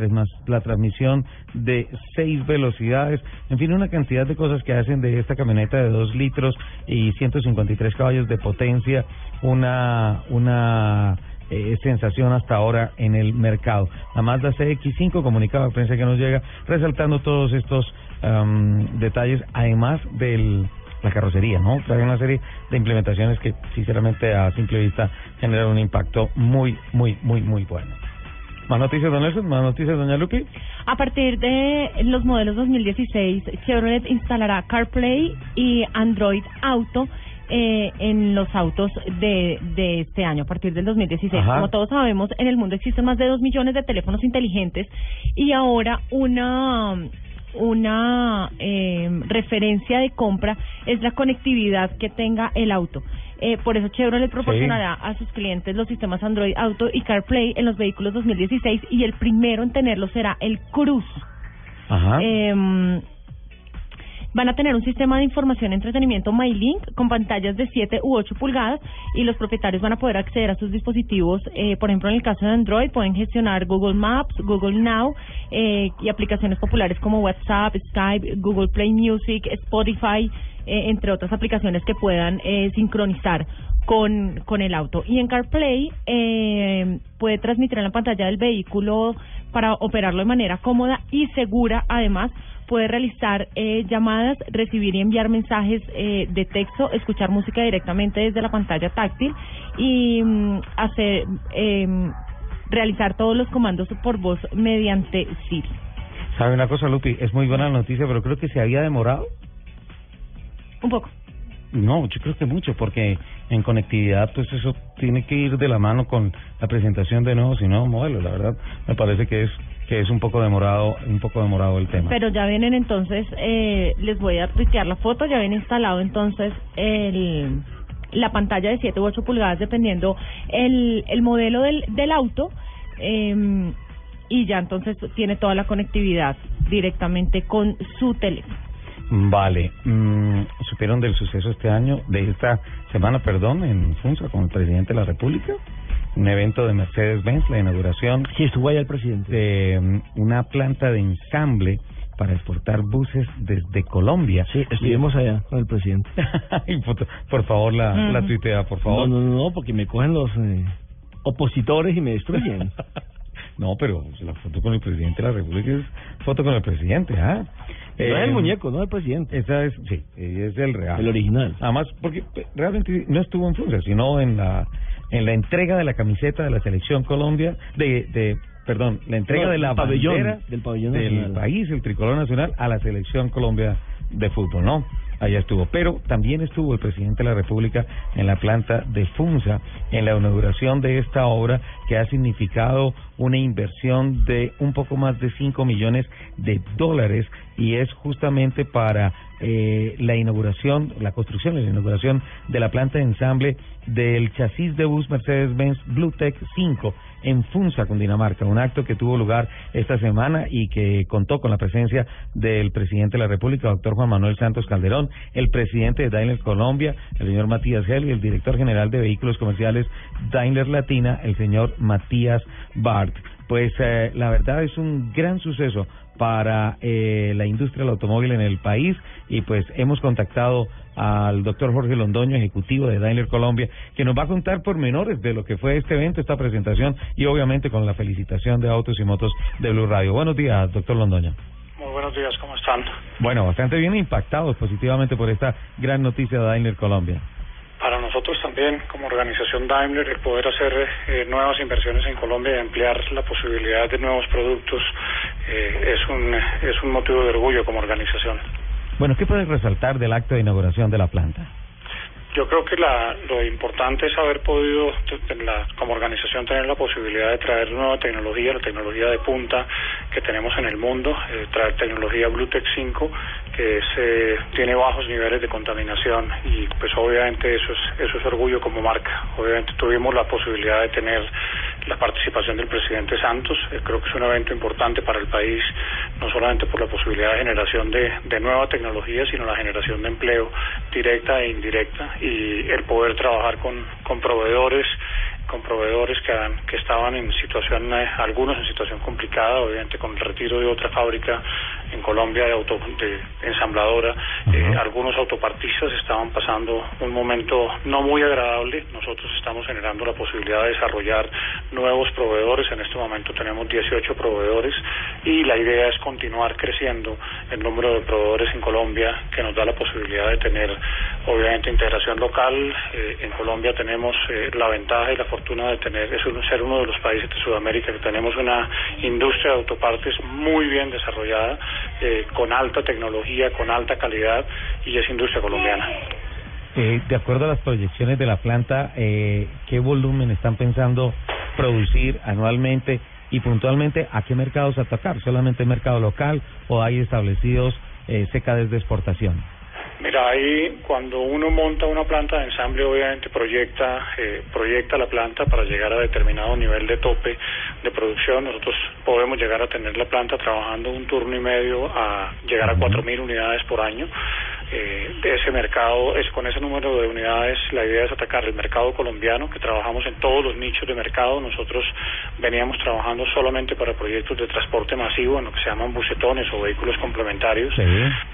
Speaker 1: la transmisión de seis velocidades, en fin, una cantidad de cosas que hacen de esta camioneta de 2 litros y 153 caballos de potencia una, una eh, sensación hasta ahora en el mercado. La Mazda CX5, comunicado de prensa que nos llega, resaltando todos estos am, detalles, además del la carrocería, ¿no? Trae una serie de implementaciones que, sinceramente, a simple vista generan un impacto muy, muy, muy, muy bueno. ¿Más noticias, don Nelson? ¿Más noticias, doña Lupi?
Speaker 2: A partir de los modelos 2016, Chevrolet instalará CarPlay y Android Auto eh, en los autos de, de este año, a partir del 2016.
Speaker 49: Ajá.
Speaker 2: Como todos sabemos, en el mundo existen más de dos millones de teléfonos inteligentes y ahora una una eh, referencia de compra es la conectividad que tenga el auto. Eh, por eso Chevrolet proporcionará a sus clientes los sistemas Android Auto y CarPlay en los vehículos 2016 y el primero en tenerlo será el Cruz.
Speaker 1: Ajá.
Speaker 2: Em, van a tener un sistema de información y entretenimiento MyLink con pantallas de 7 u 8 pulgadas y los propietarios van a poder acceder a sus dispositivos. eh, por ejemplo, en el caso de Android pueden gestionar Google Maps, Google Now eh, y aplicaciones populares como WhatsApp, Skype, Google Play Music, Spotify, eh, entre otras aplicaciones que puedan eh, sincronizar con, con el auto. Y en CarPlay eh, puede transmitir en la pantalla del vehículo para operarlo de manera cómoda y segura. Además, puede realizar eh, llamadas, recibir y enviar mensajes eh, de texto, escuchar música directamente desde la pantalla táctil y mm, hacer eh, realizar todos los comandos por voz mediante Siri.
Speaker 1: ¿Sabe una cosa, Lupi? Es muy buena noticia, pero creo que se había demorado.
Speaker 2: Un poco.
Speaker 1: No, yo creo que mucho, porque en conectividad, pues eso tiene que ir de la mano con la presentación de nuevos y nuevos modelos. La verdad, me parece que es que es un poco demorado, un poco demorado el tema.
Speaker 2: Pero ya vienen entonces, eh, les voy a tuitear la foto, ya viene instalado entonces la pantalla de 7 u 8 pulgadas dependiendo el, el modelo del, del auto eh, y ya entonces tiene toda la conectividad directamente con su teléfono.
Speaker 1: Vale, mm, supieron del suceso este año, de esta semana, perdón, en Funza con el presidente de la República, un evento de Mercedes-Benz, la inauguración.
Speaker 3: Sí, estuvo allá el presidente.
Speaker 1: De mm, una planta de ensamble para exportar buses desde Colombia.
Speaker 3: Sí, estuvimos allá con el presidente.
Speaker 1: Por favor, la, la tuitea, por favor.
Speaker 3: No, no, no, porque me cogen los eh, opositores y me destruyen.
Speaker 1: No, pero la foto con el presidente de la República es foto con el presidente, ¿ah?
Speaker 3: No es el muñeco, no el presidente.
Speaker 1: Esa es, sí, es el real.
Speaker 3: El original.
Speaker 1: Además, porque eh, realmente no estuvo en Funza, sino en la en la entrega de la camiseta de la selección Colombia, de, de perdón, la entrega
Speaker 3: No,
Speaker 1: de la
Speaker 3: pabellón,
Speaker 1: bandera
Speaker 3: del pabellón
Speaker 1: del
Speaker 3: nacional.
Speaker 1: país, el tricolor nacional, a la selección Colombia de fútbol, ¿no? Allá estuvo. Pero también estuvo el presidente de la República en la planta de Funza, en la inauguración de esta obra que ha significado una inversión de un poco más de 5 millones de dólares y es justamente para eh, la inauguración, la construcción y la inauguración de la planta de ensamble del chasis de bus Mercedes-Benz BlueTech 5 en Funza, Cundinamarca, un acto que tuvo lugar esta semana y que contó con la presencia del presidente de la República, doctor Juan Manuel Santos Calderón, el presidente de Daimler Colombia, el señor Matías y el director general de vehículos comerciales Daimler Latina, el señor Matías Bart. Pues eh, la verdad es un gran suceso para eh, la industria del automóvil en el país y pues hemos contactado al doctor Jorge Londoño, ejecutivo de Daimler Colombia, que nos va a contar pormenores de lo que fue este evento, esta presentación y obviamente con la felicitación de Autos y Motos de Blue Radio. Buenos días, doctor Londoño.
Speaker 49: Muy buenos días, ¿cómo están?
Speaker 1: Bueno, bastante bien impactados positivamente por esta gran noticia de Daimler Colombia.
Speaker 49: Para nosotros también, como organización Daimler, el poder hacer eh, nuevas inversiones en Colombia y ampliar la posibilidad de nuevos productos eh, es, un, es un motivo de orgullo como organización.
Speaker 1: Bueno, ¿qué puedes resaltar del acto de inauguración de la planta?
Speaker 49: Yo creo que la, lo importante es haber podido, como organización, tener la posibilidad de traer nueva tecnología, la tecnología de punta que tenemos en el mundo, eh, traer tecnología Bluetooth 5, que es, eh, tiene bajos niveles de contaminación y pues obviamente eso es, eso es orgullo como marca. Obviamente tuvimos la posibilidad de tener la participación del presidente Santos, eh, creo que es un evento importante para el país, no solamente por la posibilidad de generación de, de nueva tecnología, sino la generación de empleo directa e indirecta y el poder trabajar con, con proveedores con proveedores que, han- que estaban en situación, eh, algunos en situación complicada, obviamente con el retiro de otra fábrica en Colombia de, auto, de ensambladora, eh, algunos autopartistas estaban pasando un momento no muy agradable. Nosotros estamos generando la posibilidad de desarrollar nuevos proveedores. En este momento tenemos 18 proveedores y la idea es continuar creciendo el número de proveedores en Colombia que nos da la posibilidad de tener obviamente integración local. Eh, en Colombia tenemos eh, la ventaja y la fortuna de tener, es un- ser uno de los países de Sudamérica que tenemos una industria de autopartes muy bien desarrollada, eh, con alta tecnología, con alta calidad y es industria colombiana.
Speaker 1: Eh, de acuerdo a las proyecciones de la planta, eh, ¿qué volumen están pensando producir anualmente y puntualmente a qué mercados atacar? ¿Solamente mercado local o hay establecidos eh, CKDs de exportación?
Speaker 49: Mira, ahí cuando uno monta una planta de ensamble, obviamente proyecta, eh, proyecta la planta para llegar a determinado nivel de tope de producción. Nosotros podemos llegar a tener la planta trabajando un turno y medio a llegar a 4.000 unidades por año. Eh, de ese mercado, es con ese número de unidades, la idea es atacar el mercado colombiano, que trabajamos en todos los nichos de mercado. Nosotros veníamos trabajando solamente para proyectos de transporte masivo, en lo que se llaman bucetones o vehículos complementarios.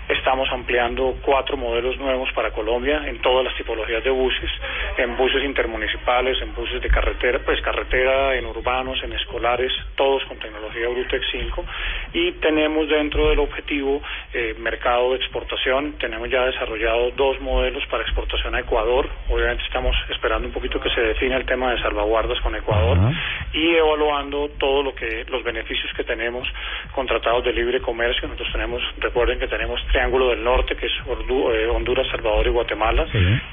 Speaker 49: Estamos ampliando cuatro modelos nuevos para Colombia en todas las tipologías de buses, en buses intermunicipales, en buses de carretera, pues carretera, en urbanos, en escolares, todos con tecnología Bluetech 5 y tenemos dentro del objetivo eh, mercado de exportación, tenemos ya desarrollado dos modelos para exportación a Ecuador, obviamente estamos esperando un poquito que se defina el tema de salvaguardas con Ecuador y evaluando todo lo que los beneficios que tenemos con tratados de libre comercio. Nosotros tenemos, recuerden que tenemos Triángulo del Norte, que es eh, Honduras, Salvador y Guatemala.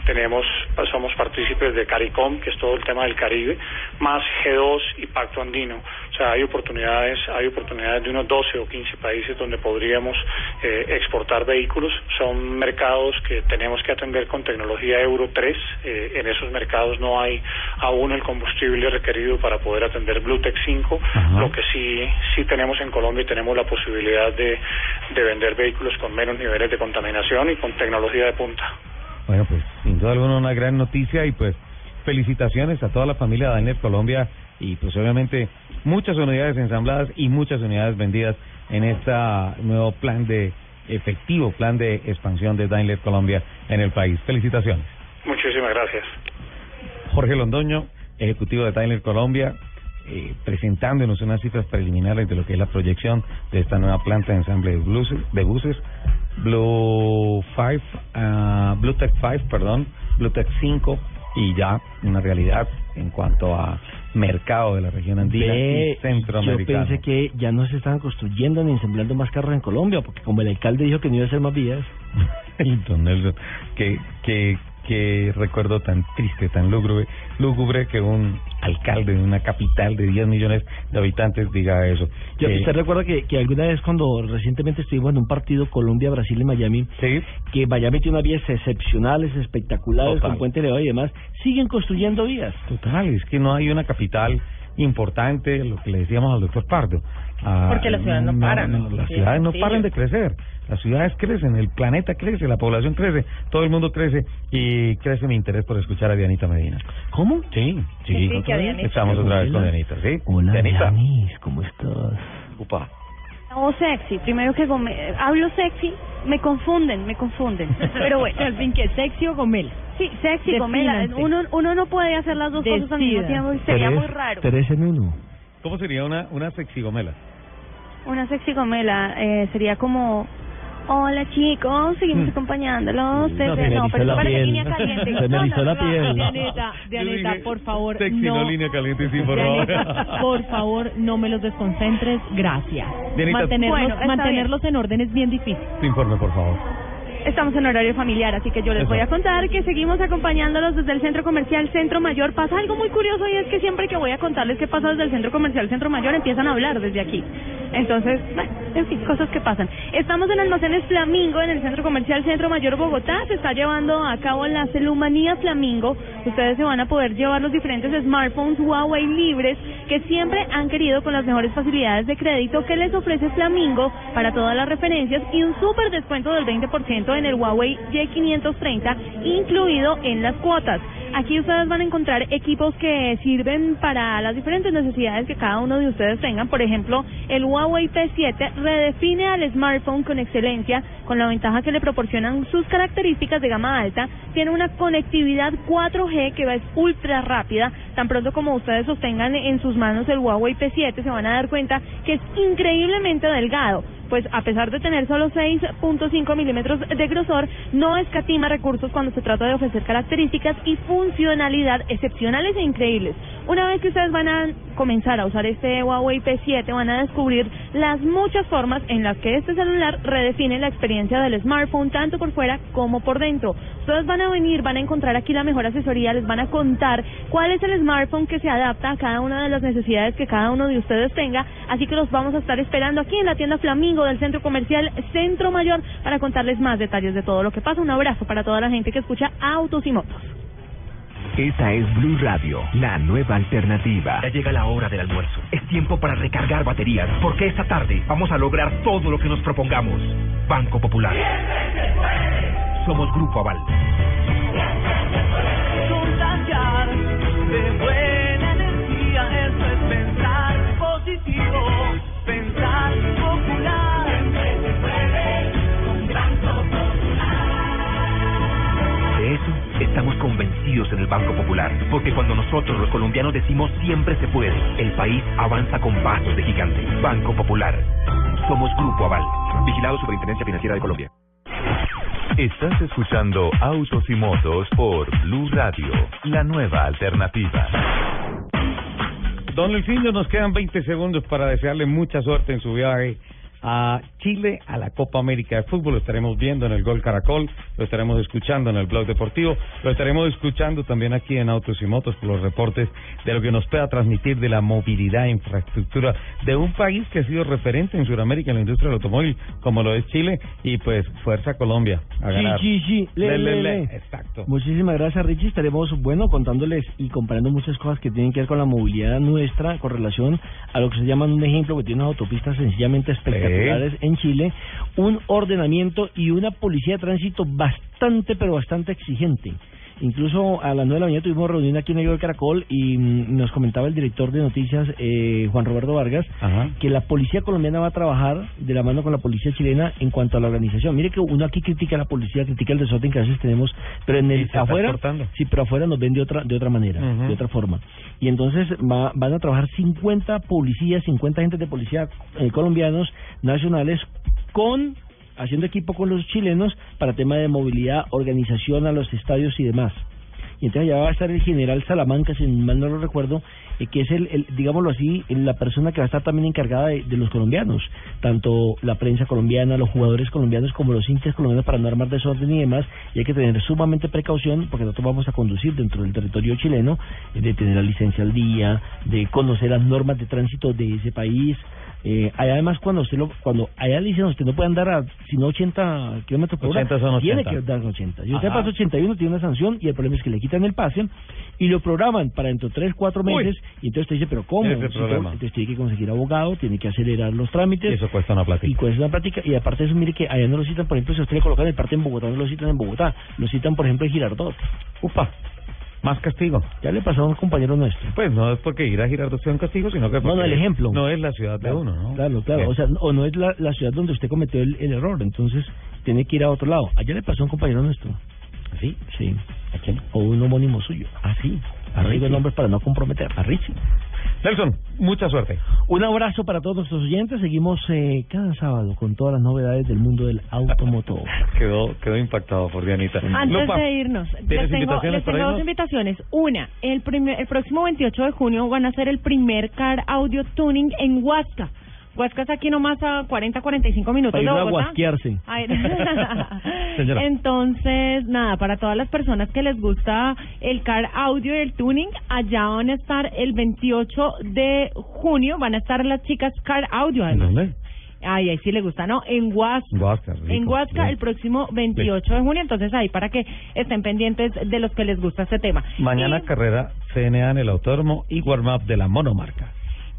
Speaker 49: Tenemos, somos partícipes de CARICOM, que es todo el tema del Caribe, más G2 y Pacto Andino. O sea, hay oportunidades, hay oportunidades de unos 12 o 15 países donde podríamos eh, exportar vehículos. Son mercados que tenemos que atender con tecnología Euro 3. Eh, en esos mercados no hay aún el combustible requerido para poder atender Bluetech 5. Lo que sí, sí tenemos en Colombia y tenemos la posibilidad de, de vender vehículos con menos niveles de contaminación y con tecnología de punta.
Speaker 1: Bueno, pues sin duda alguna una gran noticia y pues felicitaciones a toda la familia Daimler Colombia y pues obviamente muchas unidades ensambladas y muchas unidades vendidas en este nuevo plan de efectivo plan de expansión de Daimler Colombia en el país. Felicitaciones.
Speaker 49: Muchísimas gracias.
Speaker 1: Jorge Londoño, ejecutivo de Daimler Colombia, eh, presentándonos unas cifras preliminares de lo que es la proyección de esta nueva planta de ensamble de buses, de buses Blue 5, ah, Blue Tech 5, perdón, Blue Tech 5 y ya una realidad en cuanto a mercado de la región andina
Speaker 3: Ve,
Speaker 1: y centroamericana.
Speaker 3: Yo pensé que ya no se estaban construyendo ni ensamblando más carros en Colombia, porque como el alcalde dijo que no iba a hacer más vías.
Speaker 1: Don Nelson, que, que, que recuerdo tan triste, tan lúgubre, lúgubre que un alcalde de una capital de 10 millones de habitantes diga eso.
Speaker 3: Yo,
Speaker 1: Que-
Speaker 3: ¿Usted recuerda que, que alguna vez cuando recientemente estuvimos en un partido Colombia-Brasil en Miami, que Miami tiene unas vías excepcionales, espectaculares,
Speaker 1: Total.
Speaker 3: con puente elevado y demás, siguen construyendo vías?
Speaker 1: Total, es que no hay una capital importante, lo que le decíamos al doctor Pardo. Ah,
Speaker 2: Porque las ciudades no paran.
Speaker 1: las
Speaker 2: Sí,
Speaker 1: ciudades no paran de crecer, las ciudades crecen, el planeta crece, la población crece, todo el mundo crece y crece mi interés por escuchar a Dianita Medina.
Speaker 3: ¿Cómo?
Speaker 1: Sí, sí.
Speaker 2: Sí, que.
Speaker 1: Estamos otra vez con. Dianita, ¿sí?
Speaker 3: Hola,
Speaker 1: Dianita.
Speaker 3: Dianis, ¿cómo estás?
Speaker 1: Upa.
Speaker 36: O sexy, primero que gome- hablo sexy, me confunden, me confunden. Pero bueno.
Speaker 2: Al fin, ¿qué? ¿Sexy o gomela?
Speaker 36: Sí, sexy, gomela.
Speaker 2: Defínanse.
Speaker 36: Uno, uno no puede hacer las dos cosas al mismo tiempo y sería muy raro.
Speaker 3: Tres en uno.
Speaker 1: ¿Cómo sería una, una sexigomela?
Speaker 36: Una sexy gomela eh, sería como... Hola chicos, seguimos acompañándolos.
Speaker 3: No,
Speaker 36: desde- no,
Speaker 3: erizó
Speaker 36: pero parece
Speaker 3: piel.
Speaker 36: línea caliente.
Speaker 3: Se me erizó la piel.
Speaker 2: Dianeta, Dianeta, por favor,
Speaker 1: Sexy, no,
Speaker 2: no.
Speaker 1: línea caliente, sí, por favor.
Speaker 2: Por favor, no me los desconcentres, gracias.
Speaker 1: Dianita.
Speaker 2: Mantenerlos, mantenerlos en orden es bien difícil.
Speaker 1: Tu informe, por favor.
Speaker 36: Estamos en horario familiar, así que yo les
Speaker 1: Eso.
Speaker 36: voy a contar que seguimos acompañándolos desde el Centro Comercial Centro Mayor. Pasa algo muy curioso y es que siempre que voy a contarles qué pasa desde el Centro Comercial Centro Mayor empiezan a hablar desde aquí. Entonces, bueno, en fin, cosas que pasan. Estamos en Almacenes Flamingo, en el Centro Comercial Centro Mayor Bogotá. Se está llevando a cabo la Celumanía Flamingo. Ustedes se van a poder llevar los diferentes smartphones Huawei libres que siempre han querido con las mejores facilidades de crédito que les ofrece Flamingo para todas las referencias y un súper descuento del 20% en el Huawei Y530 incluido en las cuotas. Aquí ustedes van a encontrar equipos que sirven para las diferentes necesidades que cada uno de ustedes tengan. Por ejemplo, el Huawei P7 redefine al smartphone con excelencia, con la ventaja que le proporcionan sus características de gama alta. Tiene una conectividad 4G que es ultra rápida. Tan pronto como ustedes sostengan en sus manos el Huawei P7, se van a dar cuenta que es increíblemente delgado pues a pesar de tener solo 6.5 milímetros de grosor, no escatima recursos cuando se trata de ofrecer características y funcionalidad excepcionales e increíbles. Una vez que ustedes van a comenzar a usar este Huawei P7, van a descubrir las muchas formas en las que este celular redefine la experiencia del smartphone, tanto por fuera como por dentro. Ustedes van a venir, van a encontrar aquí la mejor asesoría, les van a contar cuál es el smartphone que se adapta a cada una de las necesidades que cada uno de ustedes tenga, así que los vamos a estar esperando aquí en la tienda Flamingo del Centro Comercial Centro Mayor para contarles más detalles de todo lo que pasa. Un abrazo para toda la gente que escucha Autos y Motos.
Speaker 42: Esta es Blue Radio, la nueva alternativa. Ya llega la hora del almuerzo. Es tiempo para recargar baterías, porque esta tarde vamos a lograr todo lo que nos propongamos. Banco Popular. Somos Grupo Aval.
Speaker 40: De buena energía, eso es pensar positivo, pensar popular. Siempre se puede con Banco Popular.
Speaker 42: De eso estamos convencidos en el Banco Popular, porque cuando nosotros los colombianos decimos siempre se puede, el país avanza con pasos de gigante. Banco Popular. Somos Grupo Aval. Vigilado Superintendencia Financiera de Colombia.
Speaker 11: Estás escuchando Autos y Motos por Blue Radio, la nueva alternativa.
Speaker 1: Don Luisinho, nos quedan 20 segundos para desearle mucha suerte en su viaje a Chile, a la Copa América de Fútbol. Lo estaremos viendo en el Gol Caracol, lo estaremos escuchando en el Blog Deportivo, lo estaremos escuchando también aquí en Autos y Motos por los reportes de lo que nos pueda transmitir de la movilidad e infraestructura de un país que ha sido referente en Sudamérica en la industria del automóvil, como lo es Chile, y pues fuerza Colombia a ganar.
Speaker 3: Sí, sí, sí. Le,
Speaker 1: Le, le. Exacto.
Speaker 3: Muchísimas gracias, Richie. Estaremos, bueno, contándoles y comparando muchas cosas que tienen que ver con la movilidad nuestra con relación a lo que se llaman un ejemplo que tiene unas autopistas sencillamente en Chile, un ordenamiento y una policía de tránsito bastante, pero bastante exigente. Incluso a las nueve de la mañana tuvimos reunión aquí en el Caracol y mm, nos comentaba el director de noticias, eh, Juan Roberto Vargas, que la policía colombiana va a trabajar de la mano con la policía chilena en cuanto a la organización. Mire que uno aquí critica a la policía, critica el desorden que a veces tenemos, pero en el afuera, sí, pero afuera nos ven de otra de otra manera, de otra forma. Y entonces va- van a trabajar 50 policías, 50 agentes de policía eh, colombianos nacionales con haciendo equipo con los chilenos para tema de movilidad, organización a los estadios y demás. Y entonces allá va a estar el general Salamanca, si mal no lo recuerdo, eh, que es el, el, digámoslo así, la persona que va a estar también encargada de, los colombianos, tanto la prensa colombiana, los jugadores colombianos como los hinchas colombianos para no armar desorden y demás, y hay que tener sumamente precaución porque nosotros vamos a conducir dentro del territorio chileno, eh, de tener la licencia al día, de conocer las normas de tránsito de ese país, eh, allá además cuando usted lo, cuando allá le dicen a usted no puede andar a sino 80 kilómetros por hora
Speaker 1: 80 son
Speaker 3: tiene
Speaker 1: 80.
Speaker 3: que dar 80 si usted
Speaker 1: Ajá.
Speaker 3: pasa 81 tiene una sanción y el problema es que le quitan el pase y lo programan para dentro de 3, 4
Speaker 1: Uy.
Speaker 3: meses y entonces usted dice pero ¿cómo?
Speaker 1: Ese
Speaker 3: Si
Speaker 1: problema.
Speaker 3: todo- entonces tiene que conseguir abogado tiene que acelerar los trámites
Speaker 1: Y eso cuesta una plata.
Speaker 3: y cuesta una práctica y aparte de eso mire que allá no lo citan por ejemplo si a usted le colocan el parte en Bogotá no lo citan en Bogotá lo citan por ejemplo en Girardot
Speaker 1: Upa, más castigo.
Speaker 3: ya le pasó a un compañero nuestro
Speaker 1: Pues no es porque ir a Girardot sea un castigo, sino que
Speaker 3: No, no, el ejemplo.
Speaker 1: No es la ciudad de uno, ¿no?
Speaker 3: Claro, claro.
Speaker 1: Bien.
Speaker 3: O sea, o no es la, la ciudad donde usted cometió el, el error, entonces tiene que ir a otro lado. Allá le pasó a un compañero nuestro.
Speaker 1: ¿Sí?
Speaker 3: Sí.
Speaker 1: ¿A quién?
Speaker 3: O un homónimo suyo.
Speaker 1: Ah, sí.
Speaker 3: No digo
Speaker 1: Richie.
Speaker 3: nombres para no comprometer. A Richie.
Speaker 1: Nelson, mucha suerte.
Speaker 3: Un abrazo para todos nuestros oyentes. Seguimos eh, cada sábado con todas las novedades del mundo del automotor.
Speaker 1: Quedó, quedó impactado por Dianita.
Speaker 2: Antes
Speaker 1: Lupa,
Speaker 2: de irnos,
Speaker 1: ¿tienes
Speaker 2: les tengo,
Speaker 1: invitaciones
Speaker 2: les tengo dos invitaciones. Una, el, primer, el próximo 28 de junio van a hacer el primer Car Audio Tuning en Huasca. Huasca está aquí nomás a 40, 45 minutos de
Speaker 3: a
Speaker 2: Bogotá.
Speaker 3: Señora.
Speaker 2: Entonces, nada, para todas las personas que les gusta el car audio y el tuning, allá van a estar el 28 de junio, van a estar las chicas car audio.
Speaker 1: ¿En
Speaker 2: además.
Speaker 1: dónde?
Speaker 2: Ay, ahí sí le gusta, ¿no? En Huasca.
Speaker 1: Huasca, rico,
Speaker 2: En Huasca el próximo 28 de junio, entonces ahí para que estén pendientes de los que les gusta este tema.
Speaker 1: Mañana carrera CNA en el autódromo y warm-up de la monomarca.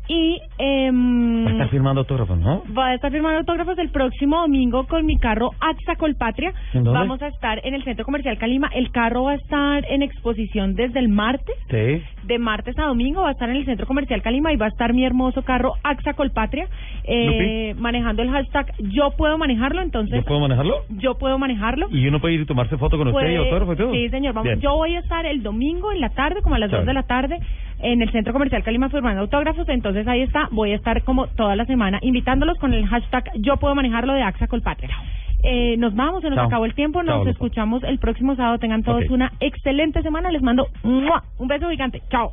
Speaker 2: Y em,
Speaker 1: Va a estar firmando autógrafos, ¿no?
Speaker 2: va a estar firmando autógrafos el próximo domingo con mi carro AXA Colpatria. Vamos a estar en el Centro Comercial Calima. El carro va a estar en exposición desde el martes.
Speaker 1: Sí.
Speaker 2: De martes a domingo va a estar en el Centro Comercial Calima y va a estar mi hermoso carro AXA Colpatria eh, manejando el hashtag yo puedo manejarlo. Entonces,
Speaker 1: ¿Yo puedo manejarlo?
Speaker 2: yo puedo manejarlo.
Speaker 1: ¿Y uno puede ir y tomarse foto con usted y autógrafo y todo?
Speaker 2: Sí, señor. Vamos,
Speaker 1: Bien.
Speaker 2: yo voy a estar el domingo en la tarde, como a las 2
Speaker 1: Chévere.
Speaker 2: de la tarde, en el Centro Comercial Calima firmando autógrafos. Entonces ahí está. Voy a estar como toda la semana invitándolos con el hashtag yo puedo manejarlo de AXA Colpatria. Eh, nos vamos, se nos
Speaker 1: Chao.
Speaker 2: acabó el tiempo. Nos
Speaker 1: Chao,
Speaker 2: escuchamos el próximo sábado. Tengan todos una excelente semana. Les mando ¡mua! un beso gigante. Chao.